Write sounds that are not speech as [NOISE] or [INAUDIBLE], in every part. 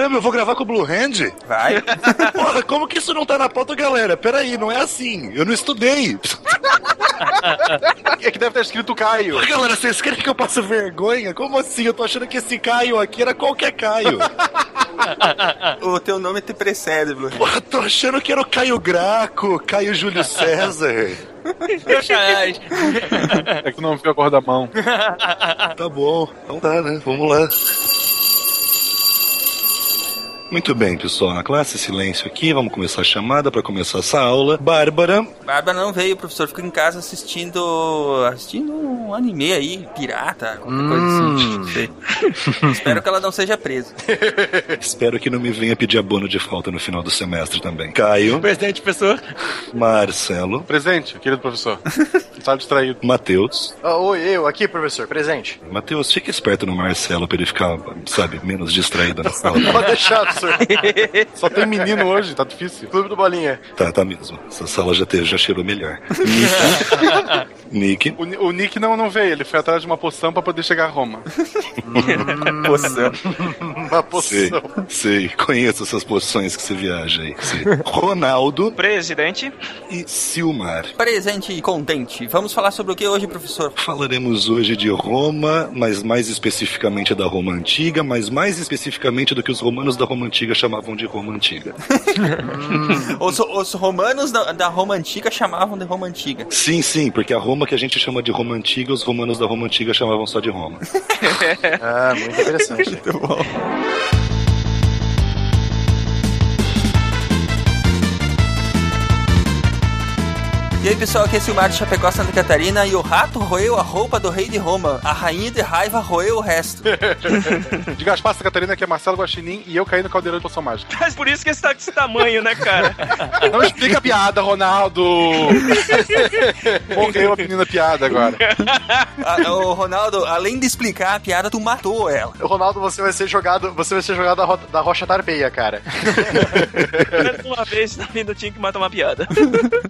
Caramba, eu vou gravar com o Blue Hand? Vai. [LAUGHS] Porra, como que isso não tá na pauta, galera? Peraí, não é assim. Eu não estudei. [LAUGHS] É que deve estar escrito Caio. Pô, galera, vocês querem que eu passe vergonha? Como assim? Eu tô achando que esse Caio aqui era qualquer Caio. [LAUGHS] o teu nome te precede, Blue. Porra, tô achando que era o Caio Graco, Caio Júlio César. É que não viu a cor da mão. Tá bom. Então tá, né? Vamos lá. Muito bem, pessoal. Na classe, silêncio aqui. Vamos começar a chamada para começar essa aula. Bárbara. Bárbara não veio, professor ficou em casa assistindo. assistindo um anime aí, pirata, qualquer coisa assim. Não sei. [LAUGHS] Espero que ela não seja presa. [LAUGHS] Espero que não me venha pedir abono de falta no final do semestre também. Caio. Presente, professor. Marcelo. Presente, querido professor. [LAUGHS] Tá distraído. Matheus. Ah, oi, eu aqui, professor, presente. Matheus, fica esperto no Marcelo pra ele ficar, sabe, menos distraído na sala. Pode deixar, professor. Só tem menino hoje, tá difícil. Clube do Bolinha. Tá, tá mesmo. Essa sala já, te, já cheirou melhor. [LAUGHS] Nick. O, o Nick não, não veio, ele foi atrás de uma poção pra poder chegar a Roma. [LAUGHS] Poção. Uma poção. Sei, sei. Conheço essas posições que você viaja aí. Sei. Ronaldo Presidente. e Silmar. Presente e contente. Vamos falar sobre o que hoje, professor? Falaremos hoje de Roma, mas mais especificamente da Roma Antiga, mas mais especificamente do que os romanos da Roma Antiga chamavam de Roma Antiga. [LAUGHS] Os, os romanos da, da Roma Antiga chamavam de Roma Antiga. Sim, sim, porque a Roma que a gente chama de Roma Antiga, os romanos da Roma Antiga chamavam só de Roma. [LAUGHS] Ah, muito interessante. Muito bom. E aí pessoal, aqui é Silmar de Chapecó, Santa Catarina e o rato roeu a roupa do rei de Roma. A rainha de raiva roeu o resto. [LAUGHS] De Gaspar Santa Catarina, que é Marcelo Guaxinim, e eu caí no caldeirão de poção mágica. [LAUGHS] Mas por isso que você tá com esse tamanho, né, cara? [LAUGHS] Não explica a piada, Ronaldo! Morreu a menina piada agora. Ah, o Ronaldo, além de explicar a piada, tu matou ela. Ronaldo, você vai ser jogado, você vai ser jogado da, ro da rocha tarpeia, cara. Uma vez na vida eu tinha que matar uma piada.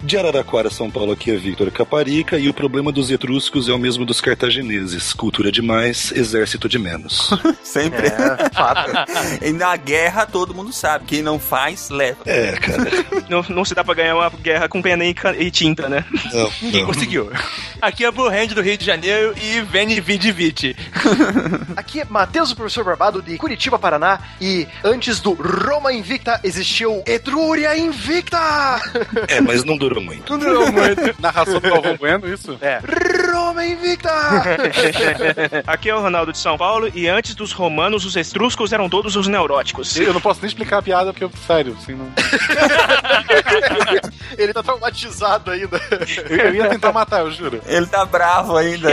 De Araraquara, São Paulo, aqui é Victor Caparica, e o problema dos etruscos é o mesmo dos cartagineses. Cultura demais, exército de menos. [LAUGHS] Sempre. É, fato. [LAUGHS] E na guerra todo mundo sabe. Quem não faz, leva. É, cara. [LAUGHS] Não, não se dá pra ganhar uma guerra com pena e, e tinta, né? Não, Ninguém não. conseguiu. Aqui é Blue Hand do Rio de Janeiro e Veni Vidi Vici. Aqui é Matheus, o professor Barbado de Curitiba, Paraná. E antes do Roma Invicta existiu Etrúria Invicta! É, mas não durou muito. Não durou muito. Narração do Galvão Bueno, isso? É. Roma Invicta! [LAUGHS] Aqui é o Ronaldo de São Paulo e antes dos romanos, os etruscos eram todos os neuróticos. Eu não posso nem explicar a piada, porque, eu, sério, assim, não... [LAUGHS] Ele tá traumatizado ainda. eu, eu ia tentar matar, eu juro. Ele tá bravo ainda.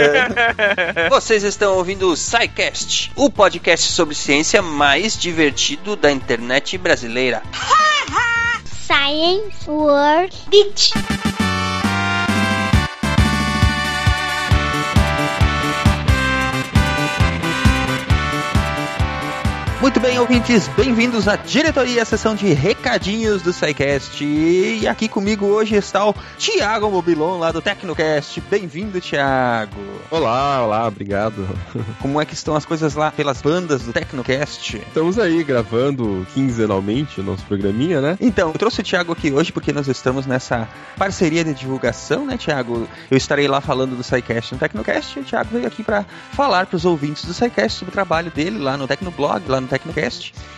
[LAUGHS] Vocês estão ouvindo o SciCast, o podcast sobre ciência mais divertido da internet brasileira. Science World Beach. Muito bem, ouvintes, bem-vindos à diretoria, à sessão de recadinhos do SciCast. E aqui comigo hoje está o Thiago Mobilon, lá do Tecnocast. Bem-vindo, Thiago. Olá, olá, obrigado. [LAUGHS] Como é que estão as coisas lá pelas bandas do Tecnocast? Estamos aí gravando quinzenalmente o nosso programinha, né? Então, eu trouxe o Thiago aqui hoje porque nós estamos nessa parceria de divulgação, né, Thiago? Eu estarei lá falando do SciCast no Tecnocast e o Thiago veio aqui para falar para os ouvintes do SciCast sobre o trabalho dele lá no Tecnoblog, lá no Tecnocast,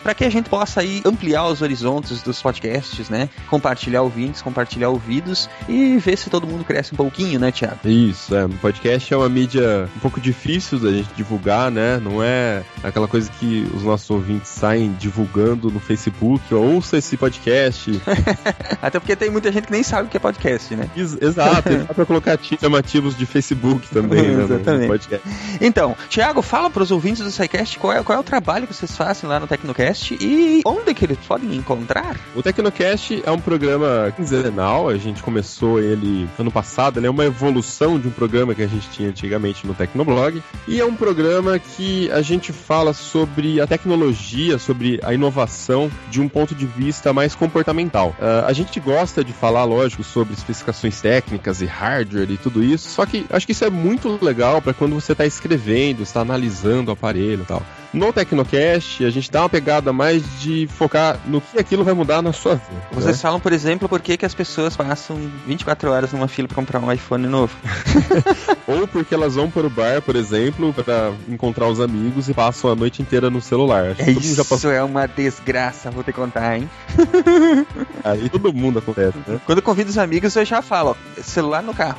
para que a gente possa aí ampliar os horizontes dos podcasts, né? Compartilhar ouvintes, compartilhar ouvidos e ver se todo mundo cresce um pouquinho, né, Thiago? Isso, é. O podcast é uma mídia um pouco difícil da gente divulgar, né? Não é aquela coisa que os nossos ouvintes saem divulgando no Facebook. Ouça esse podcast. [LAUGHS] Até porque tem muita gente que nem sabe o que é podcast, né? Ex- Exato, dá [LAUGHS] pra colocar ti- chamativos de Facebook também, né? Exatamente. Então, Thiago, fala para os ouvintes do SciCast qual é, qual é o trabalho que vocês fazem lá no Tecnocast e onde que eles podem encontrar. O Tecnocast é um programa quinzenal, a gente começou ele ano passado, ele é uma evolução de um programa que a gente tinha antigamente no Tecnoblog, e é um programa que a gente fala sobre a tecnologia, sobre a inovação de um ponto de vista mais comportamental. Ah, a gente gosta de falar, lógico, sobre especificações técnicas e hardware e tudo isso, só que acho que isso é muito legal para quando você está escrevendo, está analisando o aparelho e tal. No Tecnocast, a gente dá uma pegada mais de focar no que aquilo vai mudar na sua vida. Vocês né? falam, por exemplo, por que, que as pessoas passam 24 horas numa fila pra comprar um iPhone novo. [LAUGHS] [LAUGHS] Ou porque elas vão para o bar, por exemplo, para encontrar os amigos e passam a noite inteira no celular. Acho É isso passou. é uma desgraça, vou te contar, hein? [LAUGHS] Aí todo mundo acontece, né? Quando eu convido os amigos, eu já falo, ó, celular no carro.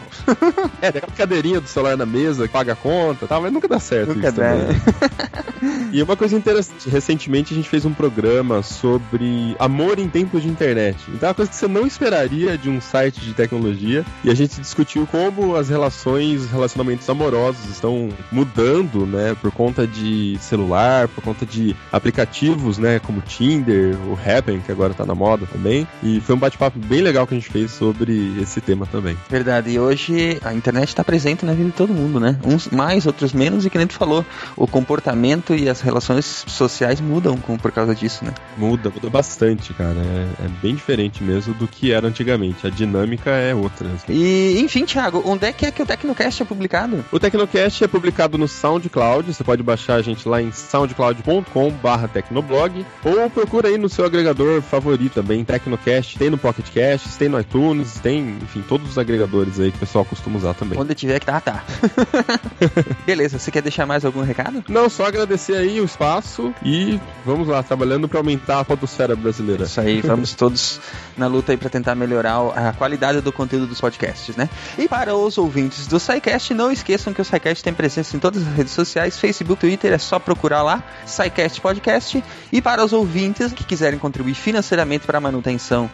É, tem aquela cadeirinha do celular na mesa, que paga a conta, tá? mas nunca dá certo Nunca isso dá. E uma coisa interessante, recentemente a gente fez um programa sobre amor em tempos de internet. Então é uma coisa que você não esperaria de um site de tecnologia. E a gente discutiu como as relações, os relacionamentos amorosos estão mudando, né? Por conta de celular, por conta de aplicativos, né? Como Tinder, o Happen, que agora tá na moda também. E foi um bate-papo bem legal que a gente fez sobre esse tema também. Verdade, e hoje a internet está presente na vida de todo mundo, né? Uns mais, outros menos, e que nem tu falou, o comportamento e as relações sociais mudam com, por causa disso, né? Muda, muda bastante, cara. É, é bem diferente mesmo do que era antigamente. A dinâmica é outra. E, enfim, Thiago, onde é que é que o Tecnocast é publicado? O Tecnocast é publicado no SoundCloud. Você pode baixar a gente lá em soundcloud.com/tecnoblog ou procura aí no seu agregador favorito também, Tecnocast. Tem no Pocket Cast, tem no iTunes, tem, enfim, todos os agregadores aí que o pessoal costuma usar também. Onde tiver que tá, tá. [LAUGHS] Beleza, você quer deixar mais algum recado? Não, só agradecer aí o espaço e vamos lá, trabalhando para aumentar a podosfera brasileira. Isso aí, vamos todos na luta aí pra tentar melhorar a qualidade do conteúdo dos podcasts, né? E para os ouvintes do SciCast, não esqueçam que o SciCast tem presença em todas as redes sociais, Facebook, Twitter, é só procurar lá, SciCast Podcast. E para os ouvintes que quiserem contribuir financeiramente para a manutenção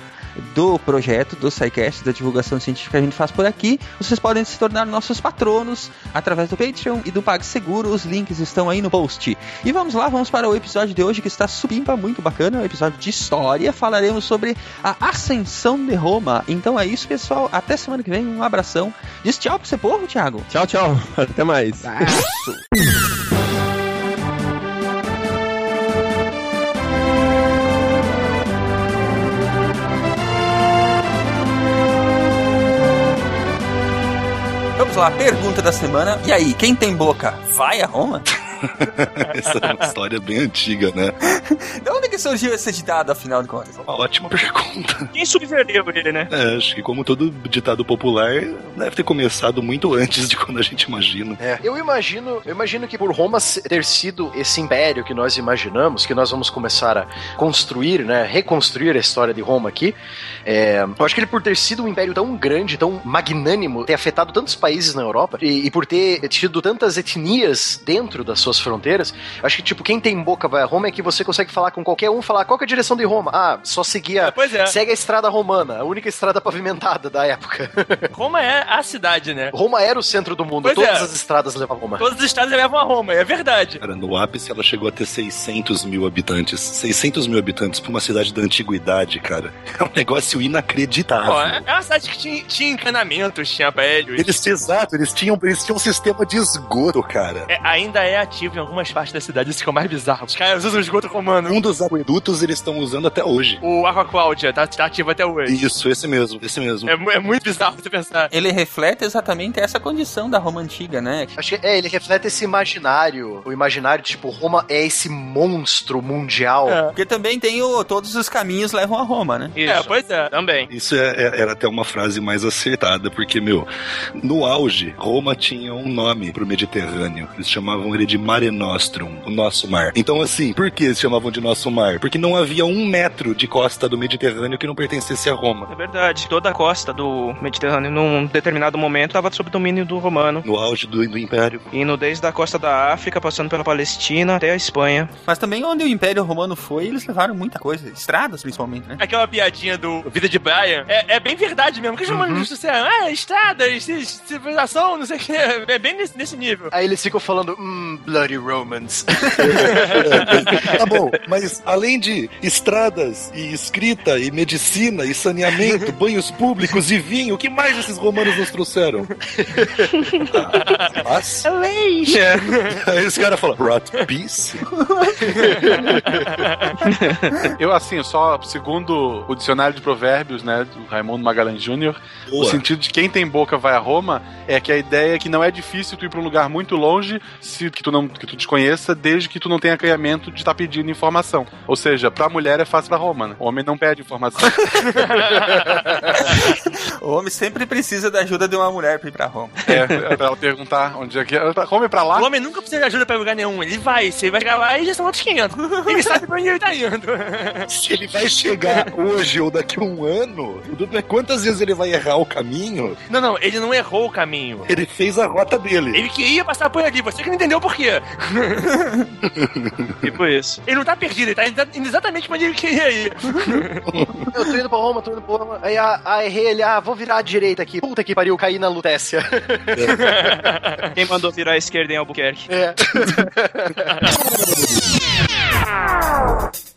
do projeto, do SciCast, da divulgação científica que a gente faz por aqui, vocês podem se tornar nossos patronos através do Patreon e do PagSeguro, os links estão aí no post. E vamos lá, vamos para o episódio de hoje que está supimpa muito bacana, é um episódio de história, falaremos sobre a ascensão de Roma. Então é isso, pessoal, até semana que vem, um abração. Diz tchau pro seu povo, Thiago. Tchau, tchau. [LAUGHS] Até mais. Vamos lá, pergunta da semana. E aí, quem tem boca, vai a Roma? [LAUGHS] Essa é uma história bem antiga, né? De onde que surgiu esse ditado, afinal de contas? Uma ótima pergunta. Quem subverteu ele, né? É, acho que como todo ditado popular, deve ter começado muito antes de quando a gente imagina. É, eu imagino, eu imagino que por Roma ter sido esse império que nós imaginamos, que nós vamos começar a construir, né, reconstruir a história de Roma aqui, é, eu acho que ele por ter sido um império tão grande, tão magnânimo, ter afetado tantos países na Europa e, e por ter tido tantas etnias dentro das suas fronteiras, acho que tipo quem tem boca vai a Roma é que você consegue falar com qualquer um, falar qual que é a direção de Roma? Ah, só seguir a Pois é. Segue a estrada romana, a única estrada pavimentada da época. [LAUGHS] Roma é a cidade, né? Roma era o centro do mundo, Pois todas é. as estradas levam a Roma. Todos os estados levam a Roma, é verdade. Cara, no ápice ela chegou a ter 600 mil habitantes. 600 mil habitantes pra uma cidade da antiguidade, cara. É um negócio inacreditável. Pô, é é uma cidade que tinha, tinha encanamentos, tinha prédios. Eles, exato, eles tinham, eles tinham um sistema de esgoto, cara. É, ainda é ativo em algumas partes da cidade, isso que é o mais bizarro. Os caras usam esgoto romano. Um dos aquedutos eles estão usando até hoje. O Aqua Cláudia tá, tá ativo até hoje. Isso, esse mesmo, esse mesmo. É, é muito bizarro você pensar. Ele reflete exatamente essa condição da Roma antiga, né? Acho que é, ele reflete esse imaginário. O imaginário, tipo, Roma é esse monstro mundial. É. Porque também tem o todos os caminhos levam a Roma, né? É, pois é, também. Isso é- é- era até uma frase mais acertada, porque, meu, no auge, Roma tinha um nome pro Mediterrâneo. Eles chamavam ele de Mare Nostrum, o nosso mar. Então, assim, por que eles chamavam de nosso mar? Porque não havia um metro de costa do Mediterrâneo que não pertencesse a Roma. É verdade. Toda a costa do Mediterrâneo, num determinado momento, estava sob domínio do romano. No auge do, do Império. Indo desde a costa da África, passando pela Palestina até a Espanha. Mas também onde o Império Romano foi, eles levaram muita coisa. Estradas, principalmente, né? Aquela piadinha do Vida de Brian é, é bem verdade mesmo. Que os romanos disseram? Ah, estradas, ci- civilização, não sei o que. É bem nesse, nesse nível. Aí eles ficam falando, hum, Bloody Romans. [LAUGHS] tá bom, mas além de estradas e escrita e medicina e saneamento, [LAUGHS] banhos públicos e vinho, o que mais esses romanos nos trouxeram? Mas... Aí os caras falam, brought peace? [LAUGHS] Eu, assim, só segundo o dicionário de provérbios, né, do Raimundo Magalhães Júnior, o sentido de quem tem boca vai a Roma é que a ideia é que não é difícil tu ir pra um lugar muito longe se que tu não não, que tu desconheça, desde que tu não tenha acanhamento de estar pedindo informação. Ou seja, pra mulher é fácil pra Roma, né? O homem não pede informação. [LAUGHS] O homem sempre precisa da ajuda de uma mulher pra ir pra Roma. é, pra ela perguntar onde é que é. Roma é pra lá? O homem nunca precisa de ajuda pra lugar nenhum. Ele vai, você vai chegar lá e já são outros 500. Ele sabe pra onde ele tá indo. [LAUGHS] Se ele vai chegar hoje ou daqui a um ano, o é quantas vezes ele vai errar o caminho, Não, não, ele não errou o caminho. ele fez a rota dele. Ele queria passar por ali, você que não entendeu por quê. [LAUGHS] Tipo isso. Ele não tá perdido, ele tá indo exatamente pra onde ele queria ir. [LAUGHS] Eu tô indo pra Roma, tô indo pra Roma. Aí ah, ah, errei ele, ah, vou virar à direita aqui. Puta que pariu, caí na Lutécia. Quem mandou virar à esquerda em Albuquerque? É. [LAUGHS]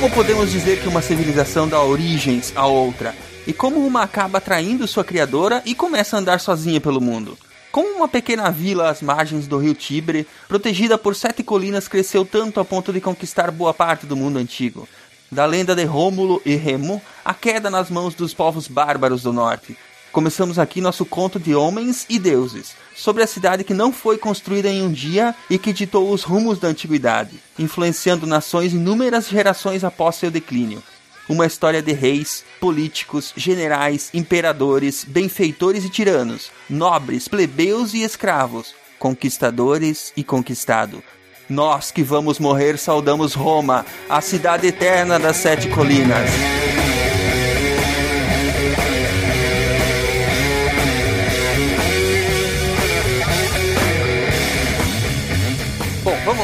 Como podemos dizer que uma civilização dá origens a outra? E como uma acaba traindo sua criadora e começa a andar sozinha pelo mundo? Como uma pequena vila às margens do rio Tibre, protegida por sete colinas, cresceu tanto a ponto de conquistar boa parte do mundo antigo? Da lenda de Rômulo e Remo, a queda nas mãos dos povos bárbaros do norte. Começamos aqui nosso conto de homens e deuses, sobre a cidade que não foi construída em um dia e que ditou os rumos da antiguidade, influenciando nações inúmeras gerações após seu declínio. Uma história de reis, políticos, generais, imperadores, benfeitores e tiranos, nobres, plebeus e escravos, conquistadores e conquistado. Nós que vamos morrer saudamos Roma, a cidade eterna das sete colinas.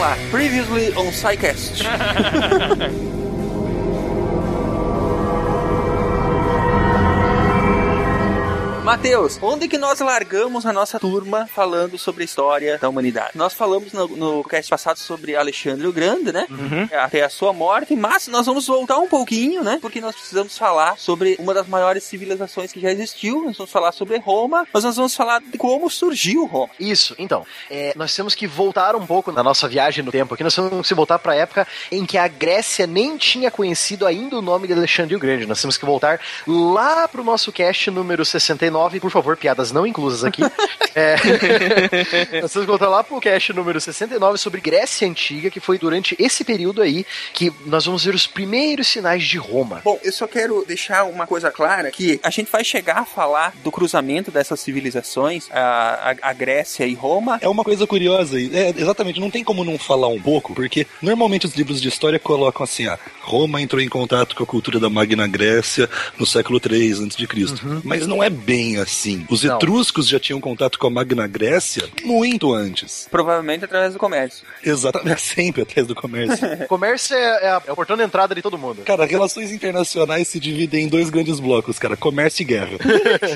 Lá. Previously on SciCast. [LAUGHS] Matheus, onde que nós largamos a nossa turma falando sobre a história da humanidade? Nós falamos no, no cast passado sobre Alexandre o Grande, né? Até a sua morte, mas nós vamos voltar um pouquinho, né? Porque nós precisamos falar sobre uma das maiores civilizações que já existiu. Nós vamos falar sobre Roma, mas nós vamos falar de como surgiu Roma. Isso, então, é, nós temos que voltar um pouco na nossa viagem no tempo aqui, nós temos que voltar para a época em que a Grécia nem tinha conhecido ainda o nome de Alexandre o Grande. Nós temos que voltar lá pro nosso cast número 69, por favor, piadas não inclusas aqui. [LAUGHS] É, [LAUGHS] nós temos que voltar lá pro cast número 69 sobre Grécia Antiga, que foi durante esse período aí que nós vamos ver os primeiros sinais de Roma. Bom, eu só quero deixar uma coisa clara, que a gente vai chegar a falar do cruzamento dessas civilizações, a, a, a Grécia e Roma. É uma coisa curiosa, e é, exatamente, não tem como não falar um pouco, porque normalmente os livros de história colocam assim, ah, Roma entrou em contato com a cultura da Magna Grécia no século III a.C., mas não é bem assim. Os Não. etruscos já tinham contato com a Magna Grécia muito antes. Provavelmente através do comércio. Exatamente, [LAUGHS] sempre atrás do comércio. [LAUGHS] Comércio é, é a- é o portão de entrada de todo mundo. Cara, relações internacionais se dividem em dois grandes blocos, cara, comércio e guerra. [LAUGHS]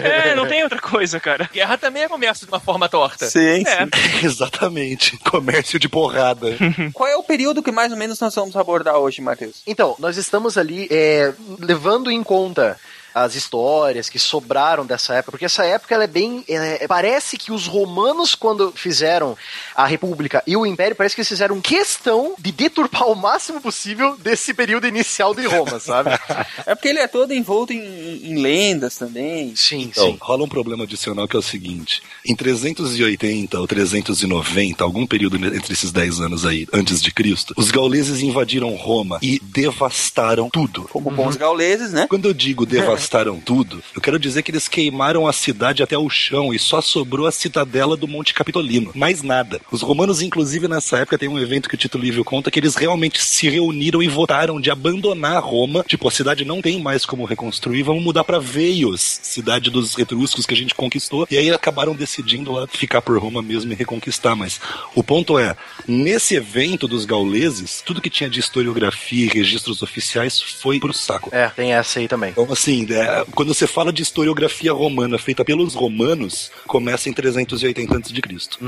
É, não tem outra coisa, cara. Guerra também é comércio de uma forma torta. Sim, É. Exatamente, comércio de porrada. Qual é o período que mais ou menos nós vamos abordar hoje, Matheus? Então, nós estamos ali é, levando em conta as histórias que sobraram dessa época, porque essa época ela é bem. é, parece que os romanos, quando fizeram a República e o Império, parece que eles fizeram questão de deturpar o máximo possível desse período inicial de Roma, sabe? [LAUGHS] É porque ele é todo envolto em, em lendas também. sim, Então, sim. rola um problema adicional que é o seguinte: em 380 ou 390, algum período entre esses 10 anos aí, antes de Cristo, os gauleses invadiram Roma e devastaram tudo. Como bons gauleses, né? Quando eu digo devastaram tudo, eu quero dizer que eles queimaram a cidade até o chão e só sobrou a cidadela do Monte Capitolino. Mais nada. Os romanos, inclusive, nessa época, tem um evento que o Tito Livio conta que eles realmente se reuniram e votaram de abandonar Roma. Tipo, a cidade não tem mais como reconstruir, vamos mudar pra Veios, cidade dos etruscos que a gente conquistou. E aí acabaram decidindo lá ficar por Roma mesmo e reconquistar. Mas o ponto é, nesse evento dos gauleses, tudo que tinha de historiografia e registros oficiais foi pro saco. É, tem essa aí também. Então, assim, É, quando você fala de historiografia romana feita pelos romanos, começa em 380 a.C.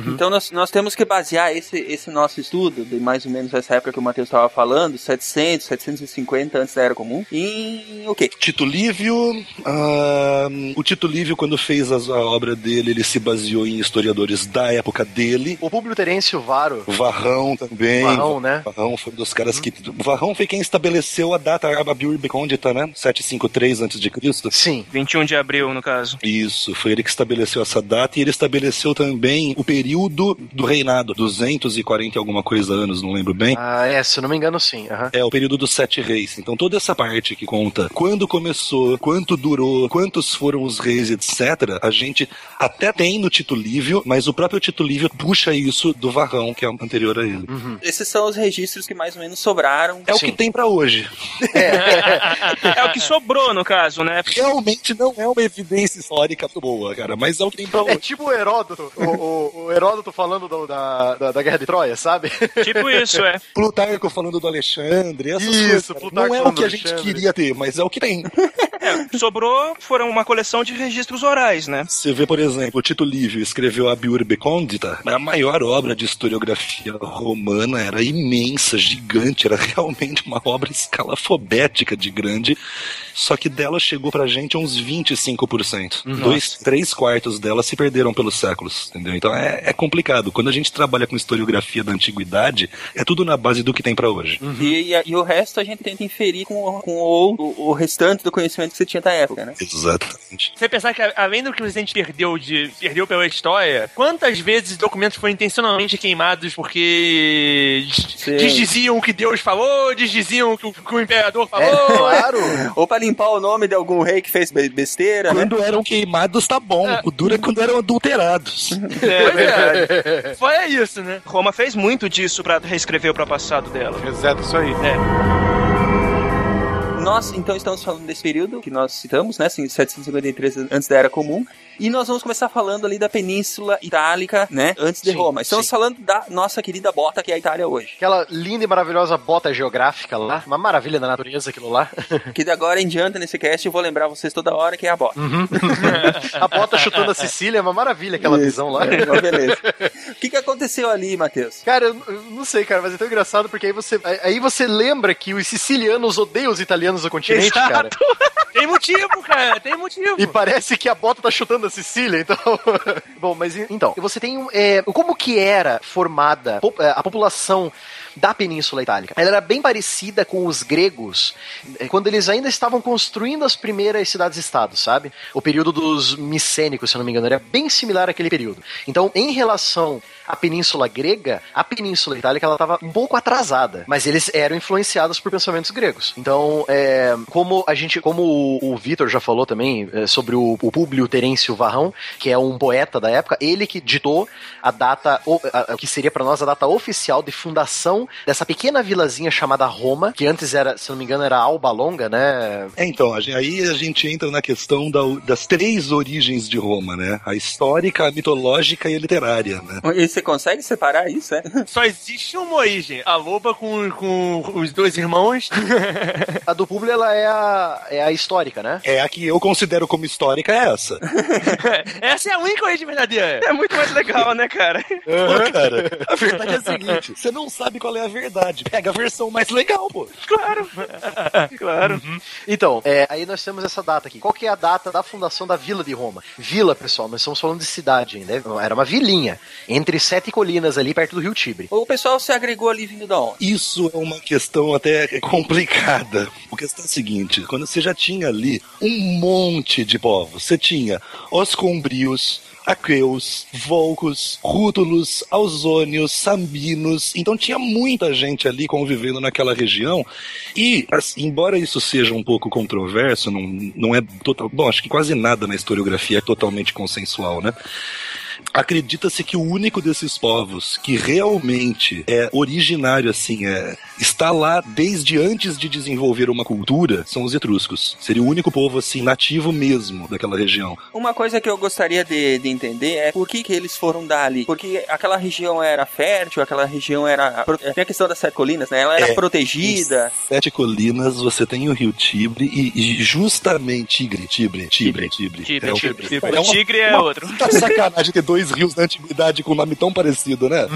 Então nós, nós temos que basear esse, esse nosso estudo, de mais ou menos essa época que o Matheus estava falando, 700, 750 antes da Era Comum, em o quê? Tito Livio, ah, o Tito Livio, quando fez as- a obra dele, ele se baseou em historiadores da época dele. O Públio Terêncio Varo. O Varrão também. Varrão, né? Varrão foi um dos caras que. O Varrão foi quem estabeleceu a data Ababiur Condita, né? 753 a.C. Sim. 21 de abril, no caso. Isso, foi ele que estabeleceu essa data e ele estabeleceu também o período do reinado, 240 e alguma coisa anos, não lembro bem. Ah, é, se eu não me engano, sim. aham. É o período dos sete reis. Então toda essa parte que conta quando começou, quanto durou, quantos foram os reis, etc., a gente até tem no Tito Livio, mas o próprio Tito Livio puxa isso do Varrão, que é anterior a ele. Esses são os registros que mais ou menos sobraram. É o Sim. que tem pra hoje. [LAUGHS] É o que sobrou, no caso, né? Realmente não é uma evidência histórica muito boa, cara, mas é o que tem pra É hoje. tipo o Heródoto, o, o- o Heródoto falando do- da, da, da Guerra de Troia, sabe? Tipo isso, é. [LAUGHS] Plutarco falando do Alexandre, essas Isso, coisas. cara. Plutarco Não é o que a gente Alexandre. queria ter, mas é o que tem. Sobrou foram uma coleção de registros orais, né? Você vê, por exemplo, o Tito Livio escreveu a Biurbe Condita, a maior obra de historiografia romana, era imensa, gigante, era realmente uma obra escalafobética de grande, só que dela chegou pra gente a uns 25%. Dois, três quartos dela se perderam pelos séculos, entendeu? Então é, é complicado. Quando a gente trabalha com historiografia da antiguidade, é tudo na base do que tem pra hoje. E, e- e o resto a gente tenta inferir com, o- com o, o, o restante do conhecimento que você tinha da época, né? Exatamente. Você pensar que, além do que a gente perdeu de perdeu pela história, quantas vezes documentos foram intencionalmente queimados porque Sim. desdiziam o que Deus falou, desdiziam o que o, que o imperador É, falou. claro. Ou pra limpar o nome de algum rei que fez be- besteira, né? Quando eram queimados, tá bom. O duro é quando eram adulterados. Pois [LAUGHS] é. Foi isso, né? Roma fez muito disso pra reescrever o passado dela. Exato, isso aí. Nós, então, estamos falando desse período que nós citamos, né? assim, 753 antes da Era Comum. E nós vamos começar falando ali da Península Itálica, né? Antes de Sim, Roma. Estamos sim. falando da nossa querida bota, que é a Itália hoje. Aquela linda e maravilhosa bota geográfica lá. Uma maravilha da natureza aquilo lá. [LAUGHS] Que de agora em diante nesse cast eu vou lembrar vocês toda hora que é a bota. [LAUGHS] A bota chutando a Sicília é uma maravilha aquela Isso, visão lá. é, beleza. O que, que aconteceu ali, Matheus? Cara, eu, não sei, cara, mas é tão engraçado porque aí você, aí você lembra que os sicilianos odeiam os italianos do continente, Exato. cara. [LAUGHS] Tem motivo, cara, tem motivo. E parece que a bota tá chutando a Sicília, então. [LAUGHS] Bom, mas en- então, você tem um. é, como que era formada é, a população da Península Itálica? Ela era bem parecida com os gregos é, quando eles ainda estavam construindo as primeiras cidades-estados, sabe? O período dos micênicos, se eu não me engano, era bem similar àquele período. Então, em relação à Península Grega, a Península Itálica ela estava um pouco atrasada, mas eles eram influenciados por pensamentos gregos. Então, é, como a gente, como o, o Vitor já falou também é, sobre o, o Públio Terêncio Varrão, que é um poeta da época, ele que ditou a data, o a- a- que seria para nós a data oficial de fundação dessa pequena vilazinha chamada Roma, que antes era, se não me engano, era Alba Longa, né? É, então, aí a gente entra na questão da- das três origens de Roma, né? A histórica, a mitológica e a literária, né? E você consegue separar isso, é? Só existe uma origem. A loba com, com os dois irmãos. [LAUGHS] A do Públio ela é a, é a histórica, né? É a que eu considero como histórica, é essa. [LAUGHS] Essa é a única origem verdadeira. É muito mais legal, né, cara? Pô, cara, a verdade é a seguinte: você não sabe qual é a verdade. Pega a versão mais legal, pô. Claro. [LAUGHS] claro. Então, é, aí nós temos essa data aqui. Qual que é a data da fundação da Vila de Roma? Vila, pessoal, nós estamos falando de cidade ainda. Era uma vilinha, entre sete colinas ali perto do rio Tibre. O pessoal se agregou ali vindo da onde? Isso é uma questão até complicada. A questão é a seguinte: quando você já tinha ali um monte de povos, você tinha os combrios. Aqueus, Volcos, Rútulos, Ausônios, Sambinos. Então tinha muita gente ali convivendo naquela região. E, assim, embora isso seja um pouco controverso, não, não é total. Bom, acho que quase nada na historiografia é totalmente consensual, né? Acredita-se que o único desses povos que realmente é originário, assim, é, está lá desde antes de desenvolver uma cultura, são os etruscos. Seria o único povo, assim, nativo mesmo daquela região. Uma coisa que eu gostaria de, de entender é por que, que eles foram dali. Porque aquela região era fértil, aquela região era. pro- Tem a questão das sete colinas, né? Ela era É, protegida. Sete colinas, você tem o rio Tibre e, e justamente Tigre, Tibre, Tibre, Tibre. Tibre, é Tibre. é O uma tigre é uma outro. puta sacanagem ter dois rios da antiguidade com nome tão parecido, né?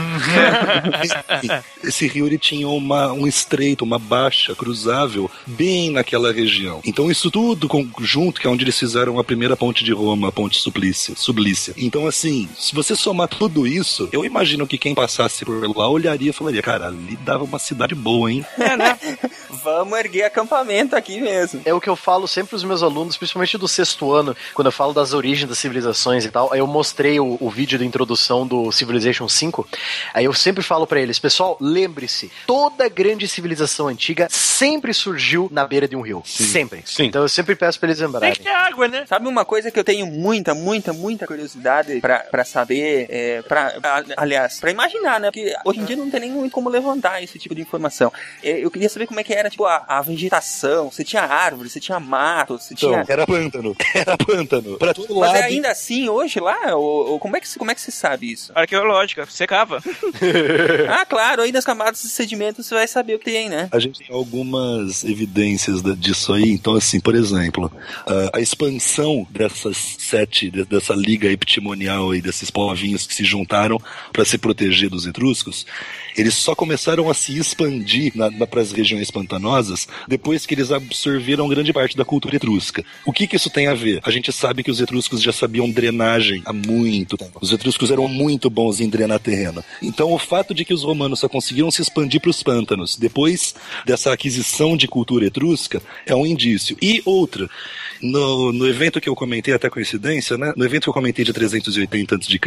Enfim, Esse rio ele tinha uma, um estreito, uma baixa cruzável bem naquela região. Então isso tudo conjunto, que é onde eles fizeram a primeira ponte de Roma, a ponte Suplícia, Sublícia. Então assim, se você somar tudo isso, eu imagino que quem passasse por lá olharia e falaria, cara, ali dava uma cidade boa, hein? É, né? [LAUGHS] Vamos erguer acampamento aqui mesmo. É o que eu falo sempre pros meus alunos, principalmente do sexto ano, quando eu falo das origens das civilizações e tal. Aí eu mostrei o, o vídeo de introdução do Civilization 5. Aí eu sempre falo pra eles, pessoal, lembre-se, toda grande civilização antiga sempre surgiu na beira de um rio. Sempre. Sim. Então eu sempre peço pra eles Tem lembrarem. que ter água, né? Sabe uma coisa que eu tenho muita, muita, muita curiosidade pra, pra saber, é, pra, a- aliás, pra imaginar, né? Porque hoje em dia não tem nem muito como levantar esse tipo de informação. É, eu queria saber como é que era, tipo, a, a vegetação. Você tinha árvore, você tinha mato, você Então, tinha... era pântano. [LAUGHS] Era pântano. Pra todo Mas lado. é ainda assim, hoje lá, ou, ou como, é que, se- como é que se sabe isso? Arqueológica, secava. [LAUGHS] ah, claro, aí nas camadas de sedimento você vai saber o que tem, né? A gente tem algumas evidências disso aí. Então, assim, por exemplo, a- a expansão dessas sete, de- dessa liga epitimonial aí, desses povinhos que se juntaram para se proteger dos etruscos, eles só começaram a se expandir para as regiões pantanosas depois que eles absorveram grande parte da cultura etrusca. O que, que isso tem a ver? A gente sabe que os etruscos já sabiam drenagem há muito tempo. Os etruscos eram muito bons em drenar terreno. Então, o fato de que os romanos só conseguiram se expandir para os pântanos depois dessa aquisição de cultura etrusca é um indício. E outra, no, no evento que eu comentei, até coincidência, né? No evento que eu comentei de 380 a.C.,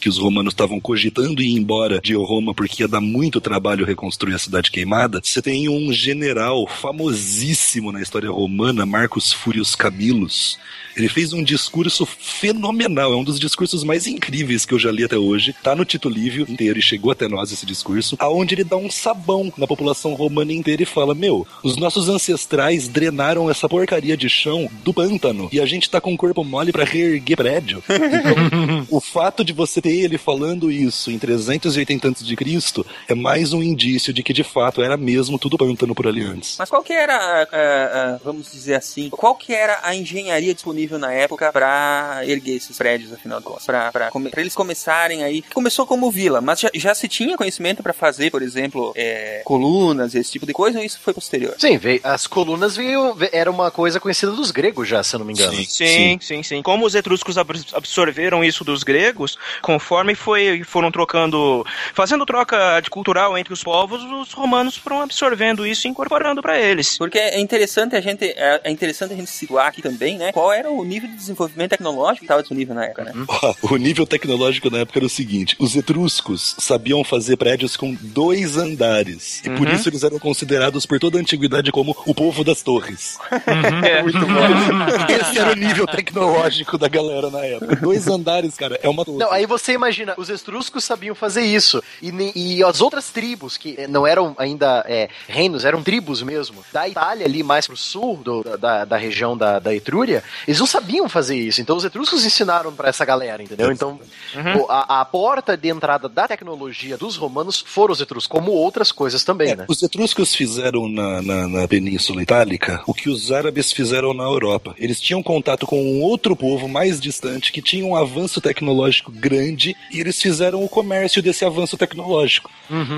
que os romanos estavam cogitando ir embora de Roma porque ia dar muito trabalho reconstruir a cidade queimada, você tem um general famosíssimo na história romana, Marcus Furius Camillus. Ele fez um discurso fenomenal, é um dos discursos mais incríveis que eu já li até hoje. Tá no Tito Livio inteiro e chegou até nós esse discurso, aonde ele dá um sabão na população romana inteira e fala: "Meu, os nossos ancestrais drenaram essa porcaria de chão do pântano e a gente tá com o corpo mole pra reerguer prédio". Então, [LAUGHS] o fato de você ter ele falando isso em 380 antes de Cristo é mais um indício de que de fato era mesmo tudo pântano por ali antes. Mas qual que era, a- a- a- vamos dizer assim, qual que era a engenharia disponível na época pra erguer esses prédios, afinal de contas? Pra, pra, come- pra eles começarem aí. Começou como vila, mas já, já se tinha conhecimento pra fazer, por exemplo, é, colunas, esse tipo de coisa, ou isso foi posterior? Sim, veio, as colunas veio, ve- era uma coisa conhecida dos gregos já, se eu não me engano. Sim, sim, sim. Como os etruscos ab- absorveram isso dos gregos, conforme foi, foram trocando, fazendo troca de cultural entre os povos, os romanos foram absorvendo isso e incorporando pra eles. Porque é interessante a gente é é interessante a gente situar aqui também, né? Qual era o nível de desenvolvimento tecnológico que estava disponível na época, né? Ó, [LAUGHS] O nível tecnológico na época era o seguinte: os etruscos sabiam fazer prédios com dois andares. E por Uhum. isso eles eram considerados por toda a antiguidade como o povo das torres. [LAUGHS] É. Muito bom. [LAUGHS] Esse era o nível tecnológico da galera na época. Dois andares, cara, é uma torre. Não, aí você imagina, os etruscos sabiam fazer isso. E, e as outras tribos, que não eram ainda é, reinos, eram tribos mesmo, da Itália ali mais pro sul do- da, da região da, da Etrúria, eles não sabiam fazer isso. Então os etruscos ensinaram pra essa galera, entendeu? Então o- a, a porta de entrada da tecnologia dos romanos foram os etruscos, como outras coisas também, É, né? Os etruscos fizeram na, na, na Península Itálica o que os árabes fizeram na Europa. Eles tinham contato com um outro povo mais distante que tinha um avanço tecnológico grande e eles fizeram o comércio desse avanço tecnológico.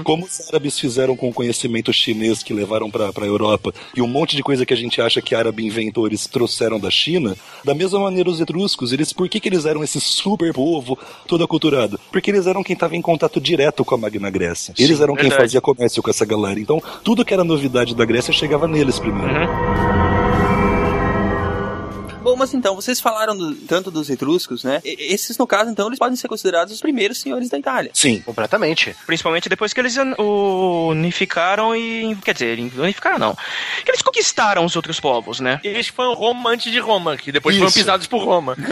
Como os árabes fizeram com o conhecimento chinês que levaram para a Europa e um monte de coisa que a gente acha que árabe inventou eles trouxeram da China, da mesma maneira os etruscos, eles por que, que eles eram esse super povo todo aculturado? Porque eles eram quem estava em contato direto com a Magna Grécia. Eles eram quem verdade. fazia comércio com essa galera. Então, tudo que era novidade da Grécia chegava neles primeiro. Bom, Bom, mas então, vocês falaram do- tanto dos etruscos, né? E- esses, no caso, então, eles podem ser considerados os primeiros senhores da Itália. Sim. Completamente. Principalmente depois que eles unificaram e. Quer dizer, unificaram não. Que eles conquistaram os outros povos, né? Eles foram Roma antes de Roma, que depois foram Isso. pisados por Roma. [LAUGHS]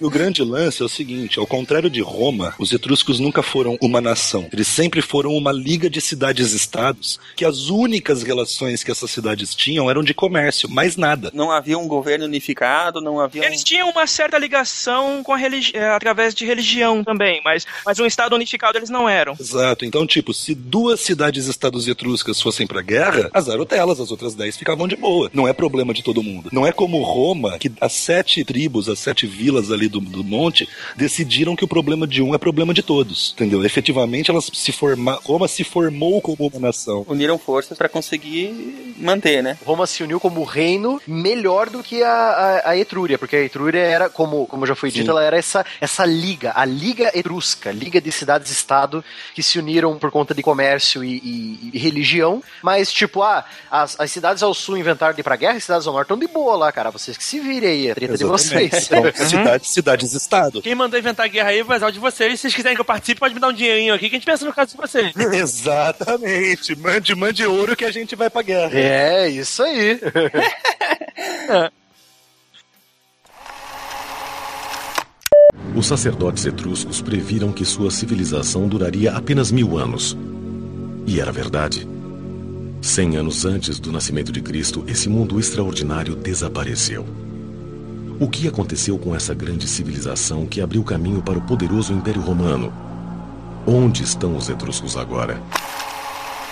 O grande lance é o seguinte: ao contrário de Roma, os etruscos nunca foram uma nação. Eles sempre foram uma liga de cidades-estados, que as únicas relações que essas cidades tinham eram de comércio, mais nada. Não havia um governo unificado, não havia. Eles tinham uma certa ligação com a religi eh, através de religião também, mas, mas um estado unificado eles não eram. Exato. Então, tipo, se duas cidades-estados etruscas fossem pra guerra, azar delas, as outras dez ficavam de boa. Não é problema de todo mundo. Não é como Roma, que as sete tribos, as sete vilas ali do, do monte, decidiram que o problema de um é problema de todos. Entendeu? Efetivamente, elas se forma... Roma se formou como uma nação. Uniram forças pra conseguir manter, né? Roma se uniu como reino melhor do que a, a, a Etrúria, porque a Etrúria era, como, como já foi dito, Sim. ela era essa, essa liga, a Liga Etrusca, Liga de Cidades-Estado, que se uniram por conta de comércio e, e- e religião, mas tipo, ah, as, as cidades ao sul inventaram de ir pra guerra, as cidades ao norte estão de boa lá, cara, vocês que se virem aí, a treta de Exatamente. vocês. Então, cidades, cidades-estado. Quem mandou inventar a guerra aí vai usar o de vocês. Se vocês quiserem que eu participe, pode me dar um dinheirinho aqui, que a gente pensa no caso de vocês. [LAUGHS] Exatamente. Mande, mande ouro que a gente vai pra guerra. É, isso aí. [LAUGHS] Os sacerdotes etruscos previram que sua civilização duraria apenas mil anos. E era verdade. Cem anos antes do nascimento de Cristo, esse mundo extraordinário desapareceu. O que aconteceu com essa grande civilização que abriu caminho para o poderoso Império Romano? Onde estão os etruscos agora?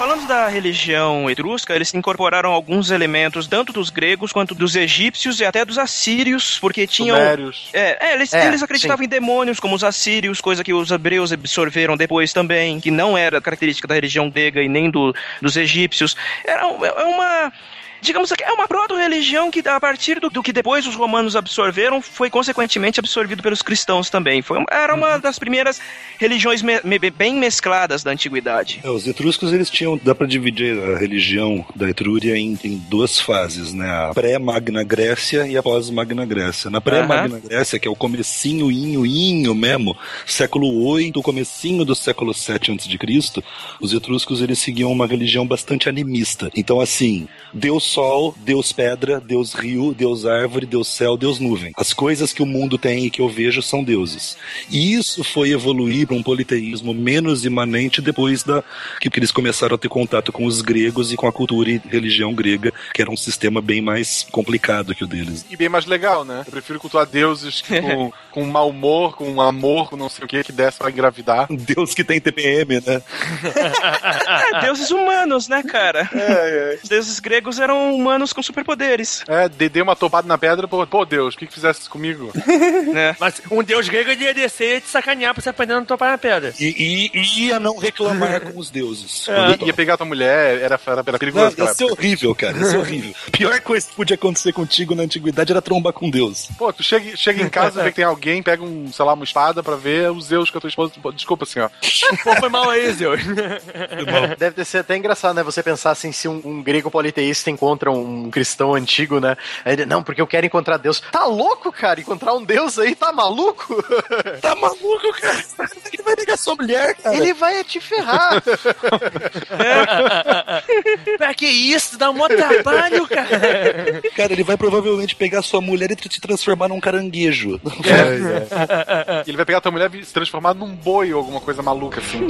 Falando da religião etrusca, eles incorporaram alguns elementos tanto dos gregos quanto dos egípcios e até dos assírios, porque tinham. Sumérios. É, é, eles, É, eles acreditavam em demônios como os assírios, coisa que os hebreus absorveram depois também, que não era característica da religião grega e nem do, dos egípcios. Era é uma. Digamos que é uma proto-religião que, a partir do, do que depois os romanos absorveram, foi consequentemente absorvido pelos cristãos também. Foi, era uma das primeiras religiões me- me- bem mescladas da antiguidade. É, os etruscos eles tinham, dá pra dividir a religião da Etrúria em, em duas fases, né? A pré-Magna Grécia e a pós-Magna Grécia. Na pré-Magna Grécia, que é o comecinho, inho, inho mesmo, século 8, comecinho do século 7 antes de Cristo, os etruscos eles seguiam uma religião bastante animista. Então assim, Deus Sol, Deus Pedra, Deus Rio, Deus Árvore, Deus Céu, Deus Nuvem. As coisas que o mundo tem e que eu vejo são deuses. E isso foi evoluir para um politeísmo menos imanente depois da que, eles começaram a ter contato com os gregos e com a cultura e religião grega, que era um sistema bem mais complicado que o deles. E bem mais legal, né? Eu prefiro cultuar deuses com, [LAUGHS] com mau humor, com amor, com não sei o que, que desce pra engravidar. Um Deus que tem TPM, né? [LAUGHS] É, deuses humanos, né, cara? Os deuses gregos eram humanos com superpoderes. É, dê dê uma topada na pedra, pô, pô Deus, o que, que fizesse comigo? [LAUGHS] Né? Mas um deus grego ele ia descer e te sacanear pra você aprender a não topar na pedra. E, e, ia não reclamar com os deuses. Ia, [LAUGHS] Quando ia pegar tua mulher, era, era, era Não, perigoso. ia naquela ser horrível, cara. Ia ser [LAUGHS] horrível. A pior coisa que podia acontecer contigo na antiguidade era trombar com Deus. Pô, tu chega, chega em casa, vê que tem alguém, pega um, sei lá, uma espada pra ver os Zeus que a tua esposa. Desculpa, assim, ó. Pô, foi mal aí, Zeus. Deve ter sido até engraçado, né? Você pensar assim, se um, um grego politeísta encontra um cristão antigo, né? Aí ele, não, porque eu quero encontrar Deus. Tá louco, cara? Encontrar um Deus aí, tá maluco? [LAUGHS] Tá maluco, cara? Ele vai negar sua mulher, cara. Ele vai te ferrar. [LAUGHS] pra que isso? Dá um mó trabalho, cara. Cara, ele vai provavelmente pegar sua mulher e te transformar num caranguejo. [LAUGHS] Ele vai pegar tua mulher e se transformar num boi ou alguma coisa maluca, assim.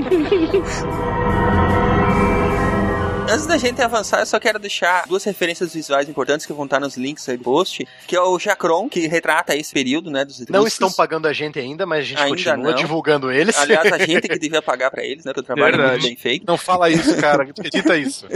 Antes da gente avançar, eu só quero deixar duas referências visuais importantes que vão estar nos links aí do post, que é o Jacron, que retrata esse período, né, dos Não etruscos. estão pagando a gente ainda, mas a gente Ainda continua não. divulgando eles. Aliás, a gente [LAUGHS] que devia pagar pra eles, né, pelo trabalho Verdade. muito bem feito. Não fala isso, cara. Edita isso. [LAUGHS]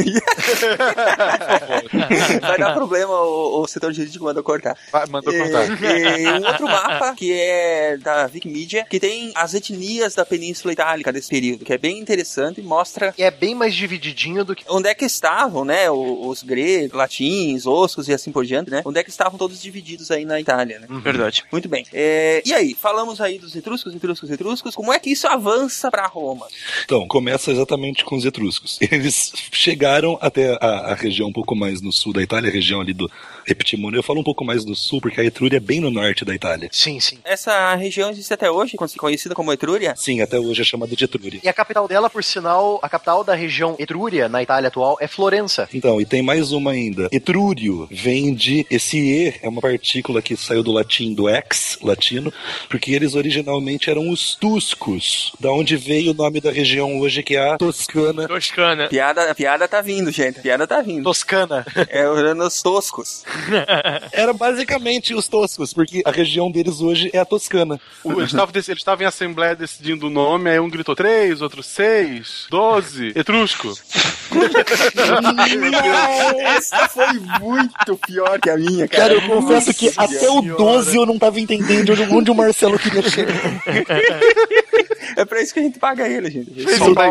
Vai dar problema, o, o setor jurídico mandou cortar. Vai, mandou cortar. E, e um outro mapa, que é da Wikimedia, que tem as etnias da Península Itálica desse período, que é bem interessante e mostra E é bem mais divididinho do que. Onde é que estavam, né, os gregos, latins, oscos e assim por diante, né? Onde é que estavam todos divididos aí na Itália, né? Verdade. Muito bem. É, e aí, falamos aí dos etruscos, etruscos, etruscos. Como é que isso avança pra Roma? Então, começa exatamente com os etruscos. [LAUGHS] Eles chegaram até a, a região um pouco mais no sul da Itália, a região ali do Eptimônio. Eu falo um pouco mais no sul, porque a Etrúria é bem no norte da Itália. Sim, sim. Essa região existe até hoje, con- conhecida como Etrúria? Sim, até hoje é chamada de Etrúria. E a capital dela, por sinal, a capital da região Etrúria, na Itália atual, é Florença. Então, e tem mais uma ainda. Etrúrio vem de. Esse E é uma partícula que saiu do latim, do ex latino, porque eles originalmente eram os Tuscos, da onde veio o nome da região hoje, que é a Toscana. Toscana. Piada, a piada tá vindo, gente. A piada tá vindo. Toscana. É os toscos. [LAUGHS] Era basicamente os Toscos, porque a região deles hoje é a Toscana. Eles estavam em assembleia decidindo o nome, aí um gritou três, outro seis, doze, etrusco. [LAUGHS] [LAUGHS] Essa foi muito pior que a minha, cara. Cara, eu confesso que até o 12 eu não tava entendendo onde- onde o Marcelo queria chegar. [LAUGHS] É pra isso que a gente paga ele, gente. Fez palma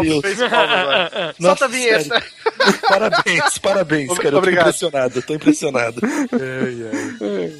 agora. Nossa, Solta a vinheta. sério. Parabéns, parabéns, cara. Eu tô Obrigado. impressionado, tô impressionado.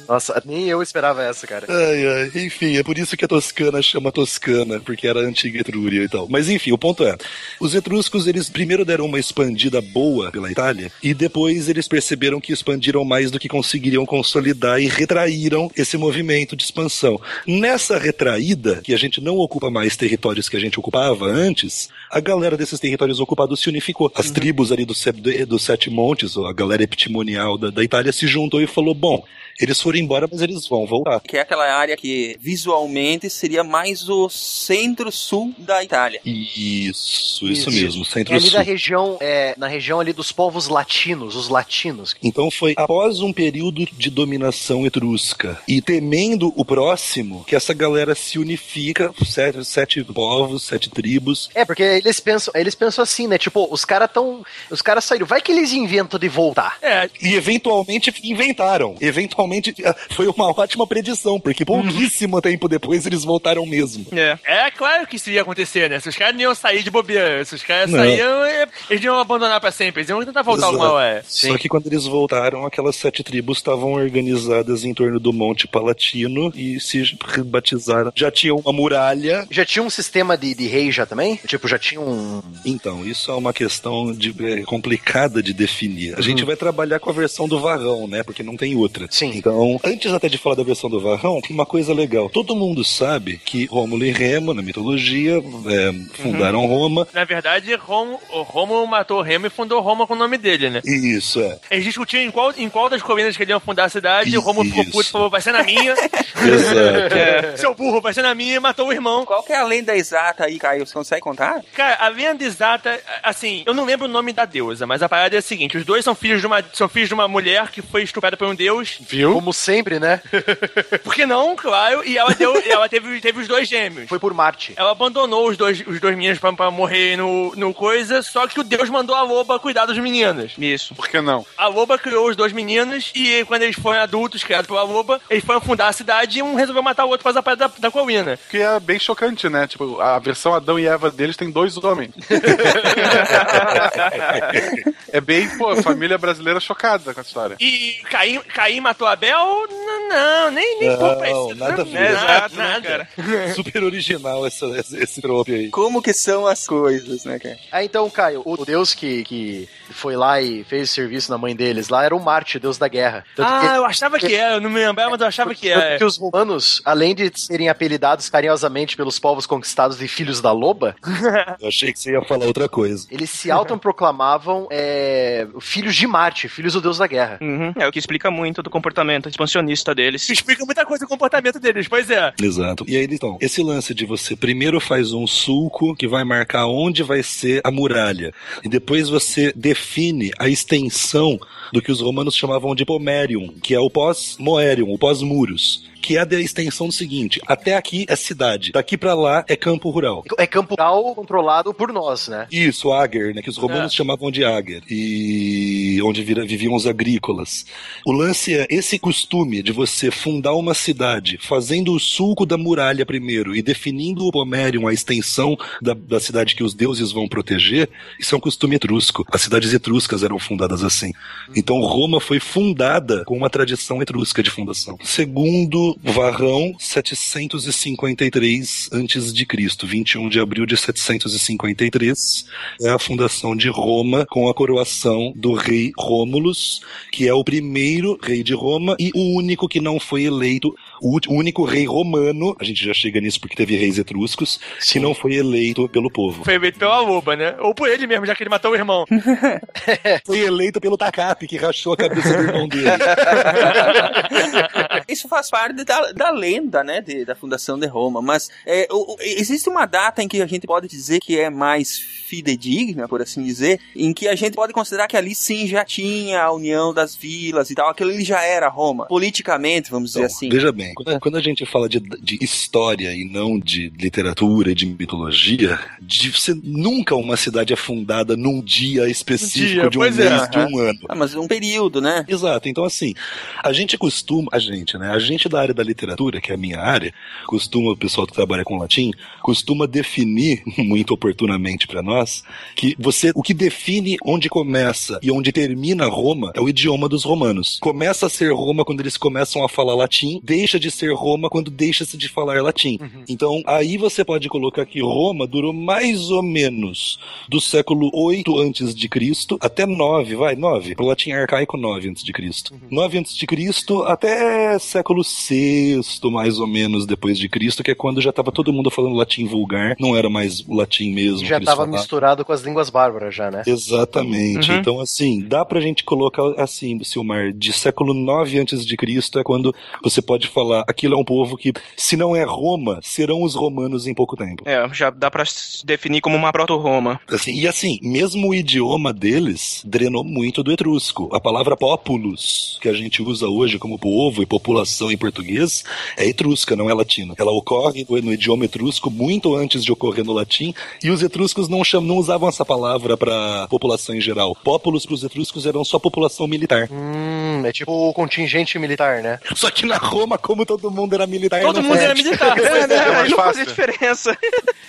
Nossa, nem eu esperava essa, cara. Ai, ai. Enfim, é por isso que a Toscana chama Toscana, porque era a antiga Etrúria e tal. Mas enfim, o ponto é: os etruscos, eles primeiro deram uma expandida boa pela Itália, e depois eles perceberam que expandiram mais do que conseguiriam consolidar e retraíram esse movimento de expansão. Nessa retraída, que a gente não ocupa mais territórios que a gente ocupava antes, a galera desses territórios ocupados se unificou. As tribos ali dos se- dos Sete Montes, ou a galera epitimonial da, da Itália, se juntou e falou: bom. Eles foram embora, mas eles vão voltar. Que é aquela área que visualmente seria mais o centro-sul da Itália. Isso, isso, Isso. mesmo, É centro ali da região, é, na região ali dos povos latinos, os latinos. Então foi após um período de dominação etrusca e temendo o próximo que essa galera se unifica, sete, sete povos, sete tribos. É, porque eles pensam, eles pensam assim, né? Tipo, os caras tão. Os caras saíram. Vai que eles inventam de voltar. É, E eventualmente inventaram. Eventualmente ah, foi uma ótima predição, porque pouquíssimo tempo depois eles voltaram mesmo. É. é claro que isso ia acontecer, né? Se os caras não iam sair de bobeira, se os caras Não. saíam, é, eles iam abandonar pra sempre, eles iam tentar voltar Exato. alguma hora. Só que quando eles voltaram, aquelas sete tribos estavam organizadas em torno do Monte Palatino e se batizaram. Já tinham uma muralha. Já tinha um sistema de, de rei já também? Tipo, já tinha um. Então, isso é uma questão de- é, complicada de definir. A gente vai trabalhar com a versão do Varrão, né? Porque não tem outra. Sim. Então, antes até de falar da versão do Varrão, tem uma coisa legal. Todo mundo sabe que Rômulo e Remo, na mitologia, é, fundaram Roma. Na verdade, Rom, o Rômulo matou Remo e fundou Roma com o nome dele, né? Isso, é. Eles discutiam em qual, em qual das colinas que eles iam fundar a cidade, e o Rômulo ficou puto e falou, vai ser na minha. [LAUGHS] Exato. É, Seu burro, vai ser na minha, e matou o irmão. Qual que é a lenda exata aí, Caio? Você consegue contar? Cara, a lenda exata, assim, eu não lembro o nome da deusa, mas a parada é a seguinte: os dois são filhos de uma, são filhos de uma mulher que foi estuprada por um deus. Viu? Como sempre, né? [LAUGHS] Por que não? Claro. E ela, deu, ela teve, teve os dois gêmeos. Foi por Marte. Ela abandonou os dois, os dois meninos pra, pra morrer no, no coisa, só que o Deus mandou a loba cuidar dos meninos. Isso. Por que não? A loba criou os dois meninos e quando eles foram adultos, criados pela loba, eles foram fundar a cidade e um resolveu matar o outro pra fazer da, da colina. Que é bem chocante, né? Tipo, a versão Adão e Eva deles tem dois homens. [LAUGHS] é bem, pô, a família brasileira chocada com a história. E Caim, Caim matou Abel? Não, não nem, nem Não, parecido. nada a ver. É, Exato, né, nada. cara? [LAUGHS] Super original essa, esse, esse trope aí. Como que são as coisas, né, cara? Ah, então, Caio, o deus que, que foi lá e fez serviço na mãe deles lá era o Marte, o deus da guerra. Tanto Ah, que- eu achava que era, eu não me lembrava, mas eu achava que era. que os romanos, além de serem apelidados carinhosamente pelos povos conquistados de filhos da loba, [LAUGHS] Eu achei que você ia falar outra coisa. eles se autoproclamavam é, filhos de Marte, filhos do deus da guerra. Uhum. É o que explica muito do comportamento expansionista deles. Explica muita coisa do comportamento deles, pois é. Exato. E aí, então, esse lance de você primeiro faz um sulco que vai marcar onde vai ser a muralha, e depois você define a extensão do que os romanos chamavam de pomerium, que é o pós-moerium, o pós-muros. Que é da extensão do seguinte: até aqui é cidade, daqui pra lá é campo rural. É campo rural controlado por nós, né? Isso, Ager, né? Que os romanos É. chamavam de Ager. E onde vira- viviam os agrícolas. O lance é esse costume de você fundar uma cidade, fazendo o sulco da muralha primeiro e definindo o Pomerium, a extensão da, da cidade que os deuses vão proteger, isso é um costume etrusco. As cidades etruscas eram fundadas assim. Então Roma foi fundada com uma tradição etrusca de fundação. Segundo Varrão, 753 antes de Cristo, 21 de abril de 753 é a fundação de Roma com a coroação do rei Rômulus, que é o primeiro rei de Roma e o único que não foi eleito, o único rei romano, a gente já chega nisso porque teve reis etruscos, que não foi eleito pelo povo. Foi eleito pela loba, né? Ou por ele mesmo, já que ele matou o irmão. [LAUGHS] Foi eleito pelo Takap, que rachou a cabeça do irmão dele. [LAUGHS] Isso faz parte da, da lenda, né, de- da fundação de Roma. Mas é, o- o- existe uma data em que a gente pode dizer que é mais fidedigna, por assim dizer, em que a gente pode considerar que ali sim já tinha a união das vilas e tal. Aquilo ali já era Roma. Politicamente, vamos dizer Então, assim. Veja bem, quando, quando a gente fala de, de história e não de literatura e de mitologia, de, você, nunca uma cidade é fundada num dia específico dia, de um pois é, mês, de um ano. Ah, mas um período, né? Exato, então assim, a gente costuma, a gente, né, a gente da área da literatura, que é a minha área, costuma, o pessoal que trabalha com latim, costuma definir, [LAUGHS] muito oportunamente para nós, que você, o que define onde começa e onde termina Roma é o idioma dos romanos. Começa a ser Roma quando eles começam a falar latim, deixa de ser Roma quando deixa-se de falar latim. Então, aí você pode colocar que Roma durou mais ou menos do século 8 antes de Cristo até 9, vai, 9, pro latim arcaico 9 antes de Cristo. 9 antes de Cristo até século 6, mais ou menos depois de Cristo, que é quando já tava todo mundo falando latim vulgar, não era mais o latim mesmo Já que eles tava falavam. misturado com as línguas bárbaras já, né? Exatamente. Uhum. Então, assim, dá pra gente colocar assim, Silmar, de século 9 antes de Cristo é quando você pode falar, aquilo é um povo que, se não é Roma, serão os romanos em pouco tempo. É, já dá pra se definir como uma proto-Roma. Assim, e assim, mesmo o idioma deles drenou muito do etrusco. A palavra populus, que a gente usa hoje como povo e população em português, é etrusca, não é latina. Ela ocorre no, idioma etrusco muito antes de ocorrer no latim, e os etruscos não, cham, não usavam essa palavra para população em geral. Populus para os etruscos eram só população militar. Hum, é tipo o contingente militar, né? Só que na Roma, como todo mundo era militar, Todo não mundo era militar. [LAUGHS] É, né? mais não fazia diferença.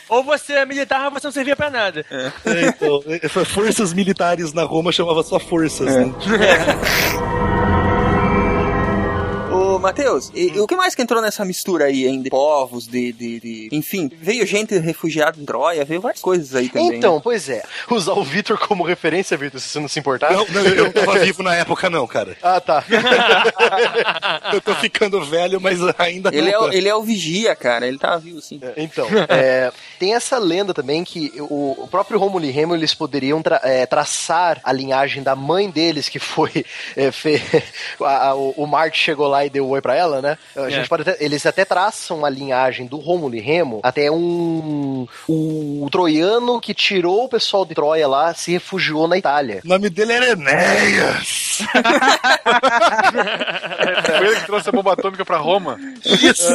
Ou você é militar ou você não servia pra nada. É, então, é, forças militares na Roma chamava só forças, né? [LAUGHS] Ô, Matheus, e, e o que mais que entrou nessa mistura aí, hein? De povos, de, de, de- Enfim, veio gente refugiada de Troia, veio várias coisas aí também. né? Então, pois é. Usar o Vitor como referência, Vitor, se você não se importar. Não, não, eu não tava [LAUGHS] vivo na época, não, cara. Ah, tá. [LAUGHS] Eu tô ficando velho, mas ainda Ele é, não. o, tá. ele é o vigia, cara. Ele tá vivo, sim. Então, é, tem essa lenda também que o, o próprio Rômulo e Remo eles poderiam tra- é, traçar a linhagem da mãe deles, que foi. é, fe- [LAUGHS] a- a- o, o Marte chegou lá e deu oi pra ela, né? A gente É. pode até- eles até traçam a linhagem do Rômulo e Remo até um. O, troiano que tirou o pessoal de Troia lá se refugiou na Itália. O nome dele era Enéas. [LAUGHS] Foi ele que trouxe a bomba atômica pra Roma. Isso.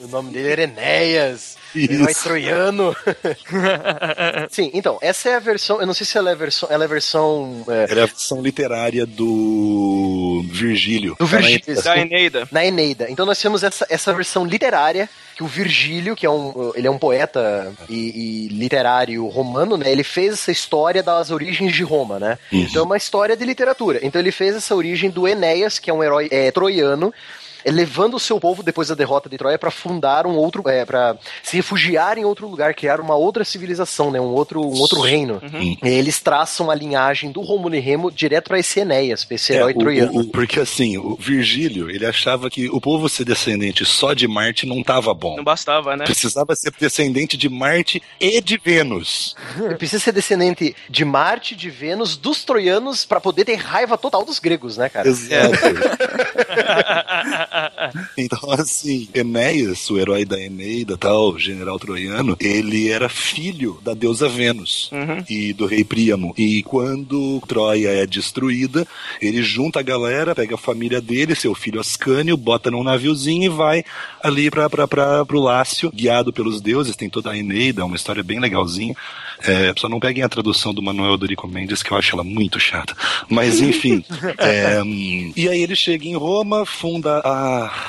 O nome dele era Enéas. Herói Isso. troiano. [LAUGHS] Sim, então, essa é a versão. Eu não sei se ela é a versão. Ela é a versão. é, Era a versão literária do Virgílio. Do Virgílio. Tá na- Da Eneida. na Eneida. Então nós temos essa, essa versão literária que o Virgílio, que é um, ele é um poeta e, e literário romano, né? Ele fez essa história das origens de Roma, né? Então é uma história de literatura. Então ele fez essa origem do Enéas, que é um herói é, troiano, é, levando o seu povo depois da derrota de Troia para fundar um outro, é, para se refugiar em outro lugar, criar uma outra civilização, né? Um outro, um outro reino. E eles traçam a linhagem do Romulo e Remo direto para esse Enéas, pra esse É, herói o- troiano. o- o- porque assim, o Virgílio, ele achava que o povo ser descendente só de Marte não tava bom. Não bastava, né? Precisava ser descendente de Marte e de Vênus. Ele precisa ser descendente de Marte, de Vênus, dos troianos, pra poder ter raiva total dos gregos, né, cara? Exato. [LAUGHS] [LAUGHS] Então, assim, Enéas, o herói da Eneida, tal, general troiano, ele era filho da deusa Vênus Uhum. e do rei Príamo. E quando Troia é destruída, ele junta a galera, pega a família dele, seu filho Ascânio, bota num naviozinho e vai ali pra, pra, pra, pro Lácio, guiado pelos deuses. Tem toda a Eneida, uma história bem legalzinha. É, só não peguem a tradução do Manuel Dorico Mendes, que eu acho ela muito chata. Mas, enfim. [LAUGHS] é, hum, e aí ele chega em Roma, funda a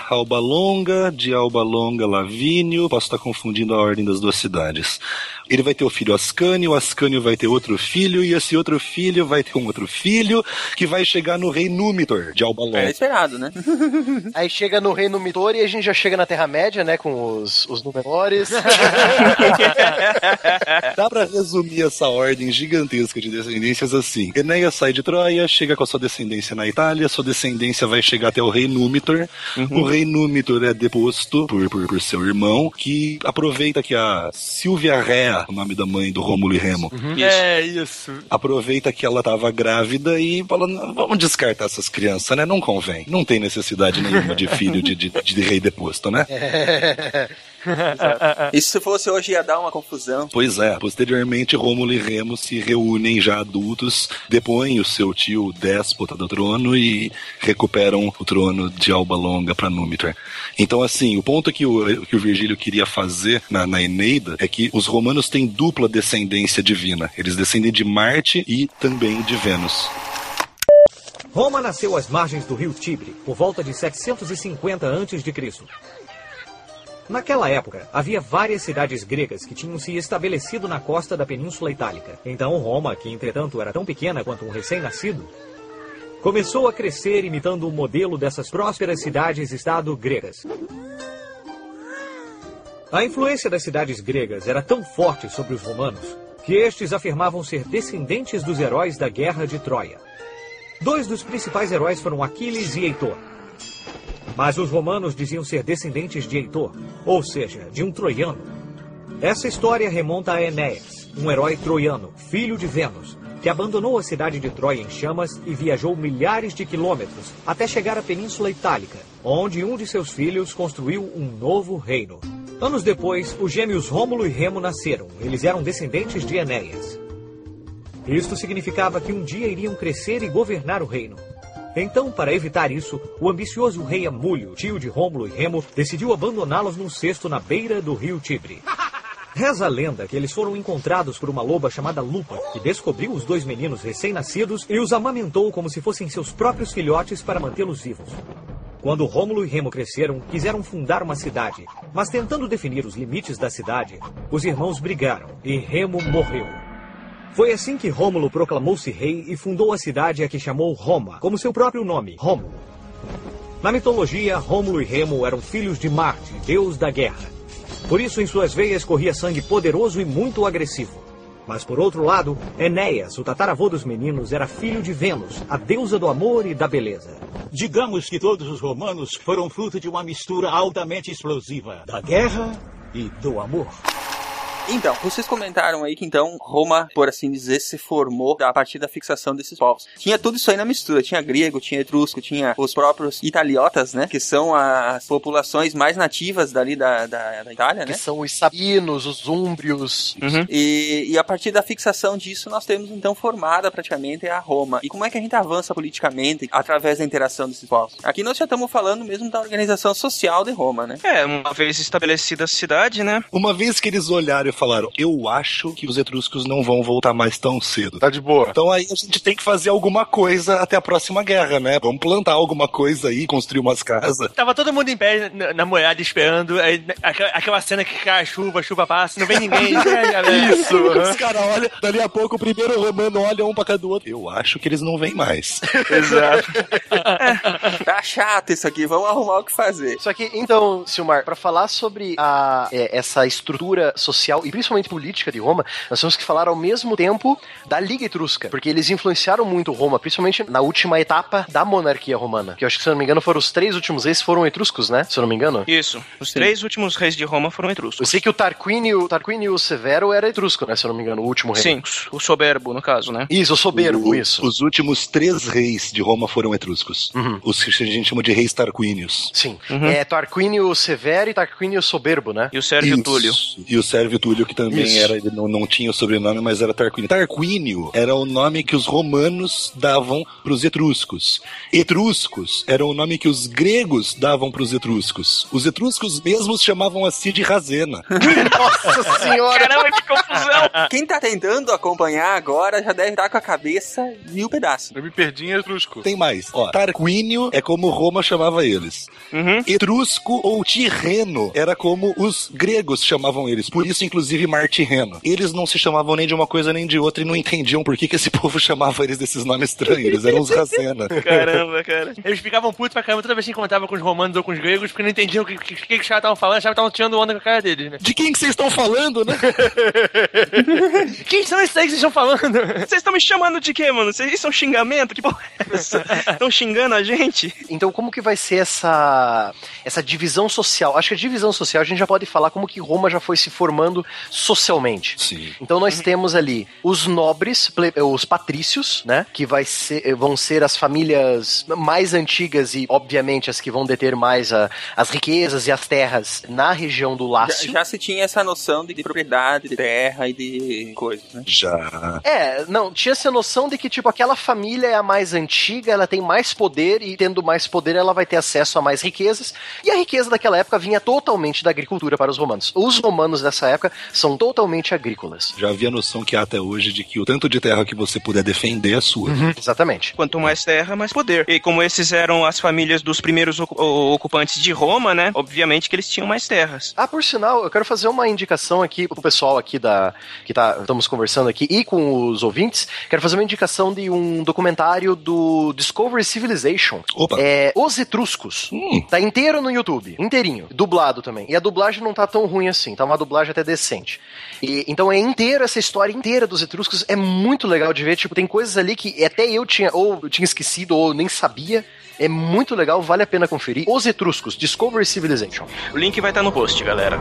Alba Longa, de Alba Longa Lavínio. Posso estar confundindo a ordem das duas cidades. Ele vai ter o filho Ascânio, o Ascânio vai ter outro filho, e esse outro filho vai ter um outro filho, que vai chegar no rei Númitor, de Alba É esperado, né? [LAUGHS] Aí chega no Reino Mitor e a gente já chega na Terra-média, né? Com os, os Númenores. [LAUGHS] Dá pra resumir essa ordem gigantesca de descendências assim. Enéas sai de Troia, chega com a sua descendência na Itália, sua descendência vai chegar até o rei Númitor. O rei Númitor é deposto por, por, por seu irmão, que aproveita que a Silvia Rea, o nome da mãe do Rômulo e Remo, É isso. aproveita que ela tava grávida e fala, "Não, vamos descartar essas crianças, né? Não convém. Não tem necessidade nenhuma de filho de, de, de rei deposto, né? [LAUGHS] [LAUGHS] Isso [LAUGHS] se fosse hoje ia dar uma confusão. Pois é, posteriormente Rômulo e Remo se reúnem já adultos, depõem o seu tio déspota do trono e recuperam o trono de Alba Longa para Númitor. Então, assim, o ponto que o, que o Virgílio queria fazer na, na Eneida é que os romanos têm dupla descendência divina. Eles descendem de Marte e também de Vênus. Roma nasceu às margens do rio Tibre, por volta de 750 a.C. Naquela época, havia várias cidades gregas que tinham se estabelecido na costa da Península Itálica. Então Roma, que entretanto era tão pequena quanto um recém-nascido, começou a crescer imitando o modelo dessas prósperas cidades-estado gregas. A influência das cidades gregas era tão forte sobre os romanos que estes afirmavam ser descendentes dos heróis da Guerra de Troia. Dois dos principais heróis foram Aquiles e Heitor. Mas os romanos diziam ser descendentes de Heitor, ou seja, de um troiano. Essa história remonta a Enéas, um herói troiano, filho de Vênus, que abandonou a cidade de Troia em chamas e viajou milhares de quilômetros até chegar à Península Itálica, onde um de seus filhos construiu um novo reino. Anos depois, os gêmeos Rômulo e Remo nasceram. Eles eram descendentes de Enéas. Isto significava que um dia iriam crescer e governar o reino. Então, para evitar isso, o ambicioso rei Amúlio, tio de Rômulo e Remo, decidiu abandoná-los num cesto na beira do rio Tibre. [LAUGHS] Reza a lenda que eles foram encontrados por uma loba chamada Lupa, que descobriu os dois meninos recém-nascidos e os amamentou como se fossem seus próprios filhotes para mantê-los vivos. Quando Rômulo e Remo cresceram, quiseram fundar uma cidade, mas tentando definir os limites da cidade, os irmãos brigaram e Remo morreu. Foi assim que Rômulo proclamou-se rei e fundou a cidade a que chamou Roma, como seu próprio nome, Rômulo. Na mitologia, Rômulo e Remo eram filhos de Marte, deus da guerra. Por isso, em suas veias corria sangue poderoso e muito agressivo. Mas por outro lado, Enéas, o tataravô dos meninos, era filho de Vênus, a deusa do amor e da beleza. Digamos que todos os romanos foram fruto de uma mistura altamente explosiva da guerra e do amor. Então, vocês comentaram aí que então Roma, por assim dizer, se formou a partir da fixação desses povos. Tinha tudo isso aí na mistura, tinha grego, tinha etrusco, tinha os próprios italiotas, né, que são as populações mais nativas dali da, da, da Itália, Que né? são os sabinos, os úmbrios. E, e a partir da fixação disso, nós temos então formada praticamente a Roma. E como é que a gente avança politicamente através da interação desses povos? Aqui nós já estamos falando mesmo da organização social de Roma, né? É, uma vez estabelecida a cidade, né? Uma vez que eles olharam e falaram, eu acho que os etruscos não vão voltar mais tão cedo. Tá de boa. Então aí a gente tem que fazer alguma coisa até a próxima guerra, né? Vamos plantar alguma coisa aí, construir umas casas. Tava todo mundo em pé na, na muralha esperando, aí, aquela, aquela cena que cai a chuva, a chuva passa, não vem ninguém. né? [LAUGHS] Isso, os caras olham, dali a pouco o primeiro romano olha um pra cada outro. Eu acho que eles não vêm mais. [LAUGHS] Exato. [LAUGHS] Tá chato isso aqui, vamos arrumar o que fazer. Só que, então, Silmar, pra falar sobre a, é, essa estrutura social e principalmente política de Roma, nós temos que falar ao mesmo tempo da Liga Etrusca, porque eles influenciaram muito Roma, principalmente na última etapa da monarquia romana. Que eu acho que, se eu não me engano, foram os três últimos reis foram etruscos, né? Se eu não me engano. Isso. Os três últimos reis de Roma foram etruscos. Eu sei que o Tarquínio, Tarquínio Severo era etrusco, né? Se eu não me engano, o último rei. Sim, o soberbo, no caso, né? Isso, o soberbo, O- isso. Os últimos três reis de Roma foram etruscos. Os que a gente chama de reis tarquínios. Sim. Uhum. É Tarquínio Severo e Tarquínio Soberbo, né? E o Sérvio Isso. Túlio. E o Sérvio Túlio, que também Isso. era, ele não, não tinha o sobrenome, mas era Tarquínio. Tarquínio era o nome que os romanos davam para os etruscos. Etruscos era o nome que os gregos davam para os etruscos. Os etruscos mesmos chamavam a si de Razena. [LAUGHS] Nossa senhora! Caramba, que confusão! Quem tá tentando acompanhar agora já deve estar com a cabeça mil pedaços. Eu me perdi em etrusco. Tem mais. Ó, Tarquínio é como Roma chamava eles. Uhum. Etrusco ou Tirreno era como os gregos chamavam eles. Por isso, inclusive, Mar Tirreno. Eles não se chamavam nem de uma coisa nem de outra e não entendiam por que, que esse [LAUGHS] povo chamava eles desses nomes estranhos. Eles eram os Razena. [LAUGHS] Caramba, [LAUGHS] cara. Eles ficavam putos pra caramba toda vez que encontravam com os romanos ou com os gregos, porque não entendiam o que, que, que os caras estavam falando, achavam que estavam tirando onda com a cara deles, né? De quem que vocês estão falando, né? Quem são esses aí que vocês estão falando? Vocês estão me chamando de quê, mano? Vocês isso é um xingamento? Que porra é essa? Estão xingando a gente? Então, como que vai ser essa, essa divisão social? Acho que a divisão social a gente já pode falar como que Roma já foi se formando socialmente. Sim. Então nós temos ali os nobres, ple- os patrícios, né? Que vai ser, vão ser as famílias mais antigas e, obviamente, as que vão deter mais a- as riquezas e as terras na região do Já, Lácio. já se tinha essa noção de, de propriedade, de terra e de coisas, né? Já. É, não, tinha essa noção de que, tipo, aquela família é a mais antiga, ela tem mais poder e, tendo mais poder, ela vai ter acesso a mais riquezas. E a riqueza daquela época vinha totalmente da agricultura para os romanos. Os romanos dessa época são totalmente agrícolas. Já havia a noção que há até hoje de que o tanto de terra que você puder defender é sua. Exatamente. Quanto mais terra, mais poder. E como esses eram as famílias dos primeiros ocupantes de Roma, né? Obviamente que eles tinham mais terras. Ah, por sinal, eu quero fazer uma indicação aqui pro pessoal aqui da que tá, estamos conversando aqui e com os ouvintes. Quero fazer uma indicação de um documentário do Discovery Civilization. Opa. É Os Etruscos. Hum. Tá inteiro no YouTube, inteirinho, dublado também. E a dublagem não tá tão ruim assim, tá uma dublagem até decente. E, então é inteiro essa história inteira dos etruscos, é muito legal de ver, tipo, tem coisas ali que até eu tinha ou eu tinha esquecido ou nem sabia. É muito legal, vale a pena conferir. Os Etruscos, Discovery Civilization. O link vai estar no post, galera.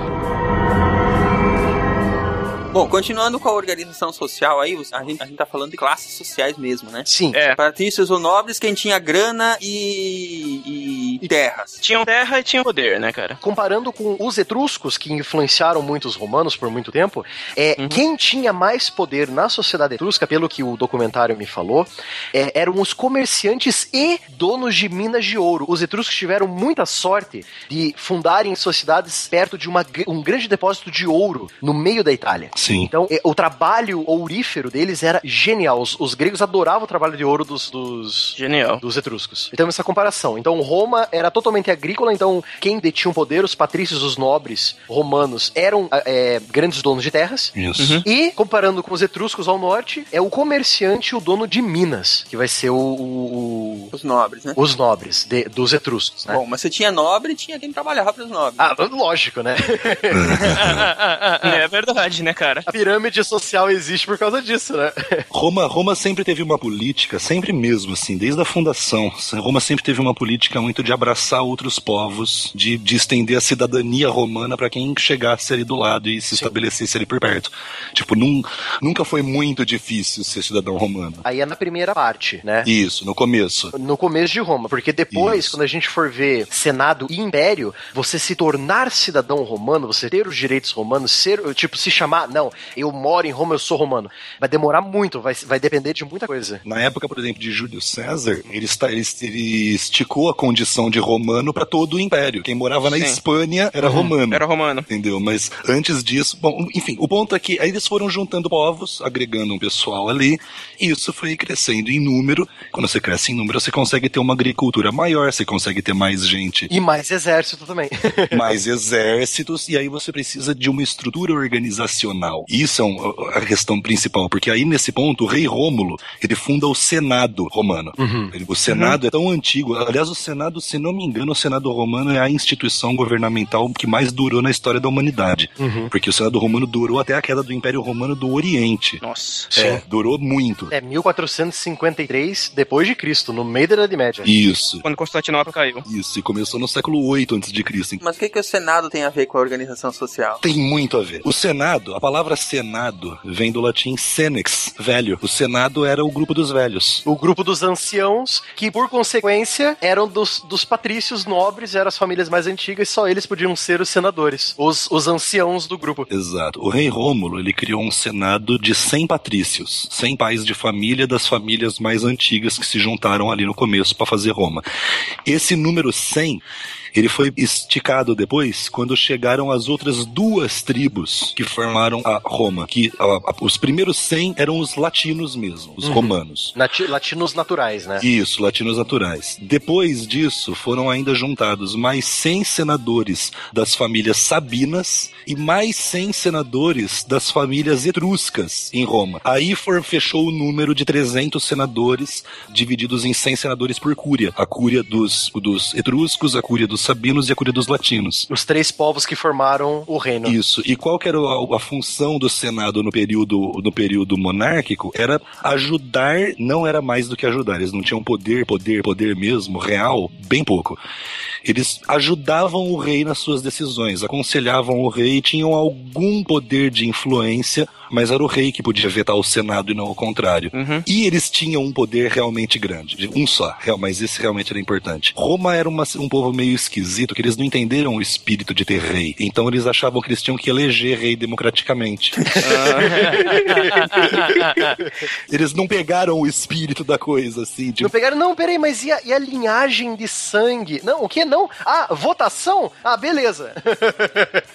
Bom, continuando com a organização social aí, a gente, a gente tá falando de classes sociais mesmo, né? Sim. É. Patrícios ou nobres, quem tinha grana e- e terras. Tinham terra e tinham poder, né, cara? comparando com os etruscos que influenciaram muito os romanos por muito tempo, é quem tinha mais poder na sociedade etrusca, pelo que o documentário me falou, é, eram os comerciantes e donos de minas de ouro. Os etruscos tiveram muita sorte de fundarem sociedades perto de uma um grande depósito de ouro no meio da Itália. Sim. Então, é, o trabalho ourífero deles era genial. Os, os gregos adoravam o trabalho de ouro dos, dos, Genial. dos etruscos. Então, essa comparação. Então, Roma era totalmente agrícola, então quem detinha o poder, os patrícios, os nobres romanos, eram é, grandes donos de terras. Isso. E, comparando com os etruscos ao norte, é o comerciante e o dono de minas, que vai ser o, o- o- Os nobres, né? os nobres de- dos etruscos, né? Bom, mas você tinha nobre, tinha quem trabalhava para os nobres. Ah, lógico, né? [LAUGHS] [LAUGHS] É verdade, né, cara? A pirâmide social existe por causa disso, né? [LAUGHS] Roma, Roma sempre teve uma política, sempre mesmo, assim, desde a fundação. Roma sempre teve uma política muito de abraçar outros povos, de, de estender a cidadania romana para quem chegasse ali do lado e se estabelecesse ali por perto. Tipo, num, nunca foi muito difícil ser cidadão romano. Aí é na primeira parte, né? Isso, no começo. no começo de Roma, porque depois, Isso. quando a gente for ver Senado e Império, você se tornar cidadão romano, você ter os direitos romanos, ser, tipo, se chamar, não, eu moro em Roma, eu sou romano, vai demorar muito, vai, vai depender de muita coisa. Na época, por exemplo, de Júlio César, ele, está, ele, ele esticou a condição de romano para todo o império. Quem morava na Sim. Espanha era romano. Era romano. Entendeu? Mas antes disso, bom, enfim, o ponto é que aí eles foram juntando povos, agregando um pessoal ali, e isso foi crescendo em número. Quando você cresce em número, você consegue ter uma agricultura maior, você consegue ter mais gente, E mais exército também. [LAUGHS] mais [LAUGHS] exércitos, e aí você precisa de uma estrutura organizacional. Isso é um- a questão principal, porque aí nesse ponto, o rei Rômulo, ele funda o Senado romano. Ele- o Senado é tão antigo, aliás, o Senado, se não me engano, o Senado Romano é a instituição governamental que mais durou na história da humanidade. Uhum. Porque o Senado Romano durou até a queda do Império Romano do Oriente. Nossa. É, durou muito. É 1453 depois de Cristo, no meio da Idade Média. Isso. Quando Constantinopla caiu. Isso, e começou no século 8 antes de Cristo. Mas o que, que o Senado tem a ver com a organização social? Tem muito a ver. O Senado, a palavra Senado vem do latim senex, velho. O Senado era o grupo dos velhos. O grupo dos anciãos, que por consequência eram dos, dos patrícios nobres, eram as famílias mais antigas, só eles podiam ser os senadores, os, os anciãos do grupo. Exato. O rei Rômulo, ele criou um senado de 100 patrícios, 100 pais de família das famílias mais antigas que se juntaram ali no começo para fazer Roma. Esse número 100 ele foi esticado depois quando chegaram as outras duas tribos que formaram a Roma, que a, a, os primeiros 100 eram os latinos mesmo, os Uhum. romanos. Nati- latinos naturais, né? Isso, latinos naturais. Depois disso, foram ainda juntados mais 100 senadores das famílias sabinas e mais 100 senadores das famílias etruscas em Roma. Aí for, fechou o número de 300 senadores, divididos em 100 senadores por cúria. A cúria dos, dos etruscos, a cúria dos sabinos e a cúria dos latinos. Os três povos que formaram o reino. Isso. E qual que era a, a função do Senado no período, no período monárquico? Era ajudar, não era mais do que ajudar. Eles não tinham poder, poder, poder mesmo, real, bem pouco. Eles ajudavam o rei nas suas decisões, aconselhavam o rei e tinham algum poder de influência, mas era o rei que podia vetar o Senado e não o contrário. E eles tinham um poder realmente grande, um só, mas esse realmente era importante. Roma era uma- um povo meio esquisito, que eles não entenderam o espírito de ter rei. Então eles achavam que eles tinham que eleger rei democraticamente. [LAUGHS] eles não pegaram o espírito da coisa, assim, tipo, Não pegaram, não, peraí, mas e a, e a linhagem de sangue? Não, o que não? Ah, votação? Ah, beleza.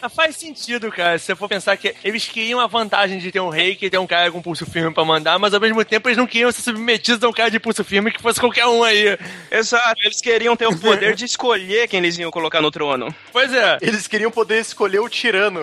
Ah, Faz sentido, cara, se você for pensar que eles queriam a vantagem de ter um rei que tem um cara com pulso firme pra mandar, mas ao mesmo tempo eles não queriam ser submetidos a um cara de pulso firme que fosse qualquer um aí. Exato, eles queriam ter o poder de escolher quem eles iam colocar no trono. Pois é. Eles queriam poder escolher o tirano.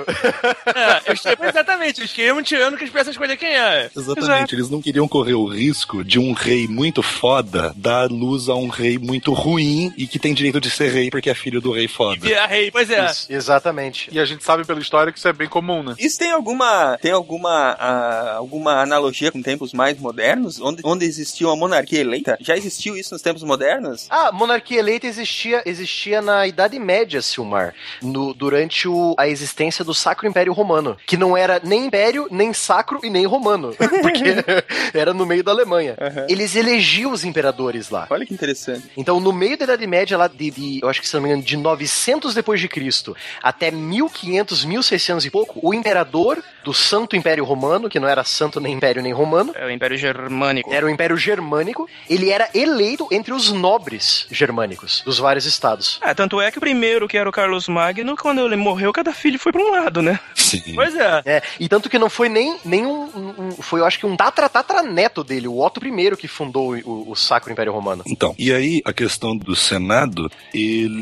É, eles exatamente, eles queriam um tirano que eles pudessem escolher quem é. Exatamente, eles não queriam correr o risco de um rei muito foda dar luz a um rei muito ruim e que tem direito de ser rei porque é filho do rei foda. Virar rei, pois é. Isso, exatamente. E a gente sabe pela história que isso é bem comum, né? Isso tem alguma, tem alguma, ah, alguma analogia com tempos mais modernos, onde, onde existiu a monarquia eleita? Já existiu isso nos tempos modernos? Ah, monarquia eleita existia, existia na Idade Média, Silmar, no- durante o- a existência do Sacro Império Romano, que não era nem império, nem sacro e nem romano, [LAUGHS] porque [LAUGHS] era no meio da Alemanha. Eles elegiam os imperadores lá. Olha que interessante. Então, no meio da Idade Média, lá de, de- eu acho que se não me engano, de 900 depois de Cristo até 1500, 1600 e pouco, o imperador do Santo Império Romano, que não era santo nem império nem romano, É o Império Germânico. era o Império Germânico, ele era eleito entre os nobres germânicos dos vários estados. Ah, tanto é que o primeiro, que era o Carlos Magno, quando ele morreu, cada filho foi pra um lado, né? Sim. Pois é. É, e tanto que não foi nem, nem um, um- um- Foi, eu acho que um tatra-tatra-neto dele, o Otto I, que fundou o, o Sacro Império Romano. Então, e aí a questão do Senado,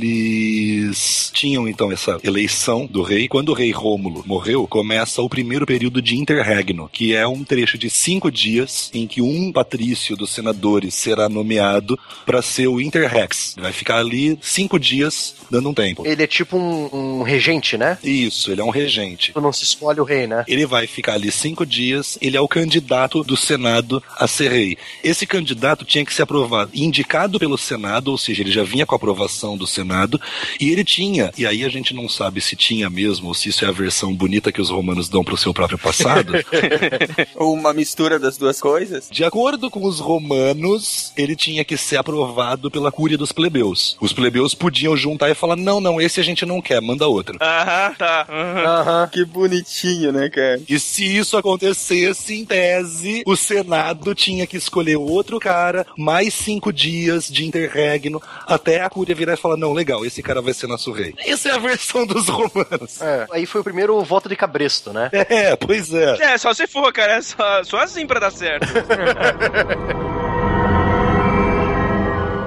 eles tinham então essa eleição do rei. Quando o rei Rômulo morreu, começa o primeiro período de interregno, que é um trecho de cinco dias em que um patrício dos senadores será nomeado para ser o interrex. Vai ficar ali cinco dias dando um tempo. Ele é tipo um, um regente, né? Isso, ele é um regente. Não se escolhe o rei, né? Ele vai ficar ali cinco dias, ele é o candidato do Senado a ser rei. Esse candidato tinha que ser aprovado, indicado pelo Senado, ou seja, ele já vinha com a aprovação do Senado, e ele tinha, e aí a gente não sabe se tinha mesmo, ou se isso é a versão bonita que os romanos dão pro seu próprio passado. Ou [LAUGHS] uma mistura das duas coisas? De acordo com os romanos, ele tinha que ser aprovado pela cúria dos plebeus. Os plebeus podiam juntar e falar: não, não, esse a gente não quer, manda outro. Aham, tá. aham. Aham. Que bonitinho, né, cara? E se isso acontecesse, em tese, o Senado tinha que escolher outro cara, mais cinco dias de interregno, até a Cúria virar e falar: não, legal, esse cara vai ser nosso rei. Essa é a versão dos romanos. É. Aí foi o primeiro voto de cabresto, né? É, pois é. É, só se for, cara. É só, só assim pra dar certo. [LAUGHS]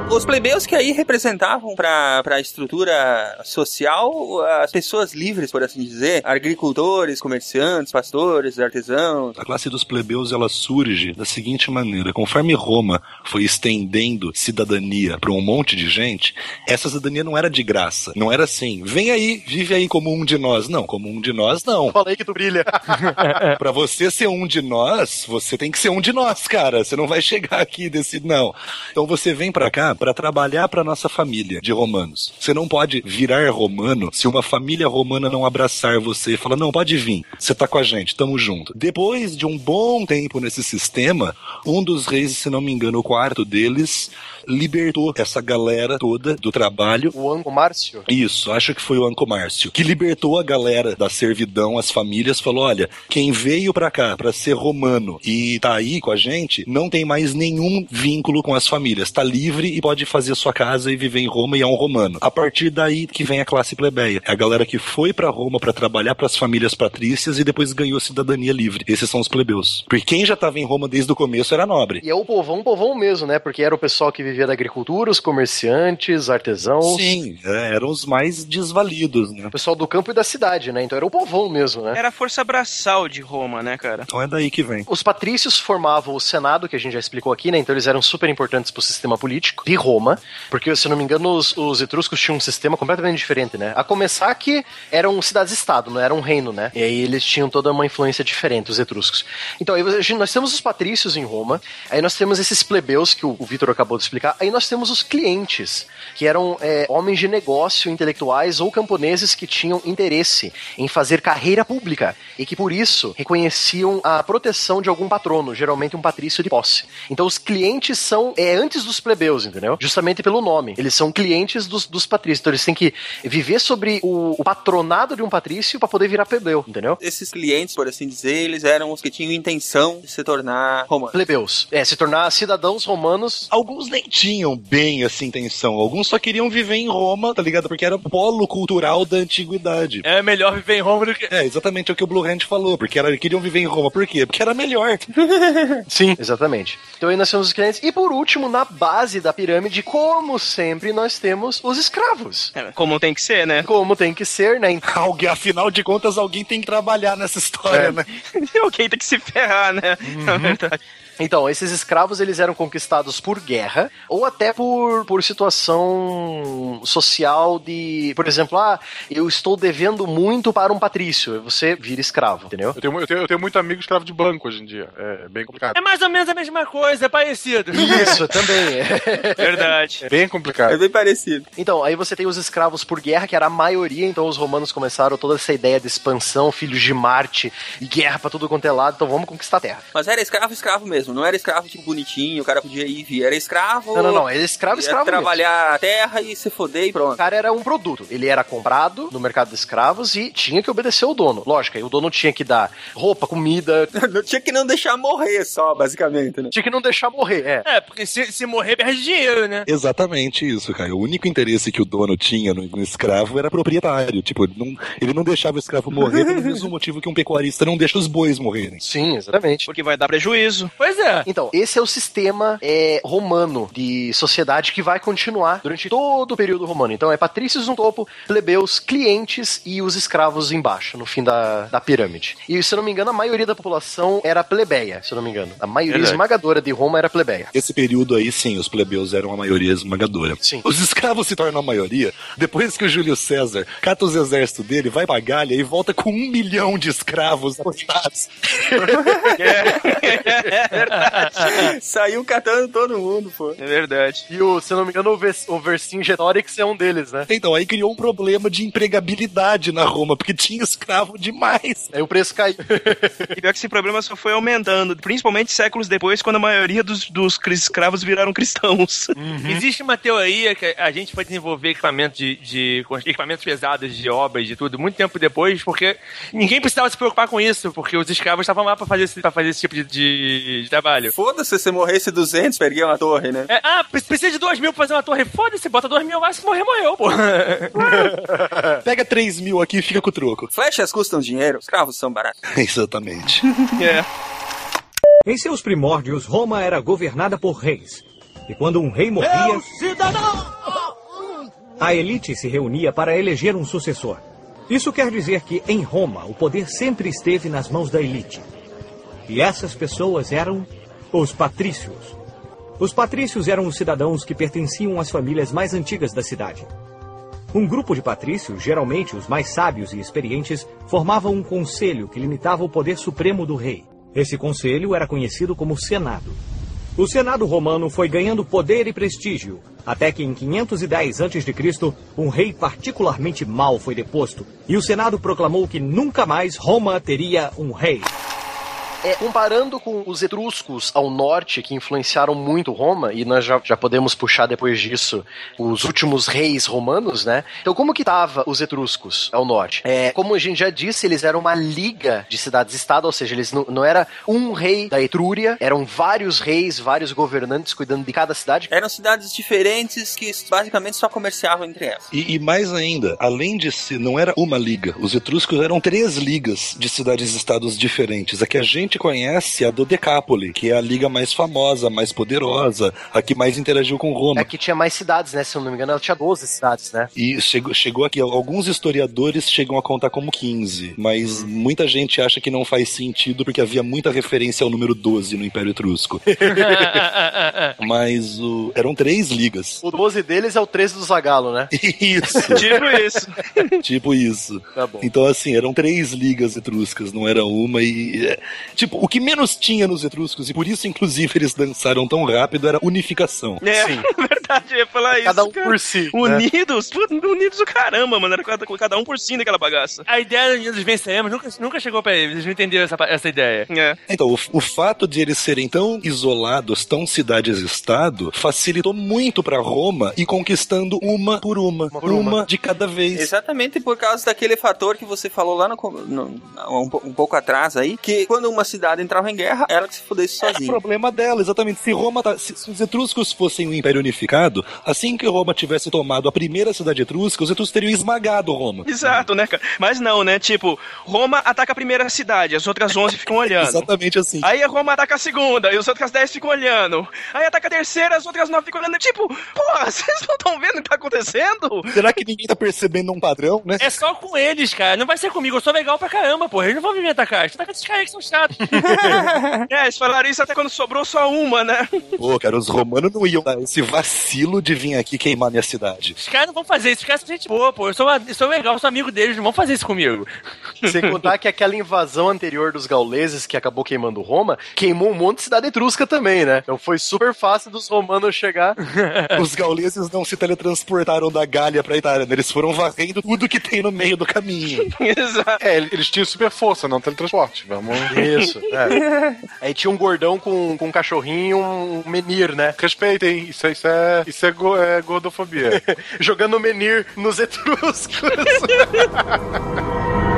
Os plebeus que aí representavam para a estrutura social as pessoas livres, por assim dizer, agricultores, comerciantes, pastores, artesãos. A classe dos plebeus ela surge da seguinte maneira: conforme Roma foi estendendo cidadania para um monte de gente, essa cidadania não era de graça. Não era assim, vem aí, vive aí como um de nós. Não, como um de nós, não. Falei que tu brilha. [LAUGHS] Pra você ser um de nós, você tem que ser um de nós, cara. Você não vai chegar aqui desse não. Então você vem pra cá pra trabalhar pra nossa família de romanos. Você não pode virar romano se uma família romana não abraçar você e falar: "Não, pode vir. Você tá com a gente, tamo junto". Depois de um bom tempo nesse sistema, um dos reis, se não me engano, o quarto deles, libertou essa galera toda do trabalho. O Anco Márcio? Isso, acho que foi o Anco Márcio, que libertou a galera da servidão, as famílias, falou: olha, quem veio pra cá pra ser romano e tá aí com a gente, não tem mais nenhum vínculo com as famílias, tá livre e pode fazer sua casa e viver em Roma e é um romano. A partir daí que vem a classe plebeia. É a galera que foi pra Roma pra trabalhar pras famílias patrícias e depois ganhou cidadania livre. Esses são os plebeus. Porque quem já tava em Roma desde o começo era nobre. E é o povão, povão mesmo, né? Porque era o pessoal que vivia da agricultura, os comerciantes, artesãos. Sim, é, eram os mais desvalidos, né? O pessoal do campo e da cidade, né? Então era o povão mesmo, né? Era a força braçal de Roma, né, cara? Então é daí que vem. Os patrícios formavam o Senado, que a gente já explicou aqui, né? Então eles eram super importantes pro sistema político Roma, porque, se não me engano, os, os etruscos tinham um sistema completamente diferente, né? A começar que eram cidades-estado, não era um reino, né? E aí eles tinham toda uma influência diferente, os etruscos. Então, aí nós temos os patrícios em Roma, aí nós temos esses plebeus que o, o Vitor acabou de explicar, aí nós temos os clientes, que eram é, homens de negócio, intelectuais ou camponeses que tinham interesse em fazer carreira pública e que por isso reconheciam a proteção de algum patrono, geralmente um patrício de posse. Então os clientes são é, antes dos plebeus, entendeu? Justamente pelo nome. Eles são clientes dos, dos patrícios. Então eles têm que viver sobre o, o patronado de um patrício para poder virar plebeu, entendeu? Esses clientes, por assim dizer, eles eram os que tinham intenção de se tornar romanos. Plebeus. É, se tornar cidadãos romanos. Alguns nem tinham bem essa intenção. Alguns só queriam viver em Roma, tá ligado? Porque era polo cultural da antiguidade. É melhor viver em Roma do que. É, exatamente o que o Blue Hand falou. Porque era, queriam viver em Roma. Por quê? Porque era melhor. [LAUGHS] Sim, exatamente. Então aí nós temos os clientes. E por último, na base da pirâmide, como sempre, nós temos os escravos. É, como tem que ser, né? Como tem que ser, né? [LAUGHS] Alguém, afinal de contas, alguém tem que trabalhar nessa história, É. né? [LAUGHS] Alguém tem que se ferrar, né? Na verdade. Então, esses escravos eles eram conquistados por guerra ou até por, por situação social de, por exemplo, ah, eu estou devendo muito para um patrício, e você vira escravo, entendeu? Eu tenho, eu, tenho, eu tenho muito amigo escravo de banco hoje em dia. É bem complicado. É mais ou menos a mesma coisa, é parecido. Isso, também é. [LAUGHS] Verdade. É bem complicado. É bem parecido. Então, aí você tem os escravos por guerra, que era a maioria, então os romanos começaram toda essa ideia de expansão, filhos de Marte, e guerra pra tudo quanto é lado, então vamos conquistar a terra. Mas era escravo, escravo mesmo. Não era escravo tipo bonitinho, o cara podia ir e vir. Era escravo. Não, não, não, ele é escravo, ia escravo mesmo. trabalhar a terra e se foder e O pronto. cara era um produto. Ele era comprado no mercado de escravos e tinha que obedecer o dono. Lógico, aí o dono tinha que dar roupa, comida, [LAUGHS] Não tinha que não deixar morrer só, basicamente, né? tinha que não deixar morrer. É. É, porque se, se morrer, perde dinheiro, né? Exatamente isso, cara. O único interesse que o dono tinha no, no escravo era proprietário. Tipo, ele não, ele não deixava o escravo morrer pelo mesmo [LAUGHS] motivo que um pecuarista não deixa os bois morrerem. Sim, exatamente. Porque vai dar prejuízo. Pois é. Então, esse é o sistema é, romano de sociedade que vai continuar durante todo o período romano. Então, é patrícios no topo, plebeus, clientes e os escravos embaixo, no fim da, da pirâmide. E, se eu não me engano, a maioria da população era plebeia, se eu não me engano. A maioria Verdade. esmagadora de Roma era plebeia. Esse período aí, sim, os plebeus eram a maioria esmagadora. Sim. Os escravos se tornam a maioria depois que o Júlio César cata os exércitos dele, vai pra Galha e volta com um milhão de escravos apostados. [LAUGHS] [LAUGHS] [LAUGHS] É verdade. [LAUGHS] Saiu catando todo mundo, pô. É verdade. E, o, se eu não me engano, o, Vers o Vercingetorix é um deles, né? Então aí criou um problema de empregabilidade na Roma, porque tinha escravo demais. Aí o preço caiu. E pior que esse problema só foi aumentando, principalmente séculos depois, quando a maioria dos, dos escravos viraram cristãos. Existe uma teoria que a gente foi desenvolver equipamento de, de equipamentos pesados de obras, de tudo, muito tempo depois, porque ninguém precisava se preocupar com isso, porque os escravos estavam lá pra fazer esse, pra fazer esse tipo de, de- de trabalho. Foda-se se você morresse 200, perdia uma torre, né? É, ah, pre- precisa de dois mil pra fazer uma torre. Foda-se, bota dois mil lá, se morrer, morreu, pô. [LAUGHS] Pega 3 mil aqui e fica com o troco. Flechas custam dinheiro, escravos são baratos. [LAUGHS] Exatamente. [LAUGHS] é. Em seus primórdios, Roma era governada por reis. E quando um rei morria, a elite se reunia para eleger um sucessor. Isso quer dizer que, em Roma, o poder sempre esteve nas mãos da elite. E essas pessoas eram os patrícios. Os patrícios eram os cidadãos que pertenciam às famílias mais antigas da cidade. Um grupo de patrícios, geralmente os mais sábios e experientes, formava um conselho que limitava o poder supremo do rei. Esse conselho era conhecido como Senado. O Senado romano foi ganhando poder e prestígio, até que em 510 a.C., um rei particularmente mau foi deposto, e o Senado proclamou que nunca mais Roma teria um rei. É, comparando com os etruscos ao norte, que influenciaram muito Roma, e nós já, já podemos puxar depois disso os últimos reis romanos, né? Então, como que estavam os etruscos ao norte? É, como a gente já disse, eles eram uma liga de cidades-estado, ou seja, eles não, não era um rei da Etrúria, eram vários reis, vários governantes cuidando de cada cidade. Eram cidades diferentes que basicamente só comerciavam entre elas. E, e mais ainda, além de ser, não era uma liga, os etruscos eram três ligas de cidades-estados diferentes. A que a gente conhece é a do Decápole, que é a liga mais famosa, mais poderosa, a que mais interagiu com Roma. É que tinha mais cidades, né? Se eu não me engano, ela tinha 12 cidades, né? E chegou, chegou aqui, alguns historiadores chegam a contar como 15, mas muita gente acha que não faz sentido porque havia muita referência ao número 12 no Império Etrusco. [LAUGHS] mas o, eram três ligas. O 12 deles é o 13 do Zagalo, né? [LAUGHS] Isso. Tipo isso. tipo isso. Tá bom. Então, assim, eram três ligas etruscas, não era uma e. é, Tipo, o que menos tinha nos etruscos, e por isso, inclusive, eles dançaram tão rápido, era unificação. É, [LAUGHS] verdade, eu ia falar isso. Cada um cara. por si. né? Unidos, putz, unidos o caramba, mano. Era cada, cada um por si naquela bagaça. A ideia dos venceremos nunca, nunca chegou pra eles, eles não entenderam essa, essa ideia. É. Então, o, o fato de eles serem tão isolados, tão cidades-estado, facilitou muito pra Roma ir conquistando uma por uma, por uma. de cada vez. Exatamente por causa daquele fator que você falou lá no, no- um, um pouco atrás aí, que quando uma cidade entrava em guerra, ela que se fudesse É sozinha. problema dela, exatamente. Se Roma tá- se, se os etruscos fossem um império unificado, assim que Roma tivesse tomado a primeira cidade etrusca, os etruscos teriam esmagado Roma. Exato, né, cara? Mas não, né? Tipo, Roma ataca a primeira cidade, as outras 11 ficam [LAUGHS] olhando. Exatamente assim. Aí a Roma ataca a segunda, e as outras 10 ficam olhando. Aí ataca a terceira, as outras 9 ficam olhando. Tipo, porra, [LAUGHS] vocês não estão vendo o que tá acontecendo? Será que ninguém tá percebendo um padrão, né? É só com eles, cara. Não vai ser comigo. Eu sou legal pra caramba, porra. Eles não vão vir me atacar. Você tá com esses caras que são chatos. [LAUGHS] É, eles falaram isso até quando sobrou só uma, né? Pô, cara, os romanos não iam dar esse vacilo de vir aqui queimar minha cidade. Os caras não vão fazer isso. Os caras são gente boa, pô. Eu sou, eu sou legal, eu sou amigo deles. Não vão fazer isso comigo. Sem contar que aquela invasão anterior dos gauleses que acabou queimando Roma, queimou um monte de cidade etrusca também, né? Então foi super fácil dos romanos chegar. [LAUGHS] Os gauleses não se teletransportaram da Gália pra Itália, né? eles foram varrendo tudo que tem no meio do caminho. [LAUGHS] Exato. É, eles tinham super força, não teletransporte. Vamos. Isso, é. [LAUGHS] Aí tinha um gordão com, com um cachorrinho e um menir, né? Respeitem, isso, isso é, isso é, go- é gordofobia. [LAUGHS] Jogando menir nos etruscos. [LAUGHS]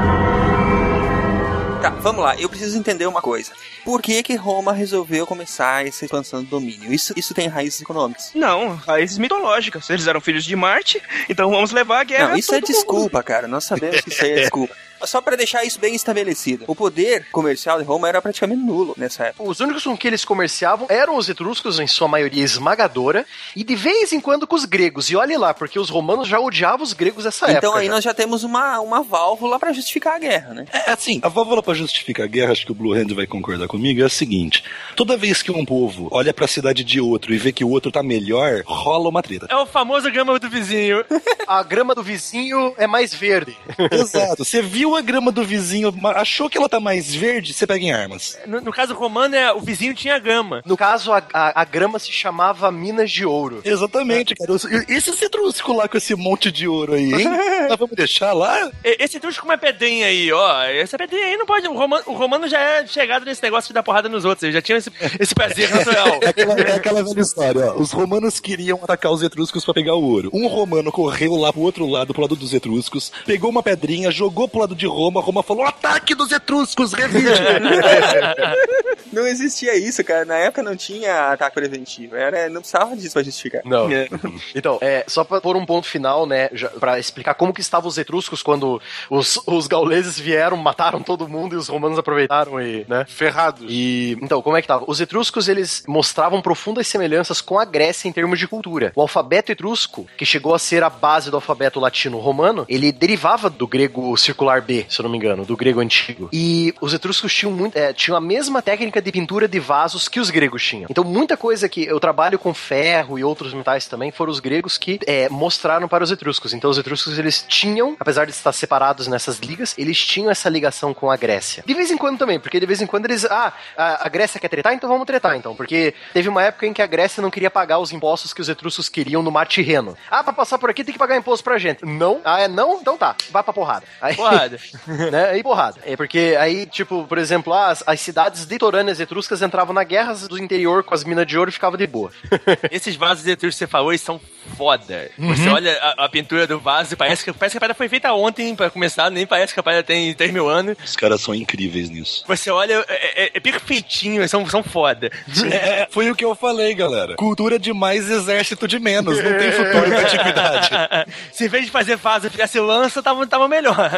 Tá, vamos lá. Eu preciso entender uma coisa. Por que que Roma resolveu começar essa expansão do domínio? Isso, isso tem raízes econômicas. Não, raízes mitológicas. Eles eram filhos de Marte, então vamos levar a guerra. Não, isso é mundo. desculpa, cara. Nós sabemos que isso aí é desculpa. [LAUGHS] Só pra deixar isso bem estabelecido. O poder comercial de Roma era praticamente nulo nessa época. Os únicos com que eles comerciavam eram os etruscos, em sua maioria esmagadora, e de vez em quando com os gregos. E olhe lá, porque os romanos já odiavam os gregos nessa época. Então aí já. nós já temos uma, uma válvula pra justificar a guerra, né? É assim, a válvula pra justificar a guerra, acho que o Blue Hand vai concordar comigo, é a seguinte: toda vez que um povo olha pra cidade de outro e vê que o outro tá melhor, rola uma treta. É o famoso gama do vizinho. [LAUGHS] A grama do vizinho é mais verde. [LAUGHS] Exato. Você viu a grama do vizinho, achou que ela tá mais verde, você pega em armas. No, no caso romano, é, o vizinho tinha gama. No caso, a, a, a grama se chamava Minas de Ouro. Exatamente, cara. Os- Esse citrusco lá com esse monte de ouro aí, hein? [LAUGHS] Nós vamos deixar lá? E- Esse truque com uma pedrinha aí, ó. Essa pedrinha aí não pode. O romano, o romano já é chegado nesse negócio de dar porrada nos outros. Eles já tinham esse, esse prazer natural. [LAUGHS] É aquela, é aquela velha história, ó. Os romanos queriam atacar os etruscos pra pegar o ouro. Um romano correu lá pro outro lado, pro lado dos etruscos, pegou uma pedrinha, jogou pro lado de Roma, Roma falou: ataque dos etruscos, revide! [LAUGHS] Não existia isso, cara. Na época não tinha ataque preventivo. Era, não precisava disso pra justificar. Não. [LAUGHS] Então, é, só pra pôr um ponto final, né, já, pra explicar como que estavam os etruscos quando os, os gauleses vieram, mataram todo mundo e os romanos aproveitaram e, né? Ferrados. E, então, como é que tava? Os etruscos, eles mostravam profundas semelhanças com a Grécia em termos de cultura. O alfabeto etrusco, que chegou a ser a base do alfabeto latino-romano, ele derivava do grego circular B, se eu não me engano, do grego antigo. E os etruscos tinham, muito, é, tinham a mesma técnica de pintura de vasos que os gregos tinham. Então, muita coisa que eu trabalho com ferro e outros metais também foram os gregos que é, mostraram para os etruscos. Então, os etruscos, eles tinham, apesar de estar separados nessas ligas, eles tinham essa ligação com a Grécia. De vez em quando também, porque de vez em quando eles, ah, a, a Grécia quer tretar, então vamos tretar então, porque teve uma época em que a Grécia não queria pagar os impostos que os etruscos queriam no mar Tirreno. Ah, pra passar por aqui tem que pagar imposto pra gente. Não? Ah, é não? Então tá, vai pra porrada. Aí, Porrada. [LAUGHS] né? Aí porrada. É porque aí, tipo, por exemplo, ah, as, as cidades litorâneas etruscas entravam na guerra do interior com as minas de ouro e ficava de boa. [LAUGHS] Esses vasos etruscos que você falou, eles são foda. Você olha a, a pintura do vaso e parece que, parece que a parada foi feita ontem pra começar, nem parece que a parada tem 3 mil anos. Os caras são incríveis nisso. Você olha, é, é- é perfeitinho, são, são foda. É, foi o que eu falei, galera. Cultura de mais, exército de menos. Não tem futuro na antiguidade. [LAUGHS] Se em vez de fazer vaso, fizesse lança, tava, tava melhor.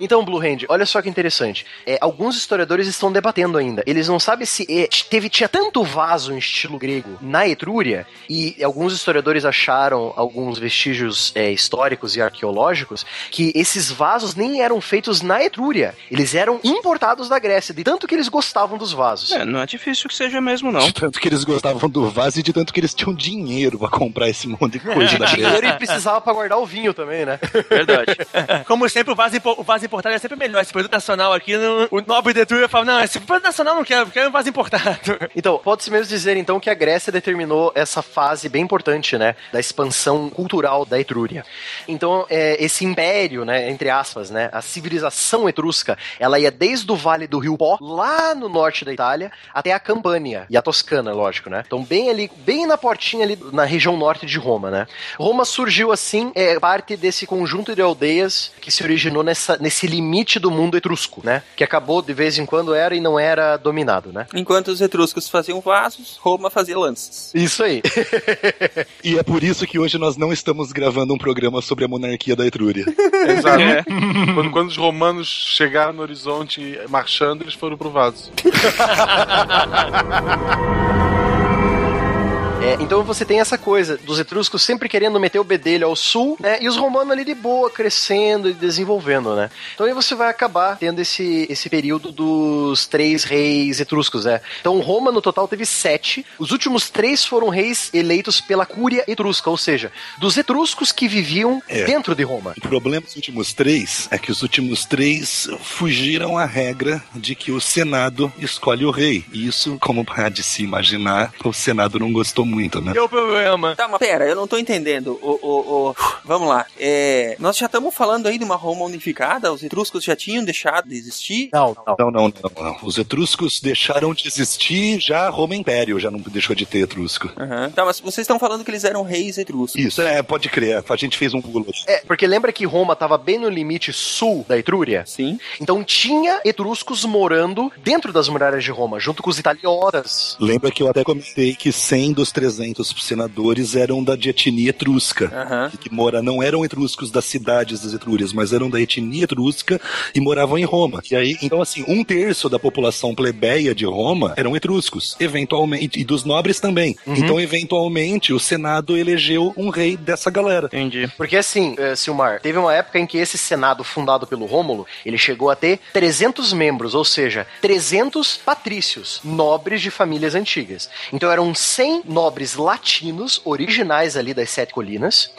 Então, Blue Hand, olha só que interessante. É, alguns historiadores estão debatendo ainda. Eles não sabem se é, teve tinha tanto vaso em estilo grego na Etrúria e alguns historiadores acharam alguns vestígios é, históricos e arqueológicos que esses vasos nem eram feitos na Etrúria. Eles eram importados da Grécia, de tanto que eles gostavam dos vasos. É, não é difícil que seja mesmo, não. De tanto que eles gostavam do vaso e de tanto que eles tinham dinheiro pra comprar esse monte de coisa da [LAUGHS] Dinheiro Grécia. e precisava pra guardar o vinho também, né? Verdade. [LAUGHS] Como sempre, o vaso, o vaso importado é sempre melhor. Esse produto nacional aqui, no- o nobre de Etruria fala, não, esse produto nacional não quero, quero um vaso importado. [LAUGHS] Então, pode-se mesmo dizer então que a Grécia determinou essa fase bem importante, né, da expansão cultural da Etrúria. Então, é, esse império, né, entre aspas, né, a civilização etrusca, ela ia desde o Vale do Rio Pó, lá no norte da Itália, até a Campânia e a Toscana, lógico, né? Então, bem ali, bem na portinha ali, na região norte de Roma, né? Roma surgiu assim, é parte desse conjunto de aldeias que se originou nessa, nesse limite do mundo etrusco, né? Que acabou de vez em quando era e não era dominado, né? Enquanto os etruscos faziam vasos, Roma fazia lanças. Isso aí. [LAUGHS] E é por isso que hoje nós não estamos gravando um programa sobre a monarquia da Etrúria. [LAUGHS] Exato. É. Quando, quando os romanos chegaram no horizonte marchando, eles foram pro vaso. [LAUGHS] É, então você tem essa coisa dos etruscos sempre querendo meter o bedelho ao sul, né? E os romanos ali de boa, crescendo e desenvolvendo, né? Então aí você vai acabar tendo esse, esse período dos três reis etruscos, né? Então Roma no total teve sete. Os últimos três foram reis eleitos pela cúria etrusca, ou seja, dos etruscos que viviam É. dentro de Roma. O problema dos últimos três é que os últimos três fugiram à regra de que o Senado escolhe o rei. E isso, como pode se imaginar, o Senado não gostou muito, né? Deu problema. Tá, mas pera, eu não tô entendendo. O, o, o- Vamos lá. É, nós já estamos falando aí de uma Roma unificada? Os etruscos já tinham deixado de existir? Não, não. Não, não, não, não. Os etruscos deixaram de existir, já Roma Império já não deixou de ter etrusco. Aham. Tá, mas vocês estão falando que eles eram reis etruscos. Isso, é, pode crer. A gente fez um pulo. É, porque lembra que Roma estava bem no limite sul da Etrúria? Sim. Então tinha etruscos morando dentro das muralhas de Roma, junto com os italiotas. Lembra que eu até comentei que 100 dos 300 senadores eram da de etnia etrusca. Aham. Que mora, não eram etruscos das cidades das Etrúrias, mas eram da etnia etrusca e moravam em Roma. E aí, então assim, um terço da população plebeia de Roma eram etruscos, eventualmente, e dos nobres também. Então, eventualmente, o Senado elegeu um rei dessa galera. Entendi. Porque assim, eh, Silmar, teve uma época em que esse senado fundado pelo Rômulo, ele chegou a ter 300 membros, ou seja, 300 patrícios, nobres de famílias antigas. Então eram 100 nobres latinos, originais ali das Sete Colinas,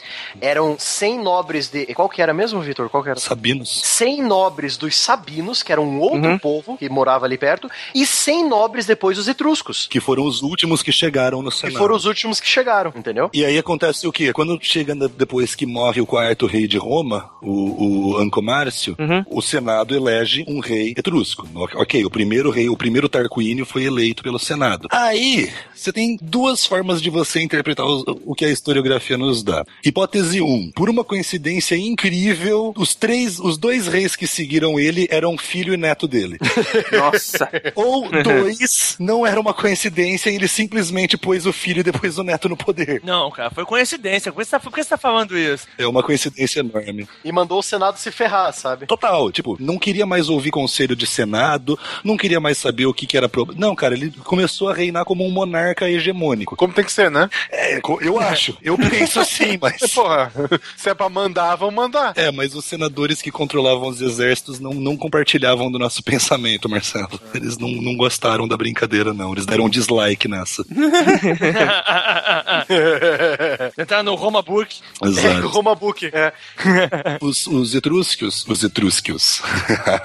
eram 100 nobres de... Qual que era mesmo, Vitor? Qual que era? Sabinos. 100 nobres dos Sabinos, que era um outro povo que morava ali perto, e 100 nobres depois dos Etruscos, Que foram os últimos que chegaram no que Senado. foram os últimos que chegaram, entendeu? E aí acontece o quê? Quando chega depois que morre o quarto rei de Roma, o, o Ancomárcio, o Senado elege um rei etrusco. Ok, o primeiro rei, o primeiro Tarquínio foi eleito pelo Senado. Aí, você tem duas formas de você interpretar o, o que a historiografia nos dá. Hipótese 1. Por uma coincidência incrível, os três, os dois reis que seguiram ele eram filho e neto dele. [LAUGHS] Nossa. Ou [LAUGHS] dois, não era uma coincidência e ele simplesmente pôs o filho e depois o neto no poder. Não, cara, foi coincidência. Por que você tá, que você tá falando isso? É uma coincidência enorme. E mandou o Senado se ferrar, sabe? Total, tipo, não queria mais ouvir conselho de Senado, não queria mais saber o que, que era problema. Não, cara, ele começou a reinar como um monarca hegemônico. Como tem que ser, né? É, eu acho. Eu penso assim, [LAUGHS] mas. Porra, se é pra mandar, vão mandar. É, mas os senadores que controlavam os exércitos não, não compartilhavam do nosso pensamento, Marcelo. Eles não, não gostaram da brincadeira, não. Eles deram um dislike nessa. [LAUGHS] Entrar no Roma Book. Exato. [LAUGHS] Roma Book. É. Os, os etrusquios. Os etrusquios.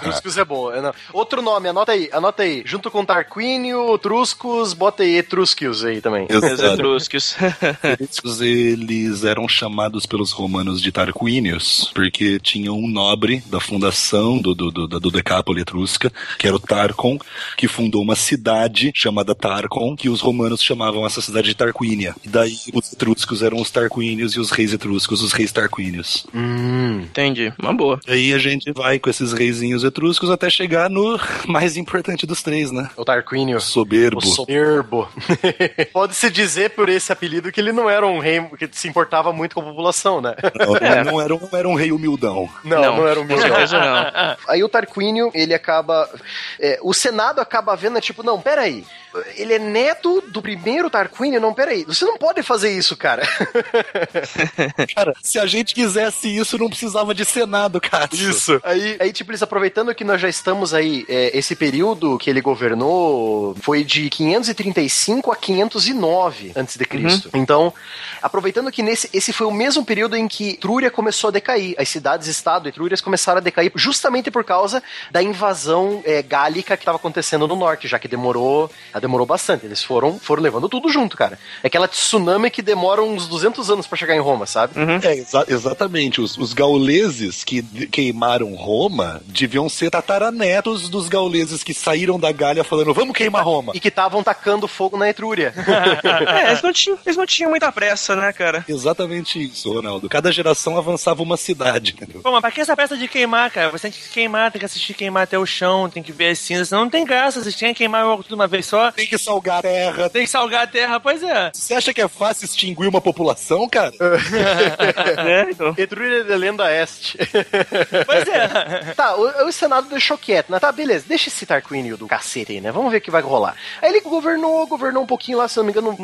Truscos é bom. é, não. Outro nome, anota aí, anota aí. Junto com Tarquínio, Truscos, bota aí Etrusquios aí também. Os etruscos. [LAUGHS] Etruscos, eles eram chamados pelos romanos de Tarquínios, porque tinha um nobre da fundação do, do, do, do Decápole Etrusca, que era o Tarcon, que fundou uma cidade chamada Tarcon, que os romanos chamavam essa cidade de Tarquínia. E daí os etruscos eram os Tarquínios e os reis etruscos, os reis Tarquínios. Hum. Entendi. Uma boa. Aí a gente vai com esses reizinhos etruscos até chegar no [LAUGHS] mais importante dos três, né? O Tarquínio. Soberbo. O soberbo. [LAUGHS] Pode-se dizer por esse apelido que ele não era um rei que se importava muito com a população, né? Não, É. não era, um- não era um rei humildão. Não, não, Não, era um certeza não. Aí o Tarquínio, ele acaba. é, o Senado acaba vendo, tipo, não, peraí. Ele é neto do primeiro Tarquínio? Não, peraí. Você não pode fazer isso, cara. [LAUGHS] Cara, se a gente quisesse isso, não precisava de Senado, cara. Isso. Aí, aí, tipo, eles aproveitando que nós já estamos aí, é, esse período que ele governou foi de 535 a 509 antes de Cristo. Então, aproveitando que nesse esse foi o mesmo período em que Etrúria começou a decair, as cidades-estado etrúrias começaram a decair justamente por causa da invasão é, gálica que estava acontecendo no norte, já que demorou, ela demorou bastante. Eles foram, foram levando tudo junto, cara. É aquela tsunami que demora uns 200 anos pra chegar em Roma, sabe? É, exa- exatamente. Os, os gauleses que queimaram Roma deviam ser tataranetos dos gauleses que saíram da Gália falando, vamos queimar [LAUGHS] Roma. E que estavam tacando fogo na Etrúria. [LAUGHS] É, eles não, tinham, eles não tinham muita pressa, né, cara? Exatamente isso, Ronaldo. Cada geração avançava uma cidade, entendeu? Pô, mas pra que essa peça de queimar, cara? Você tem que queimar, tem que assistir queimar até o chão, tem que ver as cinzas, senão não tem graça. Vocês têm que queimar logo tudo uma vez só. Tem que salgar a terra. Tem que salgar a terra, pois é. Você acha que é fácil extinguir uma população, cara? né? [LAUGHS] Então, Etrúria de lenda este. Pois é. tá, o, o Senado deixou quieto, né? Tá, beleza, deixa esse Tarquínio do cacete aí, né? Vamos ver o que vai rolar. Aí ele governou, governou um pouquinho lá, se não me engano,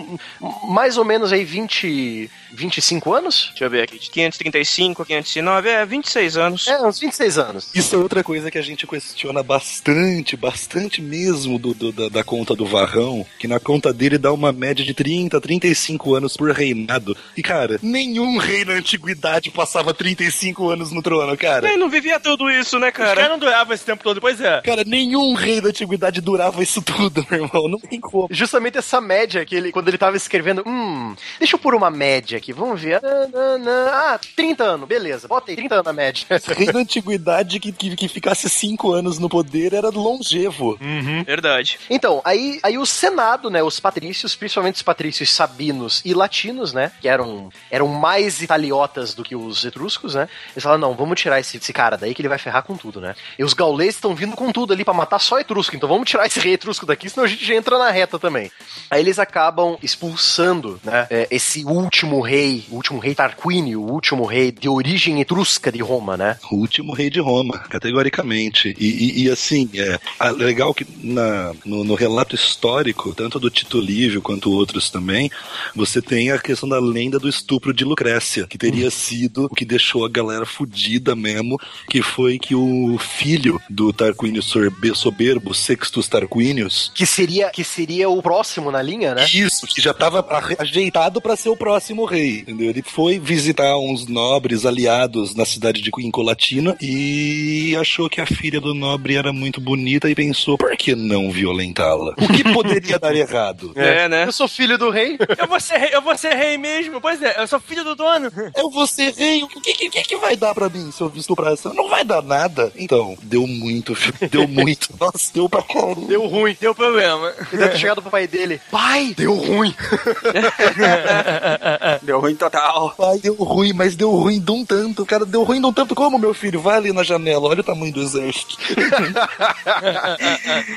mais ou menos aí 20, 25 anos? deixa eu ver aqui. De 535 a 509, é 26 anos. É, uns 26 anos. Isso é outra coisa que a gente questiona bastante, bastante mesmo do, do- da, da conta do Varrão, que na conta dele dá uma média de 30, 35 anos por reinado. E, cara, nenhum rei na antiguidade passava 35 anos no trono, cara. Ele não vivia tudo isso, né, Os caras cara? não duravam esse tempo todo, pois é. Cara, nenhum rei da antiguidade durava isso [LAUGHS] tudo, meu irmão. Não tem como. Justamente essa média que ele, quando ele tava escrevendo, hum, deixa eu pôr uma média aqui, vamos ver. Ah, ah, ah, Ah, 30 anos, beleza, bota aí, 30 anos [LAUGHS] na média. Rei da antiguidade que, que, que ficasse 5 anos no poder era longevo. Verdade. Então, aí, aí o Senado, né, os patrícios, principalmente os patrícios sabinos e latinos, né, que eram, eram mais italiotas do que os etruscos, né, eles falaram, não, vamos tirar esse, esse cara daí que ele vai ferrar com tudo, né. E os gauleses estão vindo com tudo ali pra matar só etrusco, então vamos tirar esse rei etrusco daqui, senão a gente já entra na reta também. Aí eles acabam expulsando, né, é, esse último rei, o último rei Tarquínio, o último rei de origem etrusca de Roma, né. O último rei de Roma, categoricamente. E, e- e, assim, é ah, legal que na, no, no relato histórico, tanto do Tito Livio quanto outros também, você tem a questão da lenda do estupro de Lucrécia, que teria sido o que deixou a galera fudida mesmo, que foi que o filho do Tarquínio Sorbe- Soberbo, Sextus Tarquínios, Que seria, que seria o próximo na linha, né. isso, que já estava ajeitado para ser o próximo rei, entendeu? Ele foi visitar uns nobres aliados na cidade de Incolatina e achou que a filha do nobre era muito bonita e pensou, por que não violentá-la? O que poderia dar errado? É, né? Eu sou filho do rei. Eu vou ser rei, eu vou ser rei mesmo. Pois é, eu sou filho do dono. Eu vou ser rei, o que, que, que, que vai dar pra mim se eu estuprar essa? Não vai dar nada. Então, deu muito, filho. [LAUGHS] Deu muito. Nossa, deu pra caramba. Deu ruim. Deu problema. Ele deve ter chegado pro pai dele. Pai, deu ruim. [LAUGHS] Deu ruim total. Pai, deu ruim, mas deu ruim de um tanto. Cara, deu ruim de um tanto como, meu filho? Vai ali na janela, olha o tamanho do exército. [LAUGHS]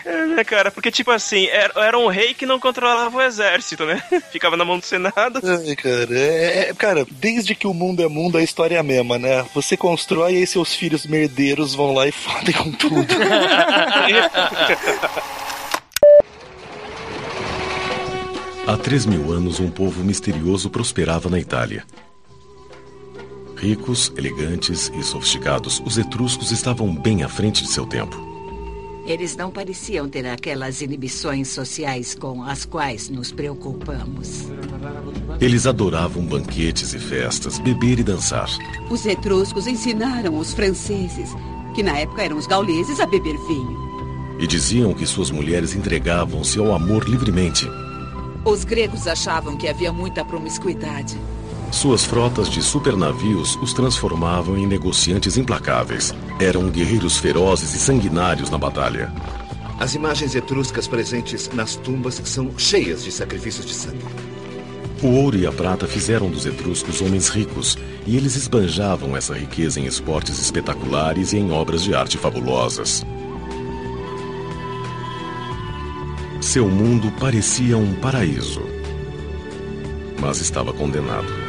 É, né, cara? Porque, tipo assim, era, era um rei que não controlava o exército, né? [LAUGHS] Ficava na mão do Senado. Ai, cara, é, é- cara, desde que o mundo é mundo, a história é a mesma, né? Você constrói e aí seus filhos merdeiros vão lá e fodem com tudo. Há três mil anos, um povo misterioso prosperava na Itália. Ricos, elegantes e sofisticados, os etruscos estavam bem à frente de seu tempo. Eles não pareciam ter aquelas inibições sociais com as quais nos preocupamos. Eles adoravam banquetes e festas, beber e dançar. Os etruscos ensinaram os franceses, que na época eram os gauleses, a beber vinho. E diziam que suas mulheres entregavam-se ao amor livremente. Os gregos achavam que havia muita promiscuidade. Suas frotas de supernavios os transformavam em negociantes implacáveis. Eram guerreiros ferozes e sanguinários na batalha. As imagens etruscas presentes nas tumbas são cheias de sacrifícios de sangue. O ouro e a prata fizeram dos etruscos homens ricos, e eles esbanjavam essa riqueza em esportes espetaculares e em obras de arte fabulosas. Seu mundo parecia um paraíso, mas estava condenado.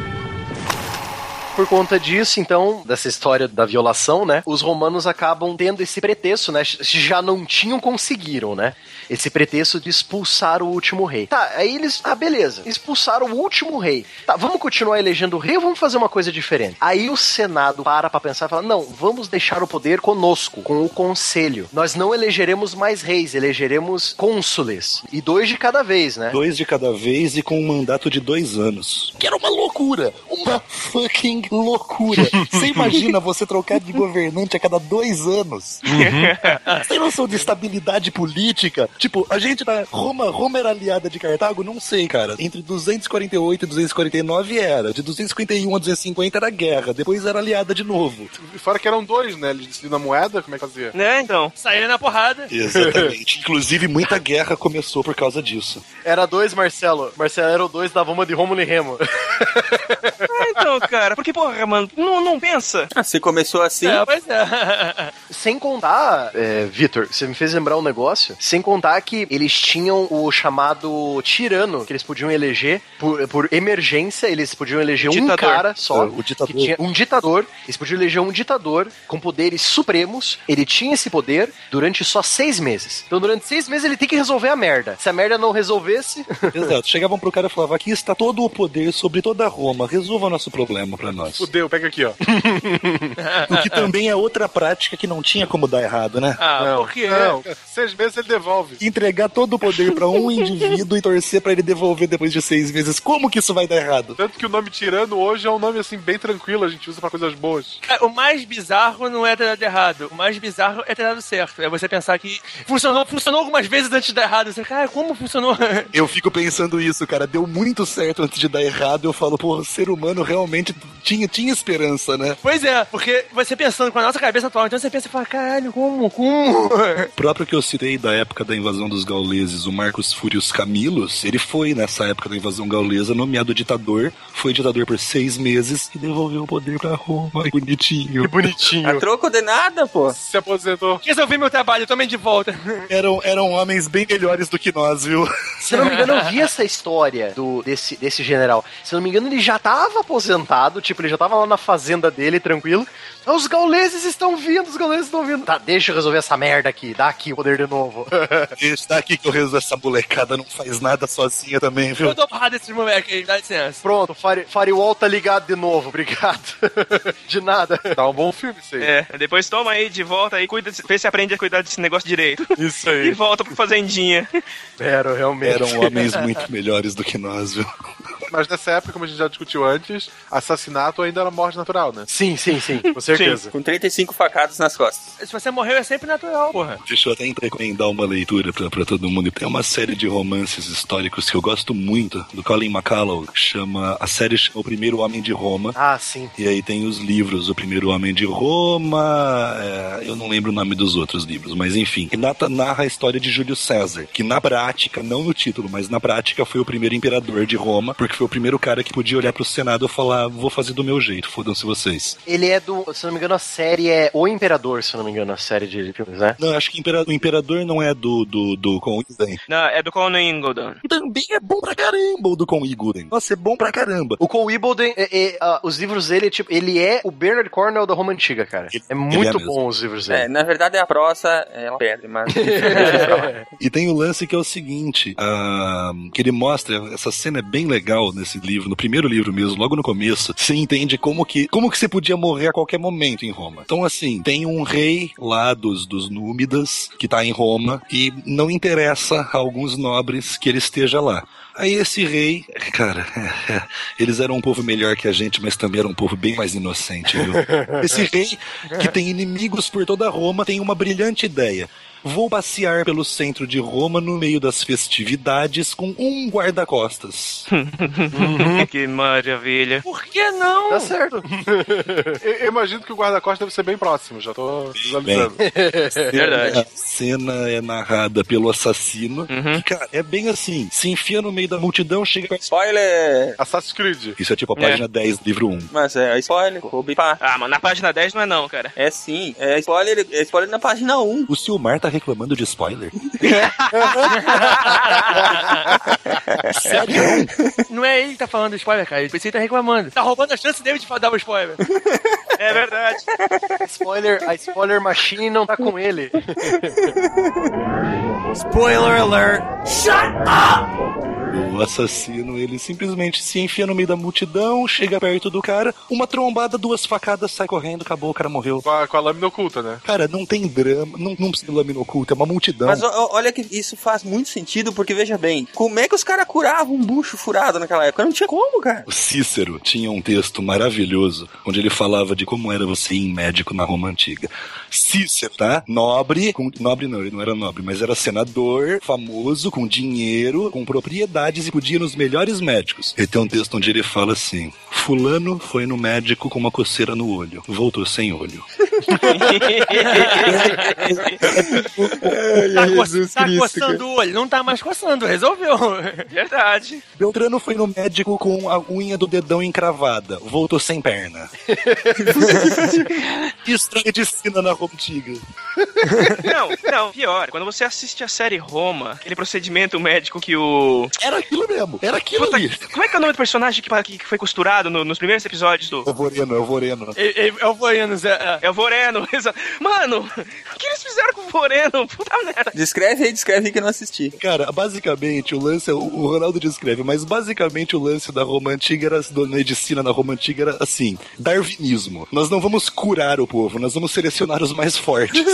Por conta disso, então, dessa história da violação, né? Os romanos acabam tendo esse pretexto, né? Se já não tinham, conseguiram, né? Esse pretexto de expulsar o último rei. Tá, aí eles. Ah, beleza. Expulsaram o último rei. Tá, vamos continuar elegendo o rei ou vamos fazer uma coisa diferente? Aí o Senado para pra pensar e fala: não, vamos deixar o poder conosco, com o conselho. Nós não elegeremos mais reis, elegeremos cônsules. E dois de cada vez, né? Dois de cada vez e com um mandato de dois anos. Que era uma loucura! Uma fucking loucura! Você [LAUGHS] imagina você trocar de governante a cada dois anos? Você tem noção de estabilidade política? Tipo, a gente tá. Roma, Roma era aliada de Cartago? Não sei, cara. Entre 248 e 249 era. De 251 a 250 era guerra. Depois era aliada de novo. E fora que eram dois, né? Eles decidiram na moeda, como é que fazia? Né, então? Saíram na porrada. Exatamente. Inclusive, muita guerra começou por causa disso. Era dois, Marcelo. Marcelo era o dois da Voma de Rômulo e Remo. Ah, então, cara, porque, porra, mano, não, não pensa. Ah, se começou assim. É, pois é. [LAUGHS] Sem contar, é, Vitor, você me fez lembrar um negócio. Sem contar que eles tinham o chamado tirano, que eles podiam eleger por, por emergência, eles podiam eleger um Ditador. cara só. O ditador. Que tinha um ditador. Eles podiam eleger um ditador com poderes supremos. Ele tinha esse poder durante só seis meses. Então, durante seis meses, ele tem que resolver a merda. Se a merda não resolvesse. Exato. Chegavam pro cara e falavam: aqui está todo o poder sobre toda Roma. Resolva nosso problema pra nós. Fudeu, pega aqui, ó. [LAUGHS] O que também é outra prática que não tinha como dar errado, né? Ah, não, por quê? Não, seis meses ele devolve. Entregar todo o poder pra um [LAUGHS] indivíduo e torcer pra ele devolver depois de seis meses. Como que isso vai dar errado? Tanto que o nome tirano hoje é um nome assim bem tranquilo, a gente usa pra coisas boas. Cara, O mais bizarro não é ter dado errado. O mais bizarro é ter dado certo. É você pensar que funcionou, funcionou algumas vezes antes de dar errado. Você, cara, como funcionou? [LAUGHS] Eu fico pensando isso, cara. Deu muito certo antes de dar errado. Eu falo, pô, o ser humano realmente tinha, tinha esperança, né? Pois é, porque você pensando com a nossa cabeça atual, então você pensa e fala, caralho, como, como? O próprio que eu citei da época da invasão dos gauleses, o Marcos Fúrios Camilos, ele foi nessa época da invasão gaulesa nomeado ditador, foi ditador por seis meses e devolveu o poder pra Roma. Que bonitinho. Que bonitinho. A troco de nada, pô. Se aposentou. Resolvi meu trabalho, tomem de volta. Eram, eram homens bem melhores do que nós, viu? Se não me engano, eu vi essa história do, desse, desse general. Se não me engano, ele já tava aposentado, tipo, ele já tava lá na fazenda dele, tranquilo. "Ah, Os gauleses estão vindo, os gauleses estão vindo. Tá, deixa eu resolver essa merda aqui, dá aqui o poder de novo. [LAUGHS] Está aqui que eu resolvo essa molecada, não faz nada sozinha também, viu? Eu dou porrada desses moleques aí, dá licença. Pronto, fire, firewall tá ligado de novo, obrigado. [LAUGHS] de nada. Tá um bom filme isso aí. É, depois toma aí de volta aí, cuida, vê se aprende a cuidar desse negócio direito. [LAUGHS] Isso E aí. volta pro fazendinha. Era, realmente. Eram homens muito melhores do que nós, viu? Mas nessa época, como a gente já discutiu antes, assassinato ainda era morte natural, né? Sim, sim, sim, [LAUGHS] com certeza. Com 35 facadas nas costas. Se você morreu, é sempre natural, porra. Deixa eu até recomendar uma leitura pra, pra todo mundo. Tem uma série de romances históricos que eu gosto muito, do Colin McCullough, chama, a série chama O Primeiro Homem de Roma. Ah, sim. E aí tem os livros, O Primeiro Homem de Roma, é, eu não lembro o nome dos outros livros, mas enfim. E nata- narra a história de Júlio César, que na prática, não no título, mas na prática foi o primeiro imperador de Roma, porque foi o primeiro cara que podia olhar pro Senado e falar, vou fazer do meu jeito, fodam-se vocês. Ele é do, se não me engano, a série é O Imperador, se não me engano, a série de filmes, né? Não, acho que impera- o imperador não é do, do, do Con Iguden. Não, é do Conan Ingleton. Também é bom pra caramba o do Con Iguden. Nossa, é bom pra caramba. O Cole Wimbledon, é, é, ah, os livros dele, tipo, ele é o Bernard Cornwell da Roma Antiga, cara. É muito mesmo. bom os livros É, dele. na verdade a prosa ela perde, mas. [LAUGHS] E tem o lance que é o seguinte, ah, que ele mostra, essa cena é bem legal nesse livro, no primeiro livro mesmo, logo no começo, você entende como que, como que você podia morrer a qualquer momento em Roma. Então assim, tem um rei lá dos, dos Númidas, que tá em Roma, e não interessa a alguns nobres que ele esteja lá. Aí esse rei, cara, [LAUGHS] eles eram um povo melhor que a gente, mas também era um povo bem mais inocente, viu? [LAUGHS] Esse rei, que tem inimigos por toda Roma, tem uma brilhante ideia. Vou passear pelo centro de Roma no meio das festividades com um guarda-costas. [LAUGHS] que maravilha. Por que não? Tá certo. [LAUGHS] Eu, eu imagino que o guarda-costas deve ser bem próximo, já tô Bem, visualizando. Verdade. A cena é narrada pelo assassino. Que, cara, é bem assim: se enfia no meio da multidão, chega. com- Spoiler! Assassin's Creed. Isso é tipo a página 10, livro 1. Mas é spoiler, vou bipar. Ah, mas na página 10 não é não, cara. É sim, é spoiler, é spoiler na página 1. O Silmar tá reclamando de spoiler? [LAUGHS] Sério? Não é ele que tá falando spoiler, cara. Ele pensei que tá reclamando. Tá roubando a chance dele de dar um spoiler. É verdade. Spoiler, a spoiler machine não tá com ele. Spoiler alert! Shut up! O assassino, ele simplesmente se enfia no meio da multidão, chega perto do cara, uma trombada, duas facadas, sai correndo, acabou, o cara morreu. Com a, com a lâmina oculta, né? Cara, não tem drama, não, não precisa de lâmina oculta, é uma multidão. Mas olha que isso faz muito sentido, porque veja bem, como é que os caras curavam um bucho furado naquela época? Não tinha como, cara. O Cícero tinha um texto maravilhoso onde ele falava de como era você ir em médico na Roma Antiga. Cícero, tá? Nobre, com, nobre não, ele não era nobre, mas era senador, famoso, com dinheiro, com propriedades e podia ir nos melhores médicos. Ele tem um texto onde ele fala assim: Fulano foi no médico com uma coceira no olho, voltou sem olho. [LAUGHS] tá co tá coçando o olho, não tá mais coçando, resolveu. Verdade. Beltrano foi no médico com a unha do dedão encravada, voltou sem perna. Isso é medicina na Roma Antiga. Não, não, pior. Quando você assiste a série Roma, aquele procedimento médico que o. Era aquilo mesmo, era aquilo Puta, ali. Como é que é o nome do personagem que, que foi costurado no- nos primeiros episódios do. É o Voreno, é o Voreno. É, é, é o Voiano, Zé. É o Voreno, [LAUGHS] exa- Mano, o que eles fizeram com o Voreno? [LAUGHS] Puta merda. Descreve aí, descreve aí que eu não assisti. Cara, basicamente o lance, o o Ronaldo descreve, mas basicamente o lance da Roma Antiga era, da medicina na Roma Antiga era assim, darwinismo. Nós não vamos curar o povo, nós vamos selecionar os mais fortes. [LAUGHS]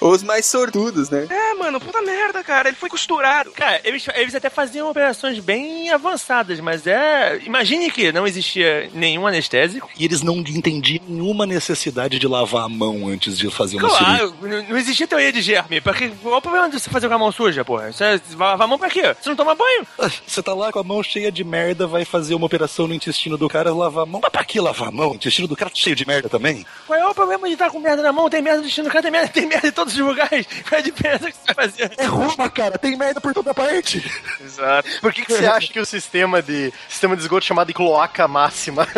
Os mais sortudos, né? É, mano, puta merda, cara. Ele foi costurado. Cara, eles, eles até faziam operações bem avançadas, mas é. Imagine que não existia nenhum anestésico. E eles não entendiam nenhuma necessidade de lavar a mão antes de fazer uma cirurgia. Claro, não não existia teoria de germe. Porque qual o problema de você fazer com a mão suja, porra? Você vai lavar a mão pra quê? Você não toma banho? Você tá lá com a mão cheia de merda, vai fazer uma operação no intestino do cara, lavar a mão. Mas pra que lavar a mão? O intestino do cara tá cheio de merda também? Qual é o problema de estar com merda na mão? Tem merda no destino do cara, tem merda, tem merda em todos os lugares. Qual é a diferença que você vai fazer? É Roma, cara, tem merda por toda parte. Exato. Por que, que você acha que o sistema de sistema de esgoto chamado de cloaca máxima? [LAUGHS]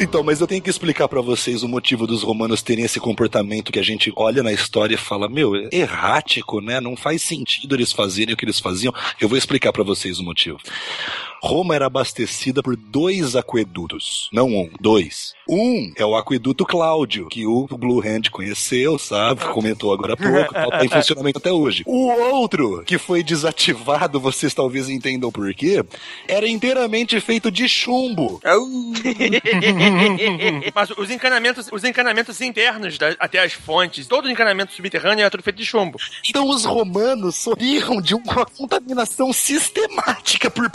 Então, mas eu tenho que explicar pra vocês o motivo dos romanos terem esse comportamento que a gente olha na história e fala, meu, é errático, né? Não faz sentido eles fazerem o que eles faziam. Eu vou explicar pra vocês o motivo. Roma era abastecida por dois aquedutos. Não um, dois. Um é o aqueduto Cláudio, que o Blue Hand conheceu, sabe? Comentou agora há pouco, tá em funcionamento até hoje. O outro, que foi desativado, vocês talvez entendam por quê, era inteiramente feito de chumbo. [LAUGHS] Mas os encanamentos, os encanamentos internos da- até as fontes, todo o encanamento subterrâneo era tudo feito de chumbo. Então os romanos sofriam de uma contaminação sistemática por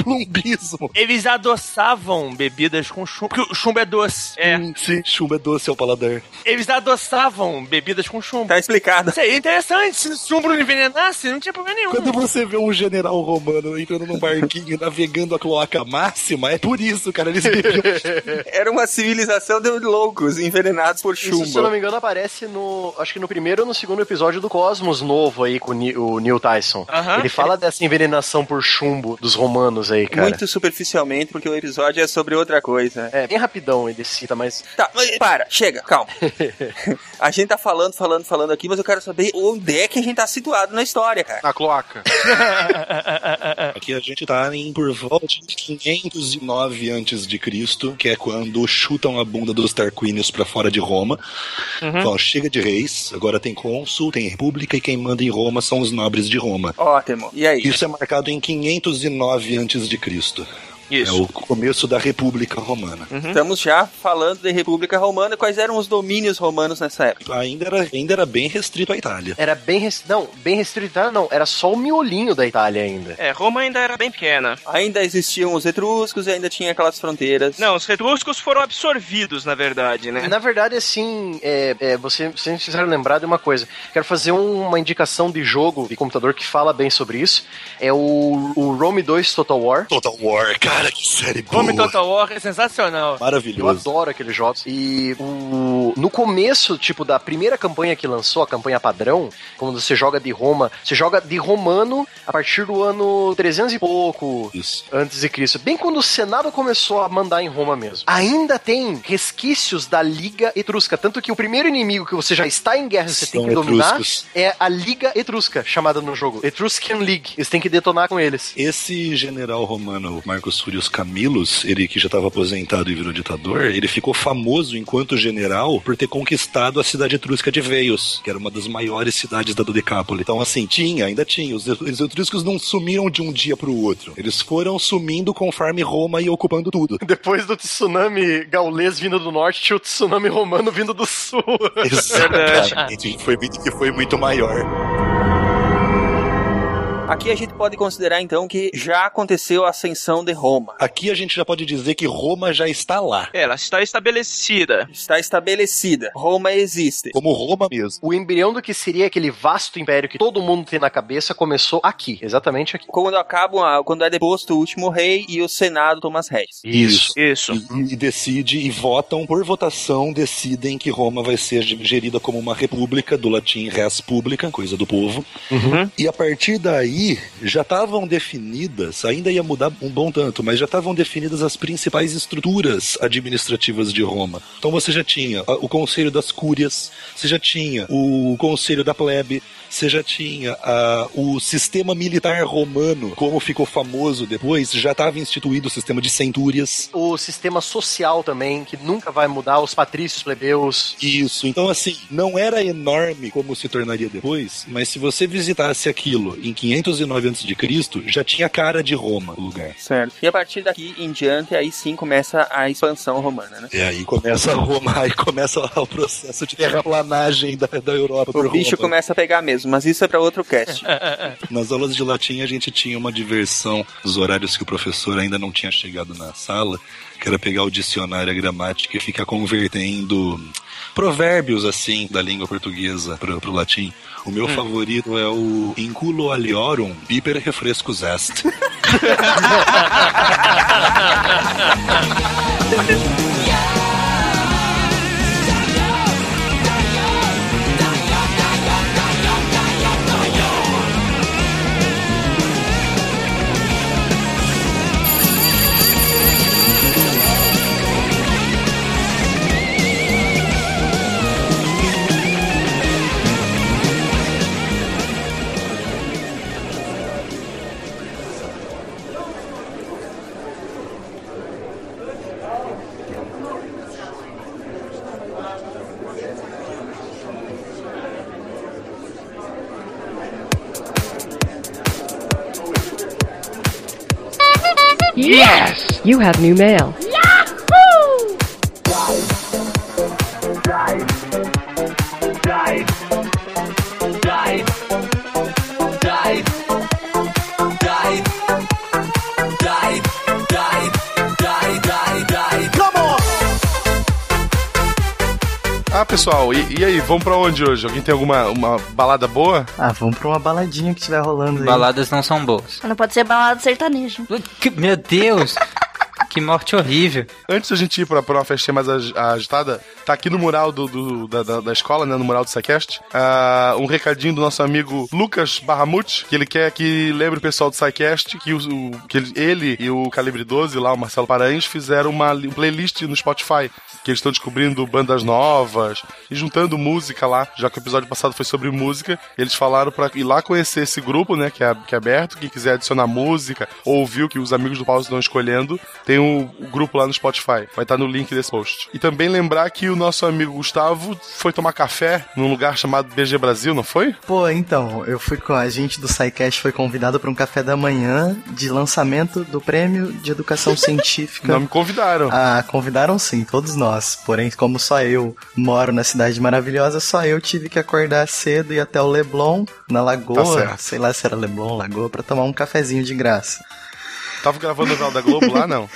plumbismo. Eles adoçavam bebidas com chumbo. Porque o chumbo é doce. É. Hum, sim, chumbo é doce ao paladar. Eles adoçavam bebidas com chumbo. Tá explicado. Isso aí é interessante. Se o chumbo não envenenasse, não tinha problema nenhum. Quando você vê um general romano entrando num barquinho [LAUGHS] navegando a cloaca máxima, é por isso, cara. Eles bebiam [LAUGHS] Era uma civilização de loucos envenenados por Isso, chumbo. se eu não me engano, aparece no. Acho que no primeiro ou no segundo episódio do Cosmos novo aí com o Neil Tyson. Aham. Ele fala dessa envenenação por chumbo dos romanos aí, cara. Muito superficialmente, porque o episódio é sobre outra coisa. É, bem rapidão ele cita, mas. Tá, mas para, chega, calma. [LAUGHS] a gente tá falando, falando, falando aqui, mas eu quero saber onde é que a gente tá situado na história, cara. Na cloaca. [LAUGHS] Aqui a gente tá em por volta de 509 antes de Cristo, que é quando chutam a bunda dos Tarquínios pra fora de Roma. Uhum. Então, chega de reis, agora tem cônsul, tem república e quem manda em Roma são os nobres de Roma. Ótimo. E aí? Isso é marcado em 509 antes de Cristo. Ängste. Isso. É o começo da República Romana. Estamos já falando de República Romana. Quais eram os domínios romanos nessa época? Ainda era, ainda era bem restrito à Itália. Era bem restrito. Não, bem restrito. Não, era só o miolinho da Itália ainda. É, Roma ainda era bem pequena. Ainda existiam os etruscos e ainda tinha aquelas fronteiras. Não, os etruscos foram absorvidos, na verdade, né? Na verdade, assim, é, é, você, vocês precisaram lembrar de uma coisa. Quero fazer um- uma indicação de jogo de computador que fala bem sobre isso. É o, o Rome 2 Total War. Total War, cara, que série boa. Home Total War é sensacional. Eu Maravilhoso. adoro aqueles jogos. E o, no começo, tipo, da primeira campanha que lançou, a campanha padrão, quando você joga de Roma, você joga de romano a partir do ano 300 e pouco Isso. antes de Cristo. Bem quando o Senado começou a mandar em Roma mesmo. Ainda tem resquícios da Liga Etrusca. Tanto que o primeiro inimigo que você já está em guerra, você tem São que dominar, etruscos. é a Liga Etrusca, chamada no jogo. Etruscan League. Você tem que detonar com eles. Esse general romano, Marcos Furius Camillus, ele que já estava aposentado e virou ditador, ele ficou famoso enquanto general por ter conquistado a cidade etrusca de Veios, que era uma das maiores cidades da Dodecápole. Então, assim, tinha, ainda tinha. Os, os etruscos não sumiram de um dia para o outro. Eles foram sumindo conforme Roma ia ocupando tudo. [LAUGHS] Depois do tsunami gaulês vindo do norte, tinha o tsunami romano vindo do sul. Exatamente. Foi, que foi muito maior. Aqui a gente pode considerar então que já aconteceu a ascensão de Roma. Aqui a gente já pode dizer que Roma já está lá. Ela está estabelecida. Está estabelecida. Roma existe. Como Roma mesmo. O embrião do que seria aquele vasto império que todo mundo tem na cabeça começou aqui, exatamente aqui. Quando acabam, a- quando é deposto o último rei e o Senado toma as rédeas. Isso. Isso. E, e decide, e votam por votação, decidem que Roma vai ser gerida como uma república, do latim res publica, coisa do povo. E a partir daí já estavam definidas, ainda ia mudar um bom tanto, mas já estavam definidas as principais estruturas administrativas de Roma. Então você já tinha ah, o Conselho das Cúrias, você já tinha o Conselho da Plebe, você já tinha o sistema militar romano, como ficou famoso depois, já estava instituído o sistema de centúrias. O sistema social também, que nunca vai mudar, os patrícios plebeus. Isso, então assim, não era enorme como se tornaria depois, mas se você visitasse aquilo em 509 a.C., já tinha cara de Roma o lugar. Certo. E a partir daqui em diante, aí sim começa a expansão romana, né? E aí começa Roma, [LAUGHS] aí começa o processo de terraplanagem da, da Europa por O bicho Roma. começa a pegar mesmo, mas isso é pra outro cast. [LAUGHS] Nas aulas de latim a gente tinha uma diversão nos horários que o professor ainda não tinha chegado na sala, que era pegar o dicionário, a gramática e ficar convertendo provérbios assim da língua portuguesa pro, pro latim. O meu favorito é o inculo aliorum biper refrescus est. [LAUGHS] You have new mail. Ah, pessoal, e, e aí, vamos pra onde hoje? Alguém tem alguma uma balada boa? Ah, vamos pra uma baladinha que tiver rolando aí. Baladas não são boas. Não pode ser balada sertaneja. Que- meu Deus! Que morte horrível. Antes da gente ir pra, pra uma festinha mais ag- agitada, tá aqui no mural do, do- da, da, da escola, né, no mural do SciCast, ah, um recadinho do nosso amigo Lucas Barramute, que ele quer que lembre o pessoal do SciCast que, o, que ele, ele e o Calibre 12, lá, o Marcelo Paranhos, fizeram uma li- playlist no Spotify, que eles estão descobrindo bandas novas e juntando música lá, já que o episódio passado foi sobre música, eles falaram pra ir lá conhecer esse grupo, né, que é, que é aberto, quem quiser adicionar música ou ouvir o que os amigos do Pause estão escolhendo, tem o, o grupo lá no Spotify, vai estar no link desse post. E também lembrar que o nosso amigo Gustavo foi tomar café num lugar chamado BG Brasil, não foi? Pô, então, eu fui com a gente do SciCast, foi convidado para um café da manhã de lançamento do Prêmio de Educação [LAUGHS] Científica. Não me convidaram. Ah, convidaram sim, todos nós. Porém, como só eu moro na cidade maravilhosa, só eu tive que acordar cedo e ir até o Leblon, na Tá Lagoa, certo. sei lá se era Leblon, Lagoa, para tomar um cafezinho de graça. Tava gravando o novela da Globo lá, não?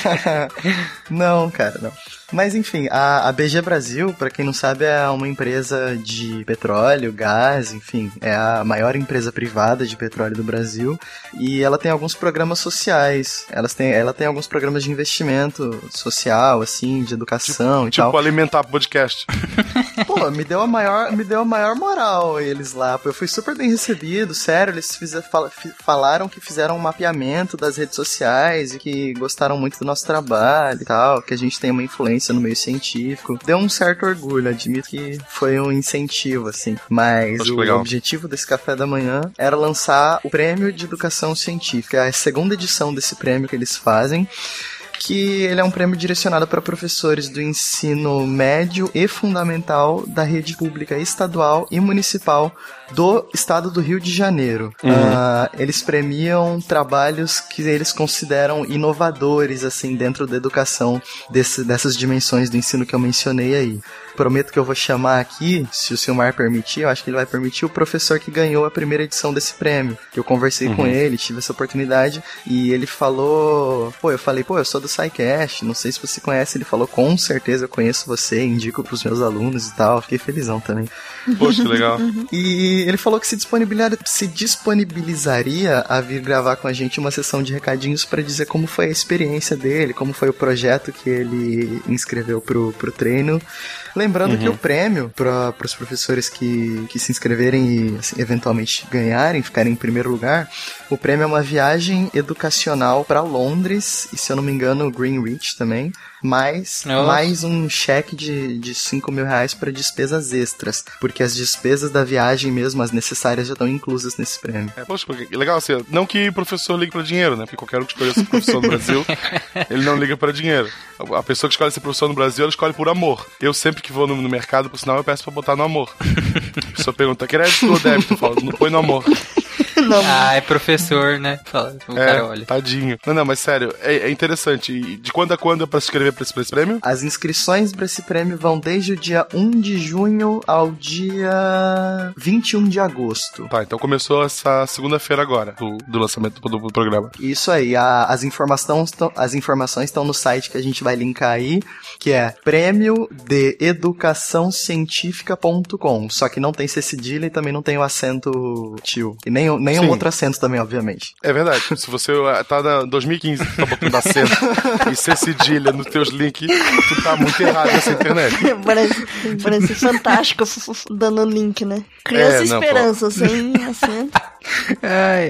[LAUGHS] não, cara, não. Mas enfim, a, a BG Brasil, pra quem não sabe, é uma empresa de petróleo, gás, enfim, é a maior empresa privada de petróleo do Brasil e ela tem alguns programas sociais. Elas têm, ela tem alguns programas de investimento social, assim, de educação e Tipo, tal. alimentar podcast. [LAUGHS] Pô, me deu a maior, me deu a maior moral eles lá. Eu fui super bem recebido, sério. Eles fizer, fala- fi- falaram que fizeram um mapeamento das redes sociais e que gostaram muito do nosso trabalho e tal, que a gente tem uma influência no meio científico. Deu um certo orgulho, admito que foi um incentivo, assim. Mas Acho o legal. objetivo desse café da manhã era lançar o Prêmio de Educação Científica, É a segunda edição desse prêmio que eles fazem que ele é um prêmio direcionado para professores do ensino médio e fundamental da rede pública estadual e municipal do estado do Rio de Janeiro. Uhum. Ah, eles premiam trabalhos que eles consideram inovadores assim dentro da educação desse- dessas dimensões do ensino que eu mencionei aí. Prometo que eu vou chamar aqui, se o Silmar permitir, eu acho que ele vai permitir o professor que ganhou a primeira edição desse prêmio. Eu conversei com Uhum. ele, tive essa oportunidade e ele falou, pô, eu falei, pô, eu sou do SciCast, não sei se você conhece, ele falou, com certeza eu conheço você, indico pros meus alunos e tal, fiquei felizão também. Poxa, que legal. [LAUGHS] E ele falou que se, disponibilizar- se disponibilizaria a vir gravar com a gente uma sessão de recadinhos para dizer como foi a experiência dele, como foi o projeto que ele inscreveu pro, pro treino. Lembrando Uhum. que o prêmio para os professores que, que se inscreverem e assim, eventualmente ganharem, ficarem em primeiro lugar, o prêmio é uma viagem educacional para Londres e, se eu não me engano, Greenwich também, mais, mais um cheque de, de 5 mil reais para despesas extras, porque as despesas da viagem mesmo, as necessárias, já estão inclusas nesse prêmio. É, poxa, legal assim, não que professor ligue pra dinheiro, né? Porque qualquer um que escolha ser professor no Brasil, [LAUGHS] ele não liga pra dinheiro. A pessoa que escolhe ser professor no Brasil, ela escolhe por amor. Eu sempre que vou no, no mercado, por sinal, eu peço pra botar no amor. A pessoa pergunta, crédito ou débito? Eu falo, não põe no amor. [LAUGHS] Ah, é professor, né? Fala, o É, cara olha. tadinho. Não, não, mas sério, é, é interessante. E de quando a quando é pra se inscrever pra esse, pra esse prêmio? As inscrições para esse prêmio vão desde o dia 1 de junho ao dia 21 de agosto. Tá, então começou essa segunda-feira agora, do, do lançamento do, do programa. Isso aí, a- as, informações tão- as informações estão no site que a gente vai linkar aí, que é prêmio de educação científica.com. Só que não tem C cedilha e também não tem o acento tio. E nem, nenhum Sim. outro acento também, obviamente. É verdade. Se você uh, tá na 2015 tá botando acento [LAUGHS] e ser cedilha nos teus links, tu tá muito errado nessa internet. [LAUGHS] parece, parece fantástico dando link, né? Criança É, não, pô. Esperança, sem acento.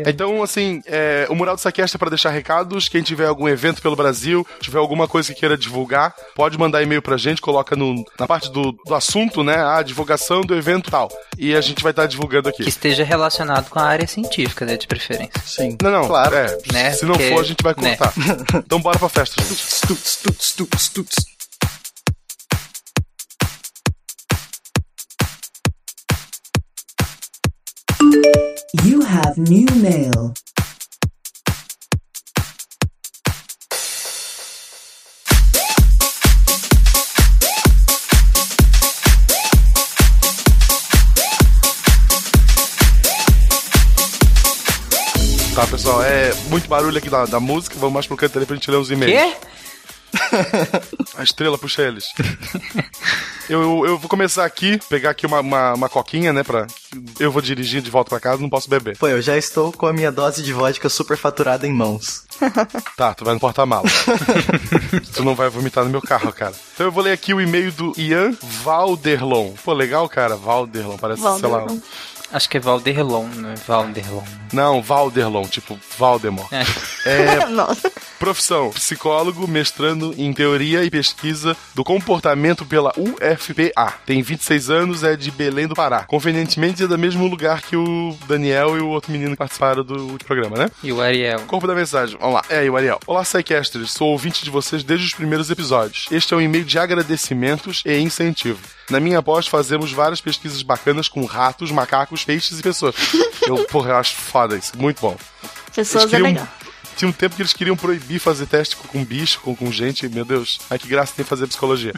Então, assim, é, o Mural do Saquesta é pra deixar recados. Quem tiver algum evento pelo Brasil, tiver alguma coisa que queira divulgar, pode mandar e-mail pra gente, coloca no, na parte do, do assunto, né? A divulgação do evento tal. E a gente vai estar divulgando aqui. Que esteja relacionado com a área científica, né? De preferência. Sim. Não, não, Claro. é, Né? se não Porque- for, a gente vai né? cortar. [LAUGHS] Então bora pra festa, gente. You have new mail. Tá, pessoal, é muito barulho aqui da, da música. Vamos mais pro canto ali pra gente ler os e-mails. Quê? [LAUGHS] A estrela puxa eles. [LAUGHS] eu, eu, vou começar aqui, pegar aqui uma, uma, uma coquinha, né? Pra, eu vou dirigir de volta pra casa, não posso beber. Pô, eu já estou com a minha dose de vodka superfaturada em mãos. [LAUGHS] Tá, tu vai no porta-mala. [LAUGHS] tu não vai vomitar no meu carro, cara. Então eu vou ler aqui o e-mail do Ian Valderlon. Pô, legal, cara. Valderlon, parece, sei lá. Acho que é Valderlon, não é Valderlon. Não, Valderlon, tipo Valdemar. É. É, [LAUGHS] Nossa. Profissão: psicólogo, mestrando em teoria e pesquisa do comportamento pela UFPA. Tem 26 anos, é de Belém do Pará. Convenientemente é do mesmo lugar que o Daniel e o outro menino que participaram do programa, né? E o Ariel. Corpo da mensagem, vamos lá. É, e o Ariel. Olá, Psycasters. Sou ouvinte de vocês desde os primeiros episódios. Este é um e-mail de agradecimentos e incentivo. Na minha pós, fazemos várias pesquisas bacanas com ratos, macacos, peixes e pessoas. Eu, porra, eu acho foda isso. Muito bom. Pessoas é queriam- legal. Tinha um tempo que eles queriam proibir fazer teste com, com bicho, com, com gente. Meu Deus, ai que graça tem fazer psicologia.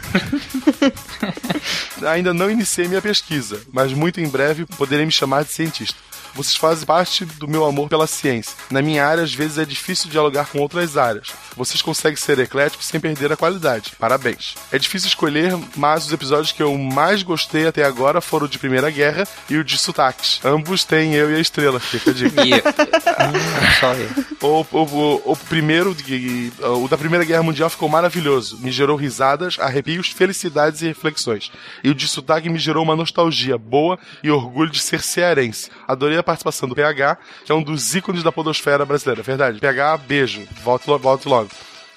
[LAUGHS] Ainda não iniciei minha pesquisa, mas muito em breve poderei me chamar de cientista. Vocês fazem parte do meu amor pela ciência. Na minha área, às vezes é difícil dialogar com outras áreas. Vocês conseguem ser ecléticos sem perder a qualidade. Parabéns. É difícil escolher, mas os episódios que eu mais gostei até agora foram o de Primeira Guerra e o de sotaques. Ambos têm eu e a estrela, fica a dica. [LAUGHS] Hum, só. O, o, o, o primeiro, de- o da Primeira Guerra Mundial ficou maravilhoso. Me gerou risadas, arrepios, felicidades e reflexões. E o de sotaque me gerou uma nostalgia boa e orgulho de ser cearense. Adorei participação do PH, que é um dos ícones da podosfera brasileira. Verdade. PH, beijo. Volte, volte logo.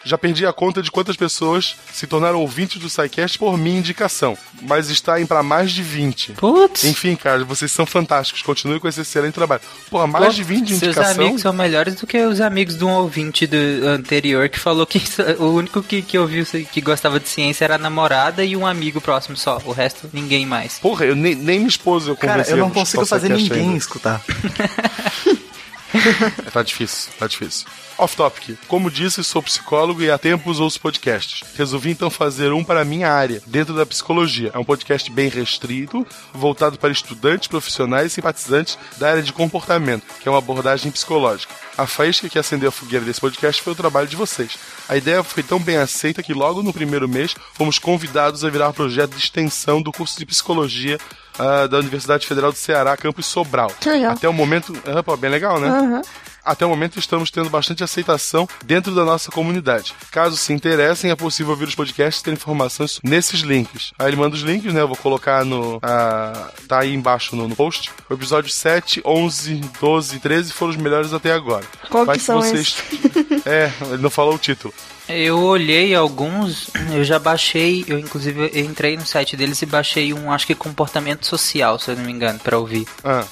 Já perdi a conta de quantas pessoas se tornaram ouvintes do SciCast por minha indicação, mas está em para mais de 20. Putz. Enfim, cara, vocês são fantásticos. Continue com esse excelente trabalho. Porra, mais Pô, de 20 de Seus indicação. amigos são melhores do que os amigos de um ouvinte do anterior que falou que o único que, que ouviu que gostava de ciência era a namorada e um amigo próximo só. O resto, ninguém mais. Porra, eu nem, nem minha esposa eu Cara, convenci eu não consigo fazer ninguém ainda. escutar. [LAUGHS] [LAUGHS] Tá difícil, tá difícil. Off topic. Como disse, sou psicólogo e há tempos ouço podcasts. Resolvi então fazer um para a minha área, dentro da psicologia. É um podcast bem restrito, voltado para estudantes, profissionais e simpatizantes da área de comportamento, que é uma abordagem psicológica. A faísca que acendeu a fogueira desse podcast foi o trabalho de vocês. A ideia foi tão bem aceita que logo no primeiro mês fomos convidados a virar projeto de extensão do curso de psicologia ah, da Universidade Federal do Ceará, campus Sobral. Que legal. Até o momento, ah, pô, bem legal, né? Aham. Até o momento estamos tendo bastante aceitação dentro da nossa comunidade. Caso se interessem, é possível ouvir os podcasts e ter informações nesses links. Aí ele manda os links, né? Eu vou colocar no. ah, tá aí embaixo no, no post. O episódio 7, 11, 12 e 13 foram os melhores até agora. Qual Vai que são [LAUGHS] é, ele não falou o título. Eu olhei alguns, eu já baixei, eu inclusive eu entrei no site deles e baixei um, acho que comportamento social, se eu não me engano, pra ouvir. Ah,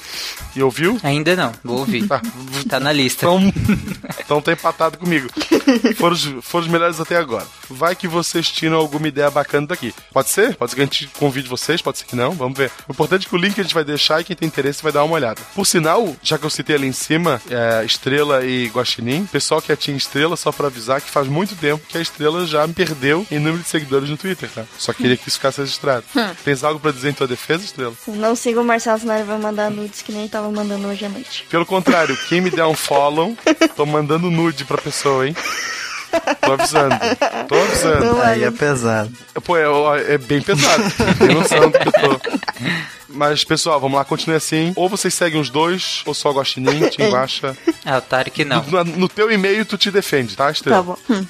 e ouviu? Ainda não, vou ouvir. tá na lista. Então, então tá empatado comigo. Foram os, foram os melhores até agora. Vai que vocês tiram alguma ideia bacana daqui. Pode ser? Pode ser que a gente convide vocês, pode ser que não, vamos ver. O importante é que o link a gente vai deixar e quem tem interesse vai dar uma olhada. Por sinal, já que eu citei ali em cima, é, Estrela e Guaxinim, pessoal que é Team Estrela, só pra avisar que faz muito tempo que a Estrela já me perdeu em número de seguidores no Twitter, tá? Só queria que isso ficasse registrado. Hum. Tens algo pra dizer em tua defesa, Estrela? Não siga o Marcelo, senão ele vai mandar nudes que nem tava mandando hoje à noite. Pelo contrário, quem me der um follow, tô mandando nude pra pessoa, hein? Tô avisando. Tô avisando. Não, Aí é pesado. Pô, é, é bem pesado. Tem noção do que eu tô. Mas, pessoal, vamos lá, continue assim. Ou vocês seguem os dois, ou só Guaxinim, Tim Guaxa. Ah, o Tarek não. No, no teu e-mail, tu te defende, tá, Estrela? Tá bom. Hum.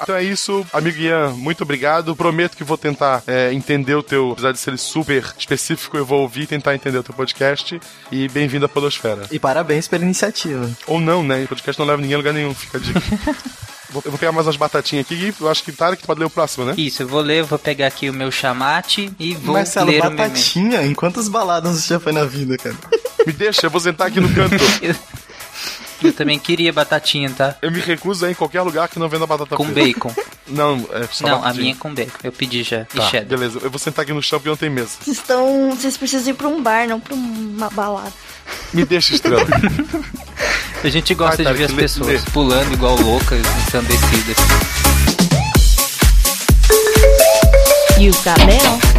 Então é isso, amigo Ian, muito obrigado. Prometo que vou tentar é, entender o teu, apesar de ser super específico, eu vou ouvir e tentar entender o teu podcast. E bem-vindo à Podosfera. E parabéns pela iniciativa. Ou não, né? O podcast não leva ninguém a lugar nenhum, fica a dica. [LAUGHS] Vou- Eu vou pegar mais umas batatinhas aqui e eu acho que Tarek pode ler o próximo, né? Isso, eu vou ler, eu vou pegar aqui o meu chamate e vou Marcelo, ler o meu batatinha? Em quantas baladas você já foi na vida, cara? Me deixa, eu vou sentar aqui no canto. [LAUGHS] Eu também queria batatinha, tá? Eu me recuso a ir em qualquer lugar que não venda batata Com frita. bacon. [LAUGHS] Não, é só Não, a minha é com bacon. Eu pedi já. E Tá, cheddar. beleza. Eu vou sentar aqui no chão porque não tem mesa. Vocês estão. Vocês precisam ir pra um bar, não pra uma balada. Me deixa, estrela. [LAUGHS] A gente gosta Vai, de ver as pessoas lê. pulando igual loucas, ensandecidas. You've got mail.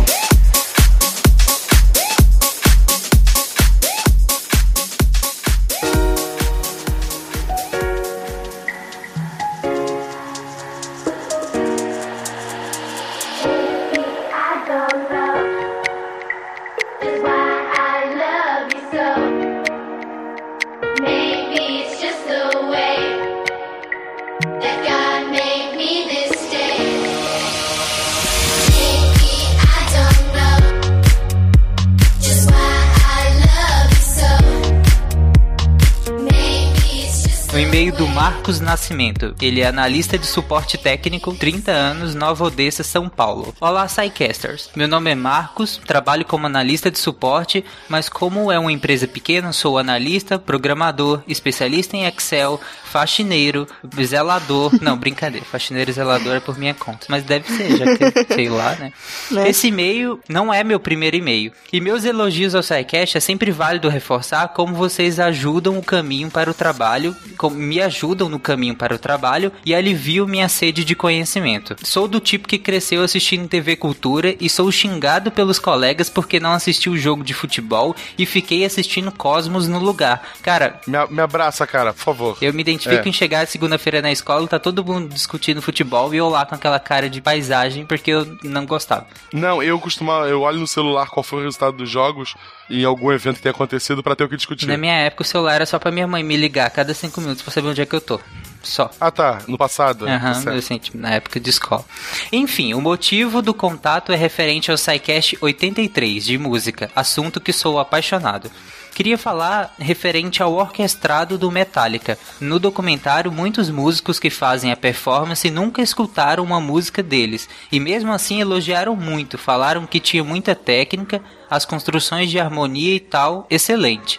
Marcos Nascimento. Ele é analista de suporte técnico, 30 anos, Nova Odessa, São Paulo. Olá, SciCasters. Meu nome é Marcos, trabalho como analista de suporte, mas como é uma empresa pequena, sou analista, programador, especialista em Excel, faxineiro, zelador. [LAUGHS] Não, brincadeira. Faxineiro e zelador é por minha conta. Mas deve ser, já que [LAUGHS] sei lá, né? Né? Esse e-mail não é meu primeiro e-mail. E meus elogios ao SciCast é sempre válido reforçar como vocês ajudam o caminho para o trabalho, como me ajudam no caminho para o trabalho e aliviam minha sede de conhecimento. Sou do tipo que cresceu assistindo TV Cultura e sou xingado pelos colegas porque não assisti o jogo de futebol e fiquei assistindo Cosmos no lugar. Cara, Me, me abraça, cara, por favor. eu me identifico É. em chegar segunda-feira na escola, tá todo mundo discutindo futebol e eu lá com aquela cara de paisagem porque eu não gostava. Não, eu costumava, eu olho no celular qual foi o resultado dos jogos em algum evento que tenha acontecido pra ter o que discutir. Na minha época o celular era só pra minha mãe me ligar a cada cinco minutos pra saber onde é que eu tô. Só. Ah tá, no passado. Aham, certo. assim, tipo, na época de escola. Enfim, o motivo do contato é referente ao SciCast 83 de música, assunto que sou apaixonado. Queria falar referente ao orquestrado do Metallica. No documentário, muitos músicos que fazem a performance nunca escutaram uma música deles, e mesmo assim elogiaram muito, falaram que tinha muita técnica, as construções de harmonia e tal, excelente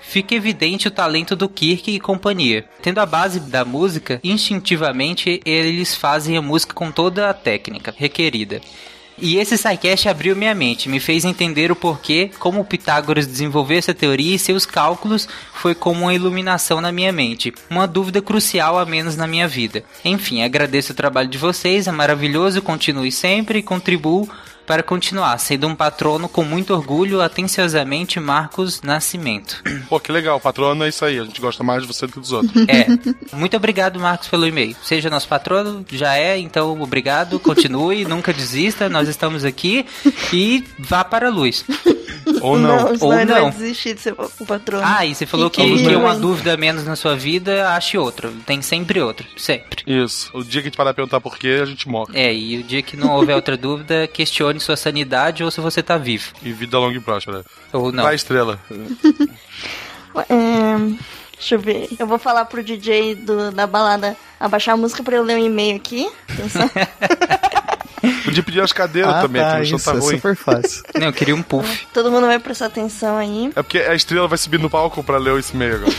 fica evidente o talento do Kirk e companhia. Tendo a base da música, instintivamente eles fazem a música com toda a técnica requerida. E esse SciCast abriu minha mente, me fez entender o porquê, como Pitágoras desenvolveu essa teoria e seus cálculos foi como uma iluminação na minha mente, uma dúvida crucial a menos na minha vida. Enfim, agradeço o trabalho de vocês, é maravilhoso, continue sempre e contribuo para continuar sendo um patrono com muito orgulho, atenciosamente Marcos Nascimento. Pô, que legal, patrono é isso aí, a gente gosta mais de você do que dos outros. É. Muito obrigado, Marcos, pelo e-mail. Seja nosso patrono, já é, então obrigado, continue, [LAUGHS] nunca desista, nós estamos aqui e vá para a luz. Ou não, senão Ou vai não. desistir de ser o patrono. Ah, e você falou que, Que que uma dúvida a menos na sua vida, ache outro. Tem sempre outro, sempre. Isso. O dia que a gente parar perguntar por quê, a gente morre. É, e o dia que não houver outra dúvida, questione sua sanidade ou se você tá vivo. E vida longa e próspera. Ou não. Vai, estrela. [LAUGHS] É, deixa eu ver. Eu vou falar pro DJ do- da balada abaixar a música pra eu ler um e-mail aqui. [LAUGHS] Atenção. Podia pedir as cadeiras Ah, também, tá, porque o chão isso, tá é ruim. super fácil. [LAUGHS] Não, eu queria um puff. Todo mundo vai prestar atenção aí. É porque a estrela vai subir no palco pra ler esse e-mail agora.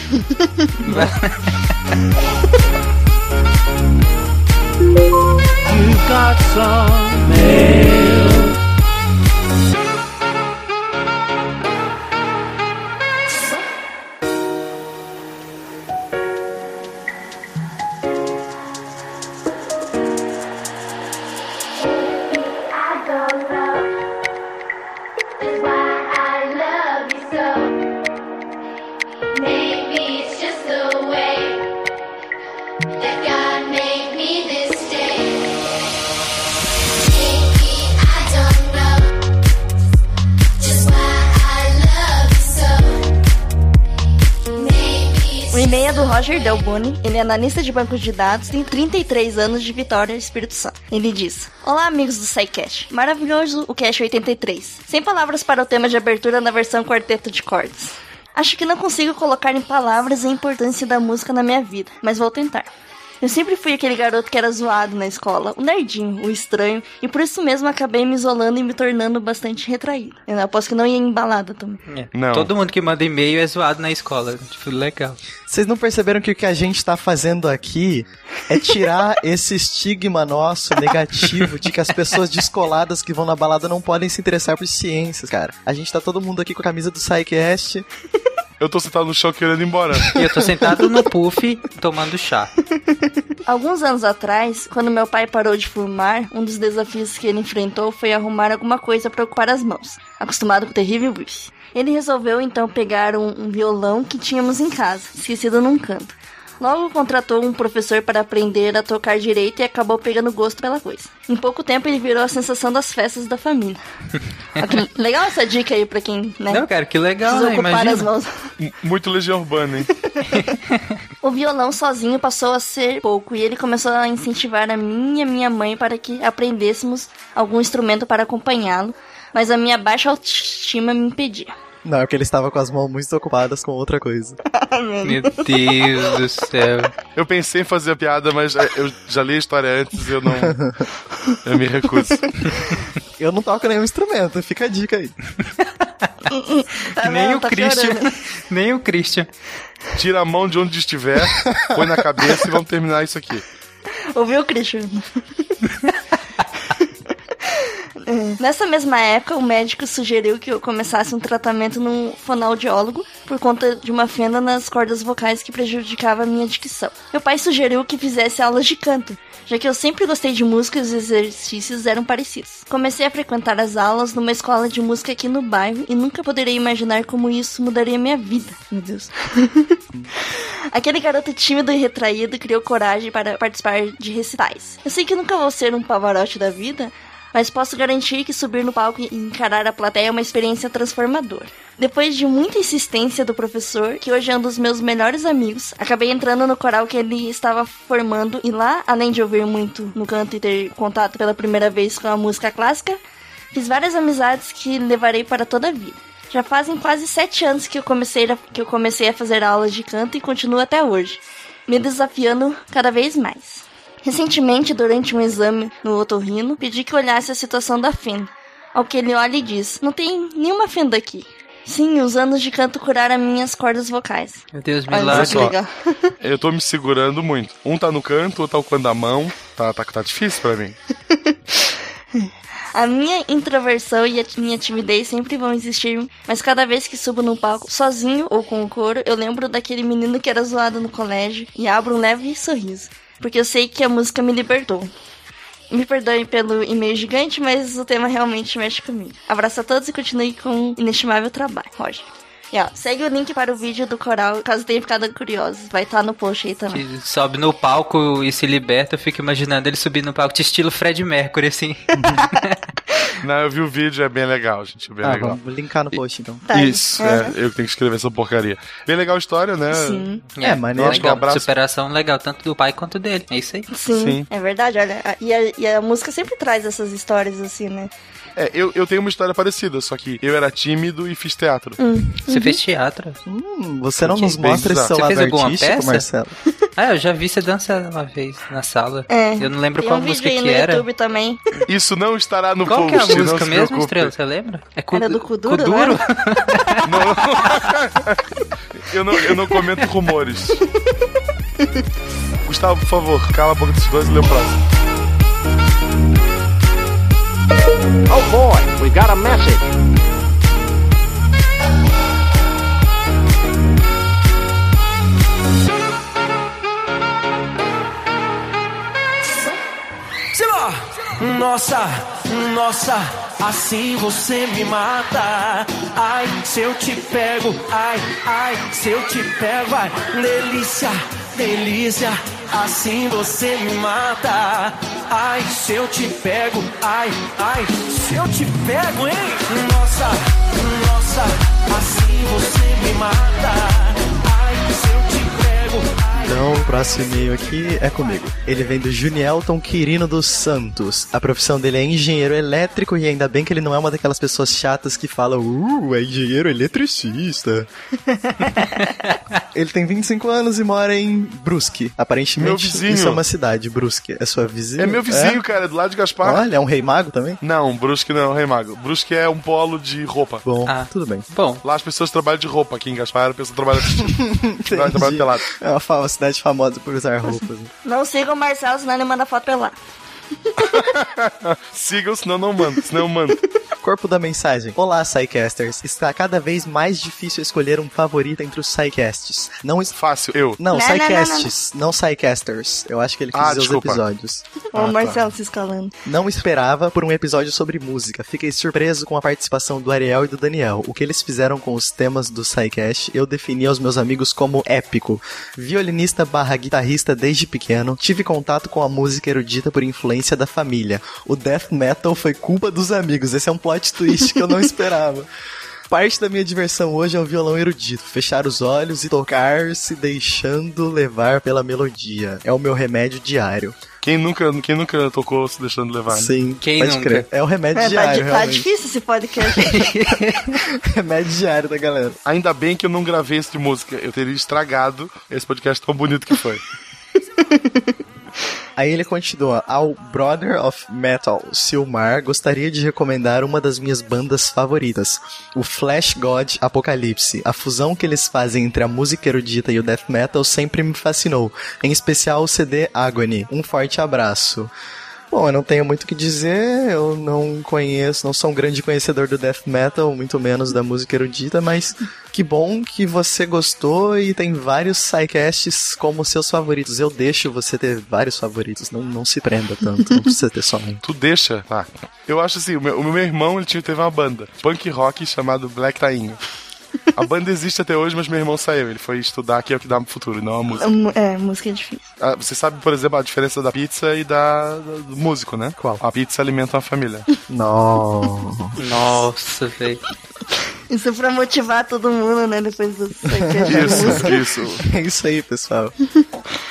You got some mail. É do Roger Delboni, ele é analista de bancos de dados, tem 33 anos de Vitória, Espírito Santo. Ele diz: Olá, amigos do SciCast. Maravilhoso o Cast 83. Sem palavras para o tema de abertura na versão quarteto de cordas. Acho que não consigo colocar em palavras a importância da música na minha vida, mas vou tentar. Eu sempre fui aquele garoto que era zoado na escola, o nerdinho, o estranho, e por isso mesmo acabei me isolando e me tornando bastante retraído. Eu aposto que não ia em balada também. É. Todo mundo que manda e-mail é zoado na escola. Tipo, legal. Vocês não perceberam que o que a gente tá fazendo aqui é tirar [LAUGHS] esse estigma nosso negativo de que as pessoas descoladas que vão na balada não podem se interessar por ciências, cara. A gente tá todo mundo aqui com a camisa do SciCast. Eu tô sentado no chão querendo ir embora. E eu tô sentado no puff tomando chá. Alguns anos atrás, quando meu pai parou de fumar, um dos desafios que ele enfrentou foi arrumar alguma coisa para ocupar as mãos, acostumado com o terrível bife. Ele resolveu então pegar um, um violão que tínhamos em casa, esquecido num canto. Logo contratou um professor para aprender a tocar direito e acabou pegando gosto pela coisa. Em pouco tempo ele virou a sensação das festas da família. [LAUGHS] Legal essa dica aí pra quem, né? Não, cara, que legal, né? ocupar Imagina. as mãos. Muito Legião Urbana, hein? [LAUGHS] O violão sozinho passou a ser pouco e ele começou a incentivar a mim e a minha mãe para que aprendêssemos algum instrumento para acompanhá-lo, mas a minha baixa autoestima me impedia. Não, é porque ele estava com as mãos muito ocupadas com outra coisa. [LAUGHS] Meu Deus do céu. Eu pensei em fazer a piada, mas é, eu já li a história antes e eu não. [LAUGHS] Eu me recuso. Eu não toco nenhum instrumento, fica a dica aí. [LAUGHS] Que nem vendo? o Tá Christian. Nem o Christian. Tira a mão de onde estiver, põe na cabeça e vamos terminar isso aqui. Ouviu, Christian? É. Nessa mesma época, o médico sugeriu que eu começasse um tratamento num fonoaudiólogo por conta de uma fenda nas cordas vocais que prejudicava a minha dicção. Meu pai sugeriu que fizesse aulas de canto, já que eu sempre gostei de música e os exercícios eram parecidos. Comecei a frequentar as aulas numa escola de música aqui no bairro e nunca poderia imaginar como isso mudaria minha vida. Meu Deus. [LAUGHS] Aquele garoto tímido e retraído criou coragem para participar de recitais. Eu sei que nunca vou ser um pavarote da vida, mas posso garantir que subir no palco e encarar a plateia é uma experiência transformadora. Depois de muita insistência do professor, que hoje é um dos meus melhores amigos, acabei entrando no coral que ele estava formando e lá, além de ouvir muito no canto e ter contato pela primeira vez com a música clássica, fiz várias amizades que levarei para toda a vida. Já fazem quase sete anos que eu comecei a, que eu comecei a fazer aulas de canto e continuo até hoje, me desafiando cada vez mais. Recentemente, durante um exame no otorrino, pedi que olhasse a situação da fenda. Ao que ele olha e diz: Não tem nenhuma fenda aqui. Sim, os anos de canto curaram minhas cordas vocais. Meu Deus, Olha milagre. legal. [LAUGHS] Eu tô me segurando muito. Um tá no canto, outro tá ocupando a mão. Tá, tá, tá difícil pra mim. [LAUGHS] A minha introversão e a minha timidez sempre vão existir, mas cada vez que subo no palco, sozinho ou com o coro, eu lembro daquele menino que era zoado no colégio e abro um leve sorriso, porque eu sei que a música me libertou. Me perdoem pelo e-mail gigante, mas o tema realmente mexe comigo. Abraço a todos e continue com um inestimável trabalho, Roger. E ó, segue o link para o vídeo do coral, caso tenha ficado curioso. Vai estar no post aí também. Que sobe no palco e se liberta, eu fico imaginando ele subir no palco de estilo Fred Mercury, assim. [LAUGHS] Não, eu vi o vídeo, é bem legal, gente. É bem Ah, legal. vamos linkar no post então. Isso, é, eu que tenho que escrever essa porcaria. Bem legal a história, né? É, maneiro. Acho que um legal. abraço. Superação legal, tanto do pai quanto dele. É isso aí. Sim, é verdade, olha. E a, e a música sempre traz essas histórias assim, né? É, eu, eu tenho uma história parecida, só que eu era tímido e fiz teatro. Hum. Você fez teatro? Hum, você não Que nos mostra esse seu Você lado fez alguma artístico, peça? Marcelo? [LAUGHS] Ah, eu já vi você dançar uma vez na sala. É. Eu não lembro Tem qual música que no era. YouTube também. [LAUGHS] Isso não estará no Qual post, que é a música mesmo. Estrela? Você lembra? É cu... Era do Kuduro, Kuduro? não [LAUGHS] Eu não, eu não comento rumores. Gustavo, por favor, cala a boca desses dois e lê o próximo. Oh boy, we got a message. Nossa, nossa, assim você me mata. Ai, se eu te pego, ai, ai, se eu te pego, ai, delícia, delícia, assim você me mata. Ai, se eu te pego, ai, ai, se eu te pego, hein? Nossa, nossa, assim você me mata. Então, o próximo e-mail aqui é comigo. Ele vem do Junielton Quirino dos Santos. A profissão dele é engenheiro elétrico e ainda bem que ele não é uma daquelas pessoas chatas que falam, uh, é engenheiro eletricista. [LAUGHS] ele tem 25 anos e mora em Brusque. Aparentemente, Meu vizinho. isso é uma cidade, Brusque. É sua vizinha? É meu vizinho, cara, é do lado de Gaspar. Olha, é um rei mago também? Não, Brusque não é um rei mago. Brusque é um polo de roupa. Bom, Ah. tudo bem. Bom, Lá as pessoas trabalham de roupa. Aqui em Gaspar, a pessoa trabalha de [LAUGHS] Entendi. pelado. É uma fa- cidade famosa por usar roupas. Não sigam o Marcelo, senão ele manda foto pelada. [LAUGHS] Sigam, senão não mando. Senão eu mando. Corpo da mensagem. Olá, Psycasters. Está cada vez mais difícil escolher um favorito entre os Psycasts. Não es... Fácil, eu. Não, Não, não, Psycasts, não, Psycasters. Eu acho que ele quis Ah, dizer desculpa. os episódios. Ó, o Marcelo se escalando. Não esperava por um episódio sobre música. Fiquei surpreso com a participação do Ariel e do Daniel. O que eles fizeram com os temas do Psycast, eu defini aos meus amigos como épico. Violinista barra guitarrista desde pequeno, tive contato com a música erudita por influência da família. O death metal foi culpa dos amigos. Esse é um plot twist que eu não [LAUGHS] esperava. Parte da minha diversão hoje é o violão erudito. Fechar os olhos e tocar se deixando levar pela melodia. É o meu remédio diário. Quem nunca, quem nunca tocou se deixando levar? né? Sim, Quem pode nunca? crer. É o remédio É, tá, diário, di- tá realmente. difícil esse podcast. [LAUGHS] remédio diário da galera. Ainda bem que eu não gravei esse de música. Eu teria estragado esse podcast tão bonito que foi. [LAUGHS] Aí ele continua: Ao Brother of Metal, Silmar, gostaria de recomendar uma das minhas bandas favoritas, o Flash God Apocalipse. A fusão que eles fazem entre a música erudita e o death metal sempre me fascinou, em especial o CD Agony. Um forte abraço. Bom, eu não tenho muito o que dizer, eu não conheço, não sou um grande conhecedor do death metal, muito menos da música erudita, mas que bom que você gostou e tem vários sidecasts como seus favoritos. Eu deixo você ter vários favoritos, não, não se prenda tanto, não precisa ter só um. [LAUGHS] Tu deixa? Tá. Eu acho assim, o meu, o meu irmão ele tinha, teve uma banda, punk rock, chamado Black Tainho. A banda existe até hoje, mas meu irmão saiu. Ele foi estudar que é o que dá no futuro, não a música. É, música é difícil. Ah, você sabe, por exemplo, a diferença da pizza e da, da- do músico, né? Qual? A pizza alimenta uma família. [LAUGHS] Não. Nossa, velho. [LAUGHS] Isso é pra motivar todo mundo, né? Depois do. [LAUGHS] Isso, isso. É isso aí, pessoal.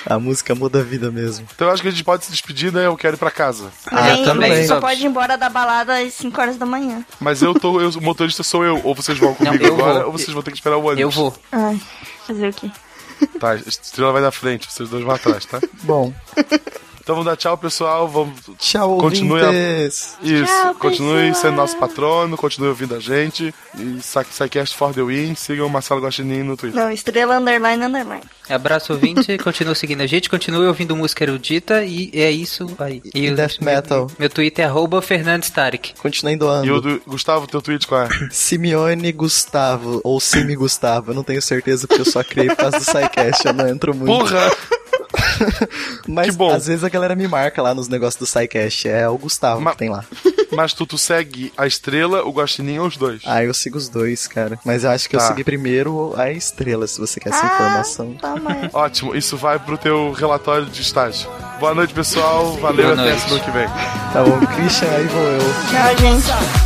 A música muda a vida mesmo. Então eu acho que a gente pode se despedir, né? Eu quero ir pra casa. Ah, Mas aí, Só pode ir embora da balada às 5 horas da manhã. Mas eu tô, eu, o motorista sou eu. Ou vocês vão comigo eu agora, vou. ou vocês vão ter que esperar o ônibus. Eu vou. Ai, fazer o quê? Tá, a estrela vai na frente, vocês dois vão atrás, tá? Bom. Então vamos dar tchau, pessoal. Vamos... Tchau, Continue a-. Isso, Tchau, continue pessoal. sendo nosso patrono, continue ouvindo a gente. E SciCast for the win. Sigam o Marcelo Guaxinim no Twitter. Não, estrela underline underline. Abraço ouvinte, [LAUGHS] continua seguindo a gente, continue ouvindo música erudita e é isso aí. E o- death metal. Meu Twitter é arroba Fernandes Tarek. Continue doando. E o do Gustavo, teu tweet qual é? [LAUGHS] Simeone Gustavo, ou Simi Gustavo, eu não tenho certeza porque eu só criei por causa do SciCast, eu não entro muito. Porra! [LAUGHS] Mas que bom. às vezes a galera me marca lá nos negócios do SciCast, é o Gustavo Ma- que tem lá. Mas tu, tu segue a estrela, o Guaxinim ou os dois? Ah, eu sigo os dois, cara. Mas eu acho que eu Tá. segui primeiro a estrela, se você quer essa Ah, informação. tá, mas... Ótimo, isso vai pro teu relatório de estágio. Boa noite, pessoal. Valeu, Boa até noite. semana que vem. Tá bom, Christian, aí vou eu. Tchau, gente.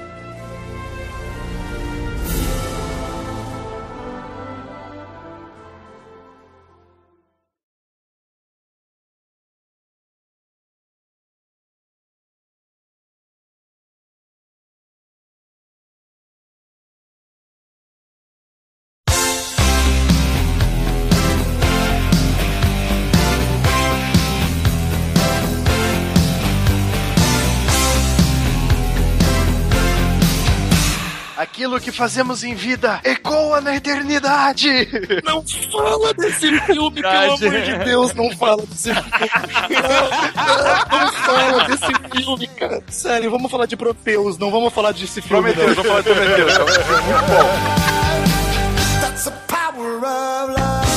que fazemos em vida ecoa na eternidade. Não fala desse filme, pelo amor de Deus, não fala desse filme. Não, não, fala desse filme, cara. Sério, vamos falar de Propeus, não vamos falar desse filme. Prometeus, vamos falar de Prometeus. Tá That's the power of love.